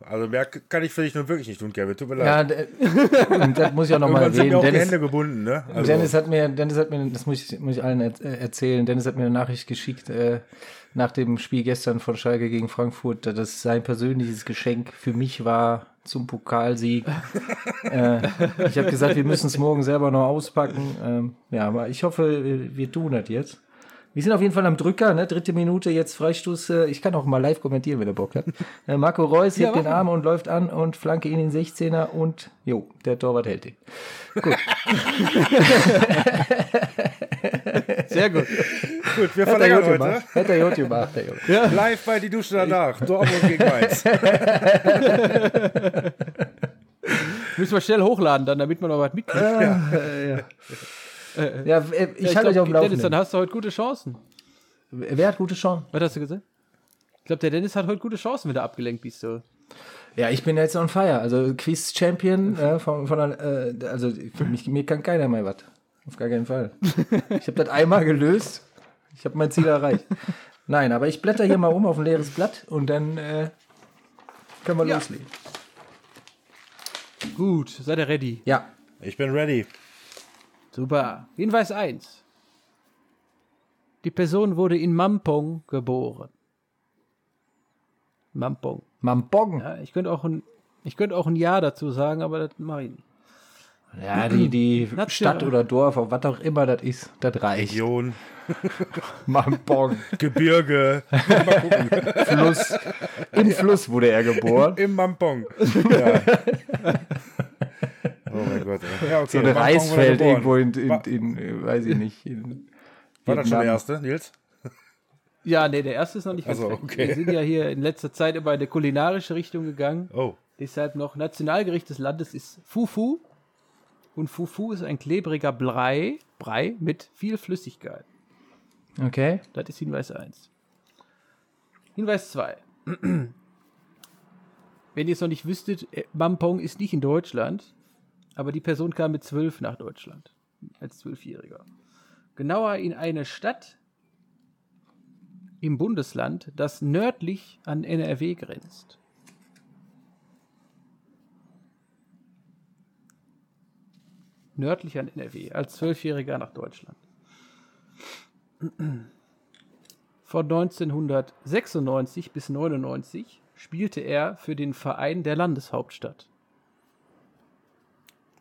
Also mehr kann ich für dich nun wirklich nicht tun, Kevin. Tut mir Ja, leid. und das muss ich auch nochmal mir erwähnen. auch die Dennis, Hände gebunden, ne? Also, Dennis hat mir, Dennis hat mir, das muss ich, muss ich allen äh, erzählen. Dennis hat mir eine Nachricht geschickt äh, nach dem Spiel gestern von Schalke gegen Frankfurt, dass das sein persönliches Geschenk für mich war zum Pokalsieg. äh, ich habe gesagt, wir müssen es morgen selber noch auspacken. Ähm, ja, aber ich hoffe, wir, wir tun das jetzt. Wir sind auf jeden Fall am Drücker, ne? Dritte Minute, jetzt Freistoß. Äh, ich kann auch mal live kommentieren, wenn er Bock hat. Äh, Marco Reus hebt den Arm und läuft an und Flanke in den 16er und jo, der Torwart hält ihn. Sehr gut. gut, wir Hat er verlängern heute. gemacht. Hat er gut gemacht, der Junge. Live bei die Dusche danach. Dortmund gegen Mainz. Müssen wir schnell hochladen dann, damit man noch was mitkriegt. Ja, äh, ich Ja, halte euch auf dem glaub, Dennis, dann Laufenden. hast du heute gute Chancen. Wer hat gute Chancen? Was hast du gesagt? Ich glaube, der Dennis hat heute gute Chancen, wenn du abgelenkt bist. So. Ja, ich bin jetzt on fire. Also Quiz-Champion äh, von, von der, äh, also für mich, mir kann keiner mehr was. Auf gar keinen Fall. Ich habe das einmal gelöst. Ich habe mein Ziel erreicht. Nein, aber ich blätter hier mal um auf ein leeres Blatt und dann äh, können wir Ja. loslegen. Gut, seid ihr ready? Ja. Ich bin ready. Super. Hinweis 1. Die Person wurde in Mampong geboren. Mampong. Mampong. Ja, ich könnte auch ein, ich könnte auch ein Ja dazu sagen, aber das mache ich nicht. Ja, die, die. Stadt oder Dorf, was auch immer das ist, das reicht. Region, Mampong. Gebirge, Fluss. Im Fluss wurde er geboren. im Mampong. Ja. Oh mein Gott. Ja, okay. So ein Mampong Reisfeld irgendwo in, in, in, äh, weiß ich nicht. In War das schon der erste, Nils? Ja, nee, der erste ist noch nicht ganz Ach so, fertig. okay. Wir sind ja hier in letzter Zeit immer in eine kulinarische Richtung gegangen. Oh. Deshalb noch Nationalgericht des Landes ist Fufu. Und Fufu ist ein klebriger Brei, Brei mit viel Flüssigkeit. Okay. Das ist Hinweis 1. Hinweis 2. Wenn ihr es noch nicht wüsstet, äh, Mampong ist nicht in Deutschland, aber die Person kam mit 12 nach Deutschland. Als Zwölfjähriger. Genauer in eine Stadt im Bundesland, das nördlich an NRW grenzt. Nördlich an NRW, als Zwölfjähriger nach Deutschland. Von 1996 bis 99 spielte er für den Verein der Landeshauptstadt.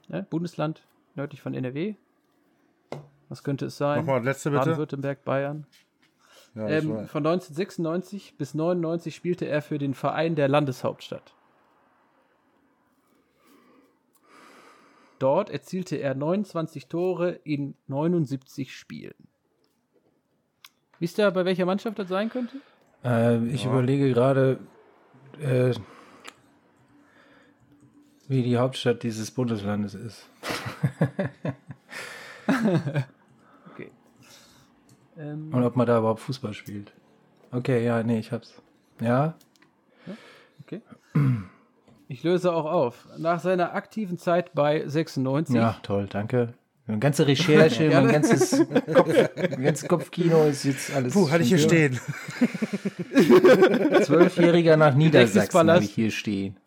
Ne? Bundesland nördlich von NRW. Was könnte es sein? Nochmal, letzte bitte. Baden-Württemberg, Bayern. Ja, Ähm, von 1996 bis 99 spielte er für den Verein der Landeshauptstadt. Dort erzielte er 29 Tore in 79 Spielen. Wisst ihr, bei welcher Mannschaft das sein könnte? Äh, ich überlege gerade, äh, wie die Hauptstadt dieses Bundeslandes ist. Okay. Ähm, Und ob man da überhaupt Fußball spielt. Okay, ja, nee, ich hab's. Ja? okay. Ich löse auch auf. Nach seiner aktiven Zeit bei 96 Ja, toll, danke. Eine ganze Recherche, mein ganzes, Kopf, mein ganzes Kopfkino ist jetzt alles. Puh, hatte ich hier stehen. Zwölfjähriger nach Niedersachsen habe ich hier stehen.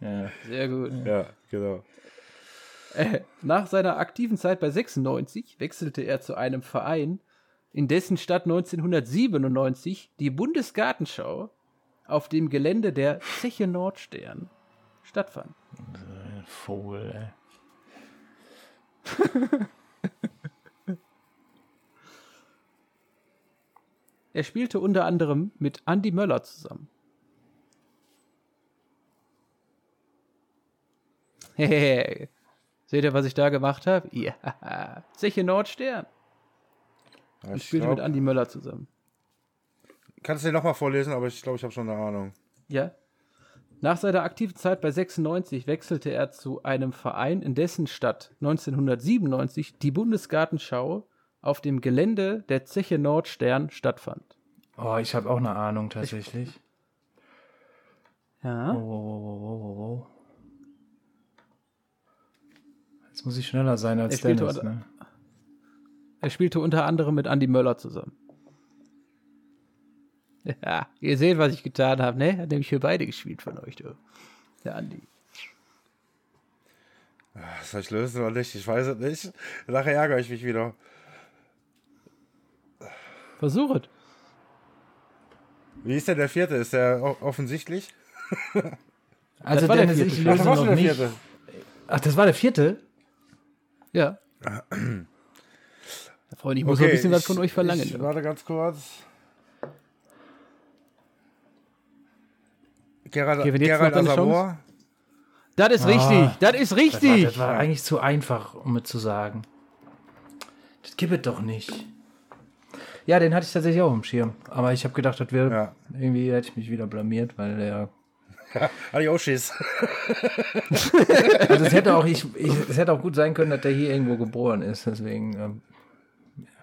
Ja. sehr gut. Ja, genau. Äh, Nach seiner aktiven Zeit bei 96 wechselte er zu einem Verein, in dessen Stadt 1997 die Bundesgartenschau auf dem Gelände der Zeche Nordstern stattfand. Vogel, ey. Er spielte unter anderem mit Andy Möller zusammen. Hehehe. Seht ihr, was ich da gemacht habe? Ja. Zeche Nordstern. Ja, Ich ich spielte mit glaub, Andy Möller zusammen. kannst du den nochmal vorlesen, aber ich glaube, ich habe schon eine Ahnung. Ja. Nach seiner aktiven Zeit bei 96 wechselte er zu einem Verein, in dessen Stadt 1997 die Bundesgartenschau auf dem Gelände der Zeche Nordstern stattfand. Oh, ich habe auch eine Ahnung tatsächlich. Ja. Oh, oh, oh. Jetzt muss ich schneller sein als Er Dennis, unter- ne? Er spielte unter anderem mit Andy Möller zusammen. Ja, ihr seht, was ich getan habe, ne? Hat nämlich für beide gespielt von euch, du. Der Andi. Soll ich lösen oder nicht? Ich weiß es nicht. Nachher ärgere ich mich wieder. Versuchet. Wie ist denn der vierte? Ist der offensichtlich? Also war der Dennis, vierte ich löse Ach, war noch schon der nicht. vierte. Ach, das war der vierte? Ja. Freunde, ich muss noch ein bisschen was von euch verlangen. Ich, ne? warte ganz kurz. Gerald, Kevin, jetzt Gerald Asamoah. Das ist Ah. richtig, das ist Das war, richtig. das war eigentlich zu einfach, um es zu sagen. Das gibt es doch nicht. Ja, den hatte ich tatsächlich auch im Schirm. Aber ich habe gedacht, das wäre Ja. irgendwie hätte ich mich wieder blamiert, weil der. Hatte ich auch Schiss. Also es hätte auch ich, ich es hätte auch gut sein können, dass der hier irgendwo geboren ist. Deswegen ähm,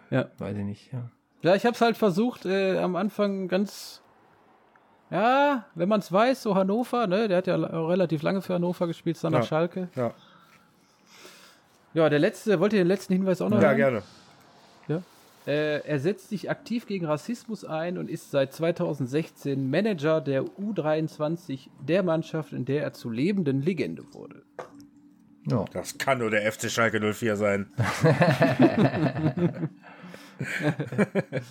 Ja. weiß ich nicht. Ja. Ja, ich hab's halt versucht, äh, am Anfang ganz. Ja, wenn man es weiß, so Hannover, ne? Der hat ja la- relativ lange für Hannover gespielt, dann nach Ja. Schalke. Ja, Ja, der letzte, wollt ihr den letzten Hinweis auch noch ja hören? gerne. Äh, er setzt sich aktiv gegen Rassismus ein und ist seit 2016 Manager der U23 der Mannschaft, in der er zur lebenden Legende wurde. Ja. Das kann nur der FC Schalke 04 sein.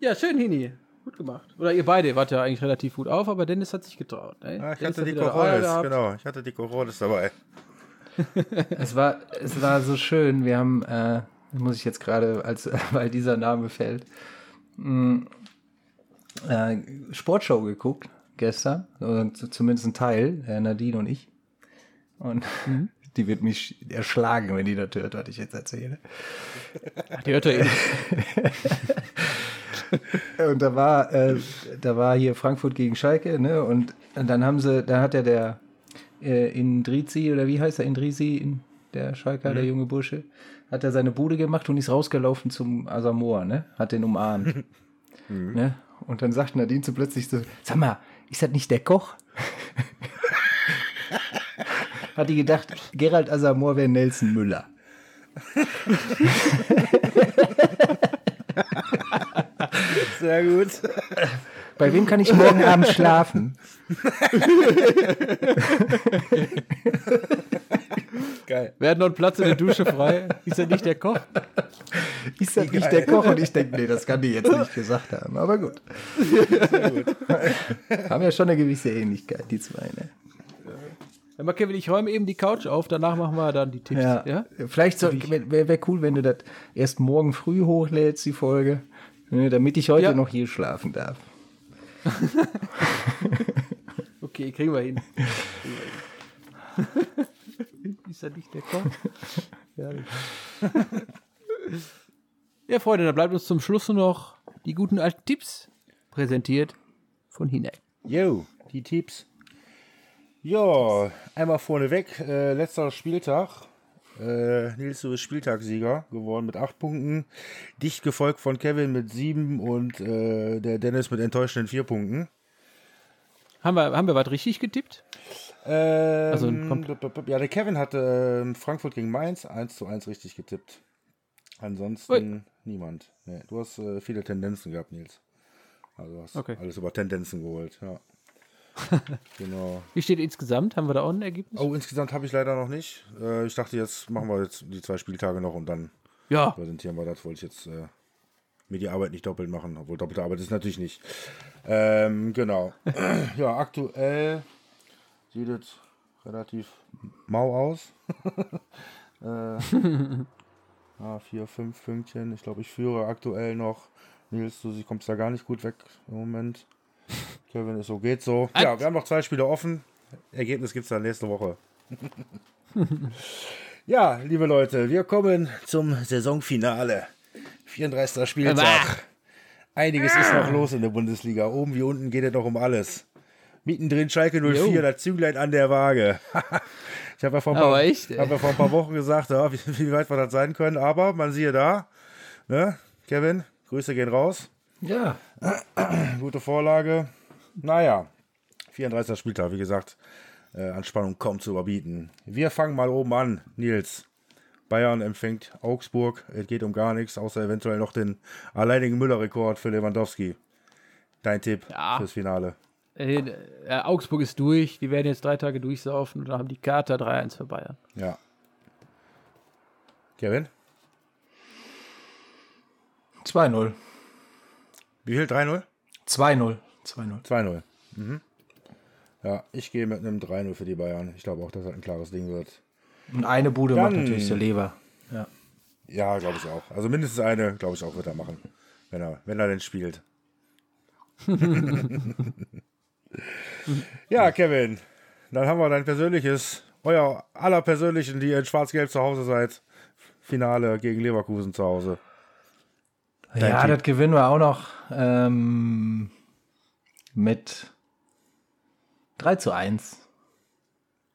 Ja, schön, Hini. Gut gemacht. Oder ihr beide wart ja eigentlich relativ gut auf, aber Dennis hat sich getraut. Ne? Ja, ich Dennis hatte hat die Coronis, gehabt. genau. Ich hatte die Coronis dabei. Es war, es war so schön. Wir haben, äh, muss ich jetzt gerade, als weil dieser Name fällt, mh, äh, Sportshow geguckt gestern, zumindest ein Teil, äh, Nadine und ich. Und die wird mich erschlagen, wenn die das hört, was ich jetzt erzähle. Ach, die hört er eh. Und da war, äh, da war hier Frankfurt gegen Schalke, ne? Und, und dann haben sie, da hat ja der äh, Indrizi, oder wie heißt er, Indrizi, in, der Schalker, der junge Bursche, hat er seine Bude gemacht und ist rausgelaufen zum Asamoah, ne? Hat den umarmt. ne? Und dann sagt Nadine so plötzlich so, sag mal, ist das nicht der Koch? hat die gedacht, Gerald Asamoah wäre Nelson Müller. Sehr gut. Bei wem kann ich morgen Abend schlafen? Geil. Wir hatten noch einen Platz in der Dusche frei. Ist er nicht der Koch? Ist das nicht der Koch? Und ich denke, nee, das kann die jetzt nicht gesagt haben. Aber gut. haben ja schon eine gewisse Ähnlichkeit, die zwei. Ne? Mal, Kevin, ich räume eben die Couch auf, danach machen wir dann die Tipps. Ja. Ja? Vielleicht wäre wär cool, wenn du das erst morgen früh hochlädst, die Folge, damit ich heute Ja. noch hier schlafen darf. Okay, kriegen wir hin. Kriegen wir hin. Ist er nicht der Koch? ja. ja, Freunde, da bleibt uns zum Schluss nur noch die guten alten Tipps präsentiert von Hinek. Jo, die Tipps. Ja, einmal vorneweg, äh, letzter Spieltag. Äh, Nils, du bist Spieltagssieger geworden mit acht Punkten. Dicht gefolgt von Kevin mit sieben und äh, der Dennis mit enttäuschenden vier Punkten. Haben wir, haben wir was richtig getippt? Ähm, Also, ja, der Kevin hatte ähm, Frankfurt gegen Mainz 1 zu 1 richtig getippt. Ansonsten Ui. niemand. Nee, du hast äh, viele Tendenzen gehabt, Nils. Also hast Okay. alles über Tendenzen geholt, ja. genau. Wie steht insgesamt? Haben wir da auch ein Ergebnis? Oh, insgesamt habe ich leider noch nicht. Äh, ich dachte, jetzt machen wir jetzt die zwei Spieltage noch und dann Ja, präsentieren wir das. Wollte ich jetzt äh, mir die Arbeit nicht doppelt machen, obwohl doppelte Arbeit ist natürlich nicht. Ähm, genau. ja, aktuell sieht es relativ mau aus. äh, ja, vier, fünf Pünktchen. Ich glaube, ich führe aktuell noch. Nils, du kommst da gar nicht gut weg im Moment. Kevin ist so, geht so. Ja, wir haben noch zwei Spiele offen. Ergebnis gibt es dann nächste Woche. ja, liebe Leute, wir kommen zum Saisonfinale. 34. Spieltag. Einiges ist noch los in der Bundesliga. Oben wie unten geht es doch um alles. Mittendrin Schalke 04, Jo. das Zünglein an der Waage. ich habe ja, vor ein paar- echt, hab ja vor ein paar Wochen gesagt, ja, wie, wie weit wir das sein können. Aber man siehe da, ne? Kevin, Grüße gehen raus. Ja, Gute Vorlage. Naja, 34. Spieltag, wie gesagt, äh, an Spannung kaum zu überbieten. Wir fangen mal oben an, Nils. Bayern empfängt Augsburg. Es geht um gar nichts, außer eventuell noch den alleinigen Müller-Rekord für Lewandowski. Dein Tipp Ja. fürs Finale. Äh, äh, Augsburg ist durch. Die werden jetzt drei Tage durchsaufen und dann haben die Kater 3-1 für Bayern. Ja. Kevin? 2-0. Wie viel? 3-0? 2-0. 2-0. 2-0. Mhm. Ja, ich gehe mit einem 3-0 für die Bayern. Ich glaube auch, dass das ein klares Ding wird. Und eine Bude macht Dann- natürlich der Leber. Ja, glaube ich auch. Also mindestens eine, glaube ich auch, wird er machen. Wenn er, wenn er denn spielt. ja, Kevin. Dann haben wir dein persönliches, euer aller persönlichen, die ihr in Schwarz-Gelb zu Hause seid. Finale gegen Leverkusen zu Hause. ja, Tipp. das gewinnen wir auch noch ähm, mit 3 zu 1.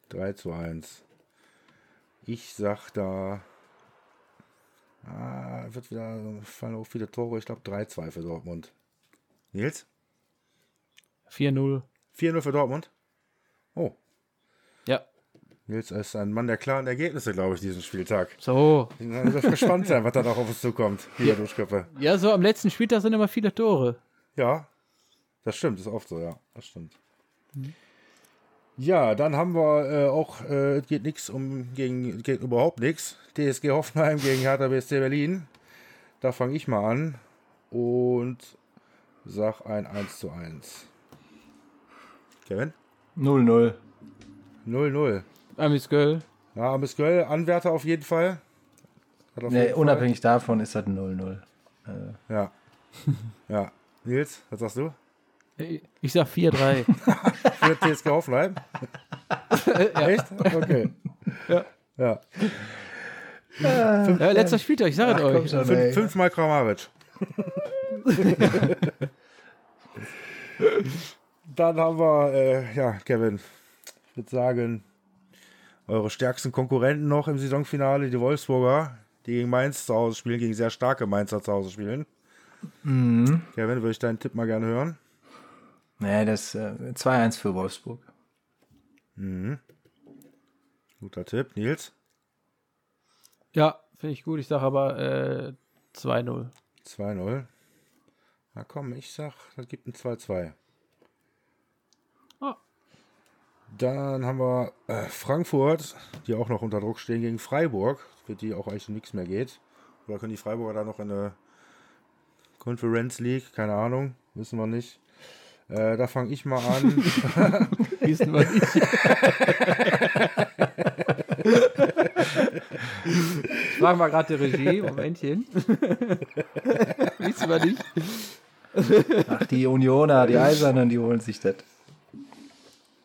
3 zu 1. Ich sag da. Ah, wird wieder fallen auch viele Tore. Ich glaube 3-2 für Dortmund. Nils? 4-0. 4-0 für Dortmund? Oh, Ja. Nils ist ein Mann der klaren Ergebnisse, glaube ich, diesen Spieltag. So. Wir dürfen gespannt sein, was da noch auf uns zukommt, lieber Duschköpfe. Ja, so am letzten Spieltag sind immer viele Tore. Ja, das stimmt, ist oft so, ja, das stimmt. Ja, dann haben wir äh, auch, äh, es geht nichts um, gegen, geht überhaupt nichts. TSG Hoffenheim gegen Hertha BSC Berlin. Da fange ich mal an und sag ein 1 zu 1. Kevin? 0-0. 0-0. Amis Göll. Ja, Amis Göll, Anwärter auf jeden Fall. Hat auf Nee, jeden Fall- unabhängig davon ist das ein 0-0. Ja. ja. Nils, was sagst du? Ich sag 4-3. Für TSG Hoffenheim? Echt? Okay. Ja. Ja. ja, letzter Spieltag, ich sage es euch. schon, Fünf, ey. fünfmal Kramaric. Dann haben wir, äh, ja, Kevin, ich würde sagen, eure stärksten Konkurrenten noch im Saisonfinale, die Wolfsburger, die gegen Mainz zu Hause spielen, gegen sehr starke Mainzer zu Hause spielen. Mhm. Kevin, würde ich deinen Tipp mal gerne hören. Nee, das äh, 2-1 für Wolfsburg. Guter Tipp. Nils? Ja, finde ich gut. Ich sage aber äh, 2-0. 2-0. Na komm, ich sag, das gibt ein 2-2. Ah. Dann haben wir äh, Frankfurt, die auch noch unter Druck stehen gegen Freiburg, für die auch eigentlich nichts mehr geht. Oder können die Freiburger da noch in eine Conference League? Keine Ahnung, wissen wir nicht. Äh, da fange ich mal an. Wissen wir nicht. Ich frage mal gerade die Regie. Momentchen. Wissen wir nicht. Ach, die Unioner, die Eisernen, die holen sich das.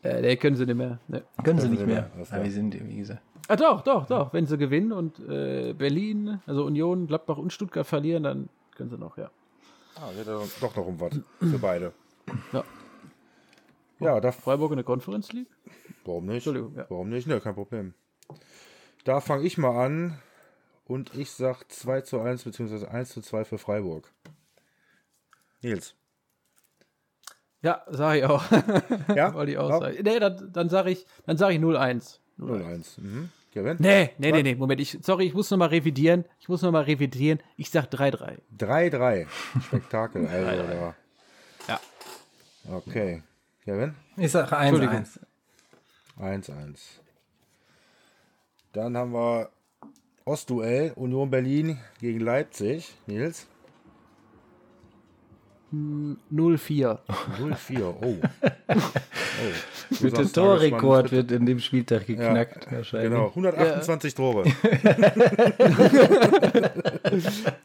Äh, nee, können sie nicht mehr. Nee. Können sie Können nicht sie mehr. mehr, alles Ja, wir sind, wie gesagt. Ah, doch, doch, doch. Wenn sie gewinnen und äh, Berlin, also Union, Gladbach und Stuttgart verlieren, dann können sie noch, ja. Ah, doch noch um was für beide. Ja. Ja, da Freiburg in der Conference League? Warum nicht? Entschuldigung, ja. Warum nicht? Ne, kein Problem. Da fange ich mal an und ich sag 2 zu 1 bzw. 1 zu 2 für Freiburg. Nils. Ja, sage ich auch. Ja? Wollte ich auch sagen. Nee, dann, dann sage ich, dann sag ich 0-1. 0-1. Mhm. Kevin? Nee, nee, nee, nee, Moment, ich, sorry, ich muss nochmal revidieren. Ich muss nochmal revidieren. Ich sag 3-3. 3-3. Spektakel. Also, da. Ja. Okay. Kevin? Ich sage Entschuldigung. 1-1. 1-1. Dann haben wir Ostduell Union Berlin gegen Leipzig. Nils? 0-4. 0-4. Oh. oh. Mit dem Torrekord wird in dem Spieltag geknackt. wahrscheinlich. Genau, 128 Tore.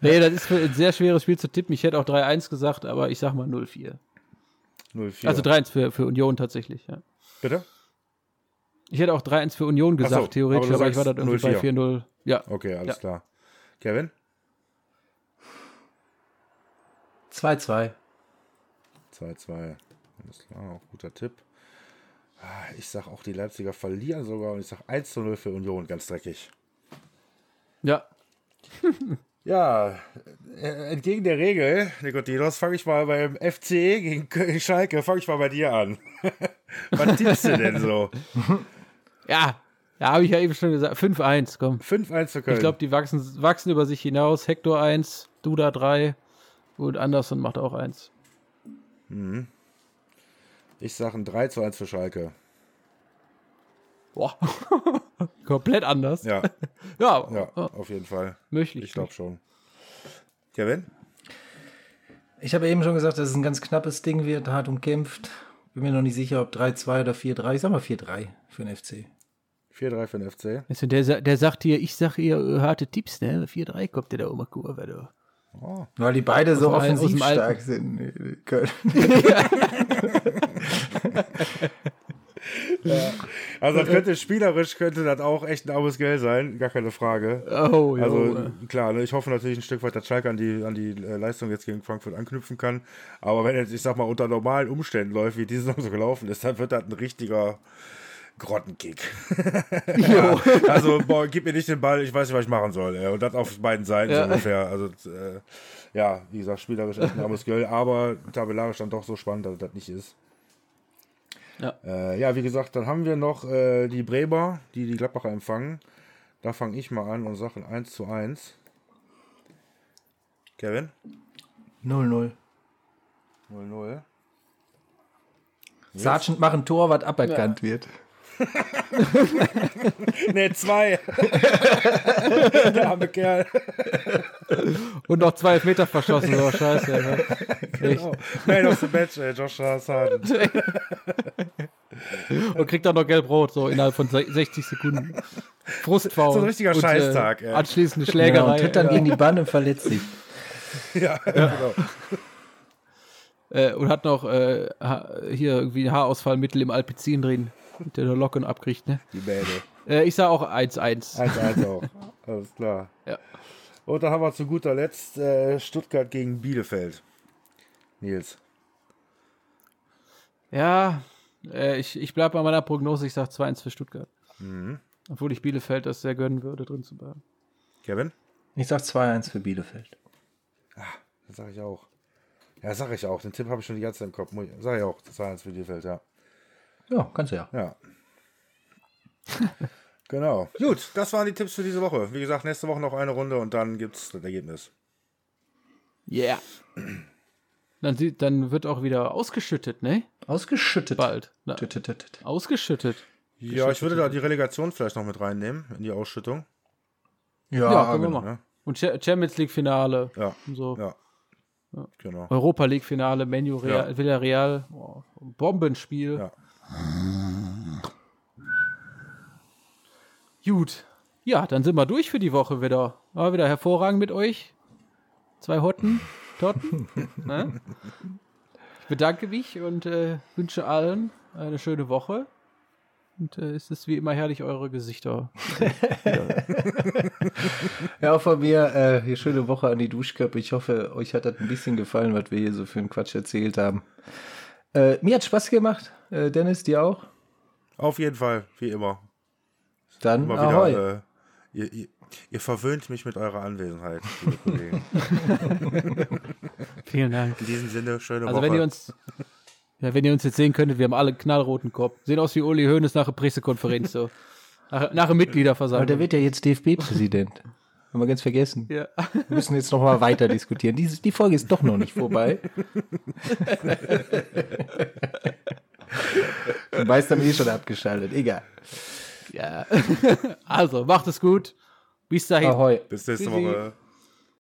Nee, das ist für ein sehr schweres Spiel zu tippen. Ich hätte auch 3-1 gesagt, aber ich sag mal 0-4. 0-4. Also 3-1 für, für Union tatsächlich, ja. Bitte? Ich hätte auch 3-1 für Union gesagt, so, theoretisch, aber aber, ich war dann irgendwie bei 0-4. 4-0. Ja. Okay, alles Ja. klar. Kevin? 2-2. 2-2. Alles klar, auch guter Tipp. Ah, Ich sag auch, die Leipziger verlieren sogar und ich sag 1 zu 0 für Union, ganz dreckig. Ja. Ja, äh, entgegen der Regel, Nikotinos, fange ich mal beim FC gegen Schalke, fange ich mal bei dir an. Was tippst du denn so? Ja. Ja, habe ich ja eben schon gesagt. 5-1, komm. 5-1 für Köln. Ich glaube, die wachsen, wachsen über sich hinaus. Hector 1, Duda 3 und Anderson macht auch 1. Ich sage ein 3 zu 1 für Schalke. Boah. Komplett anders. Ja, ja, ja, ja auf jeden Fall. möglich. Ich glaube schon. Kevin? Ich habe eben schon gesagt, dass es ein ganz knappes Ding wird, hart umkämpft. Bin mir noch nicht sicher, ob 3-2 oder 4-3. Ich sag mal 4-3 für den FC. 4-3 für den FC. Du, der, der sagt hier, ich sag hier äh, harte Tipps, ne? 4-3 kommt der da um die Kurve, du. Weil die beide so offensiv stark sind. äh, Köln. Also das könnte spielerisch könnte das auch echt ein armes Geld sein, gar keine Frage. Oh, ja. Also klar, ne, ich hoffe natürlich ein Stück weit, dass Schalke an die, an die äh, Leistung jetzt gegen Frankfurt anknüpfen kann. Aber wenn jetzt, ich sag mal, unter normalen Umständen läuft, wie diese Saison so gelaufen ist, dann wird das ein richtiger Grottenkick. ja, also, boah, gib mir nicht den Ball, ich weiß nicht, was ich machen soll. Ey. Und das auf beiden Seiten Ja. so ungefähr. Also, äh, ja, wie gesagt, spielerisch echt ein armes Geld, aber tabellarisch dann doch so spannend, dass das nicht ist. Ja. Äh, ja, wie gesagt, dann haben wir noch äh, die Bremer, die die Gladbacher empfangen. Da fange ich mal an und sage 1 zu 1. Kevin? 0-0. 0-0. Sergeant machen Tor, was aberkannt wird. Ne, 2. Der arme Kerl. Und noch zwei Meter verschossen, so scheiße. Ne? Oh, Man of the Match, ey, Josh Sargent. Und kriegt dann noch gelb-rot, so innerhalb von se- 60 Sekunden. Frustfaul. So ein richtiger Und, Scheißtag, ey. Anschließende Ja, Schlägerei. und tritt dann gegen die Bahn und verletzt sich. Ja, genau. Äh, und hat noch äh, hier irgendwie Haarausfallmittel im Alpizin drin, der der Locken abkriegt, ne? Die Bäde. Äh, ich sag auch 1-1. 1-1 auch. Alles klar. Ja. Und dann haben wir zu guter Letzt äh, Stuttgart gegen Bielefeld. Nils. Ja, äh, ich, ich bleibe bei meiner Prognose, ich sag 2-1 für Stuttgart. Mhm. Obwohl ich Bielefeld das sehr gönnen würde, drin zu bleiben. Kevin? Ich sag 2-1 für Bielefeld. Das sage ich auch. Ja, sage ich auch. Den Tipp habe ich schon die ganze Zeit im Kopf. Sage ich auch. Das war eins für Bielefeld, ja. Ja, kannst du ja. Ja. genau. Gut, das waren die Tipps für diese Woche. Wie gesagt, nächste Woche noch eine Runde und dann gibt's das Ergebnis. Yeah. Dann, sieht, dann wird auch wieder ausgeschüttet, ne? Ausgeschüttet. Bald. Na, ausgeschüttet. Ja, ich würde da die Relegation vielleicht noch mit reinnehmen in die Ausschüttung. Ja, Ja, können wir genau. machen. ne? Und Cha- Champions League Finale. Ja, Und so. ja. Genau. Europa League Finale, Menu Real, Ja. Villarreal. Oh, Bombenspiel. Ja. Gut. Ja, dann sind wir durch für die Woche wieder. War wieder hervorragend mit euch. Zwei Hotten, Totten. ne? Ich bedanke mich und äh, wünsche allen eine schöne Woche. Und äh, es ist wie immer herrlich, eure Gesichter. Ja, auch von mir äh, hier schöne Woche an die Duschköpfe. Ich hoffe, euch hat das ein bisschen gefallen, was wir hier so für einen Quatsch erzählt haben. Äh, mir hat Spaß gemacht. Äh, Dennis, dir auch? Auf jeden Fall, wie immer. Dann Immer ahoi. wieder. Äh, ihr, ihr, ihr verwöhnt mich mit eurer Anwesenheit, liebe Kollegen. Vielen Dank. In diesem Sinne, schöne Also Woche. wenn ihr uns, ja, wenn ihr uns jetzt sehen könntet, wir haben alle einen knallroten Kopf. Sehen aus wie Uli Hoeneß nach der Pressekonferenz so. Nach, nach Aber Mitgliederversammlung. der wird ja jetzt DFB-Präsident. Haben wir ganz vergessen. ja. Wir müssen jetzt noch mal weiter diskutieren. Diese, die Folge ist doch noch nicht vorbei. Du weißt dann eh schon abgeschaltet. Egal. ja. Also, macht es gut. Bis dahin. Ahoi. Bis nächste. Woche.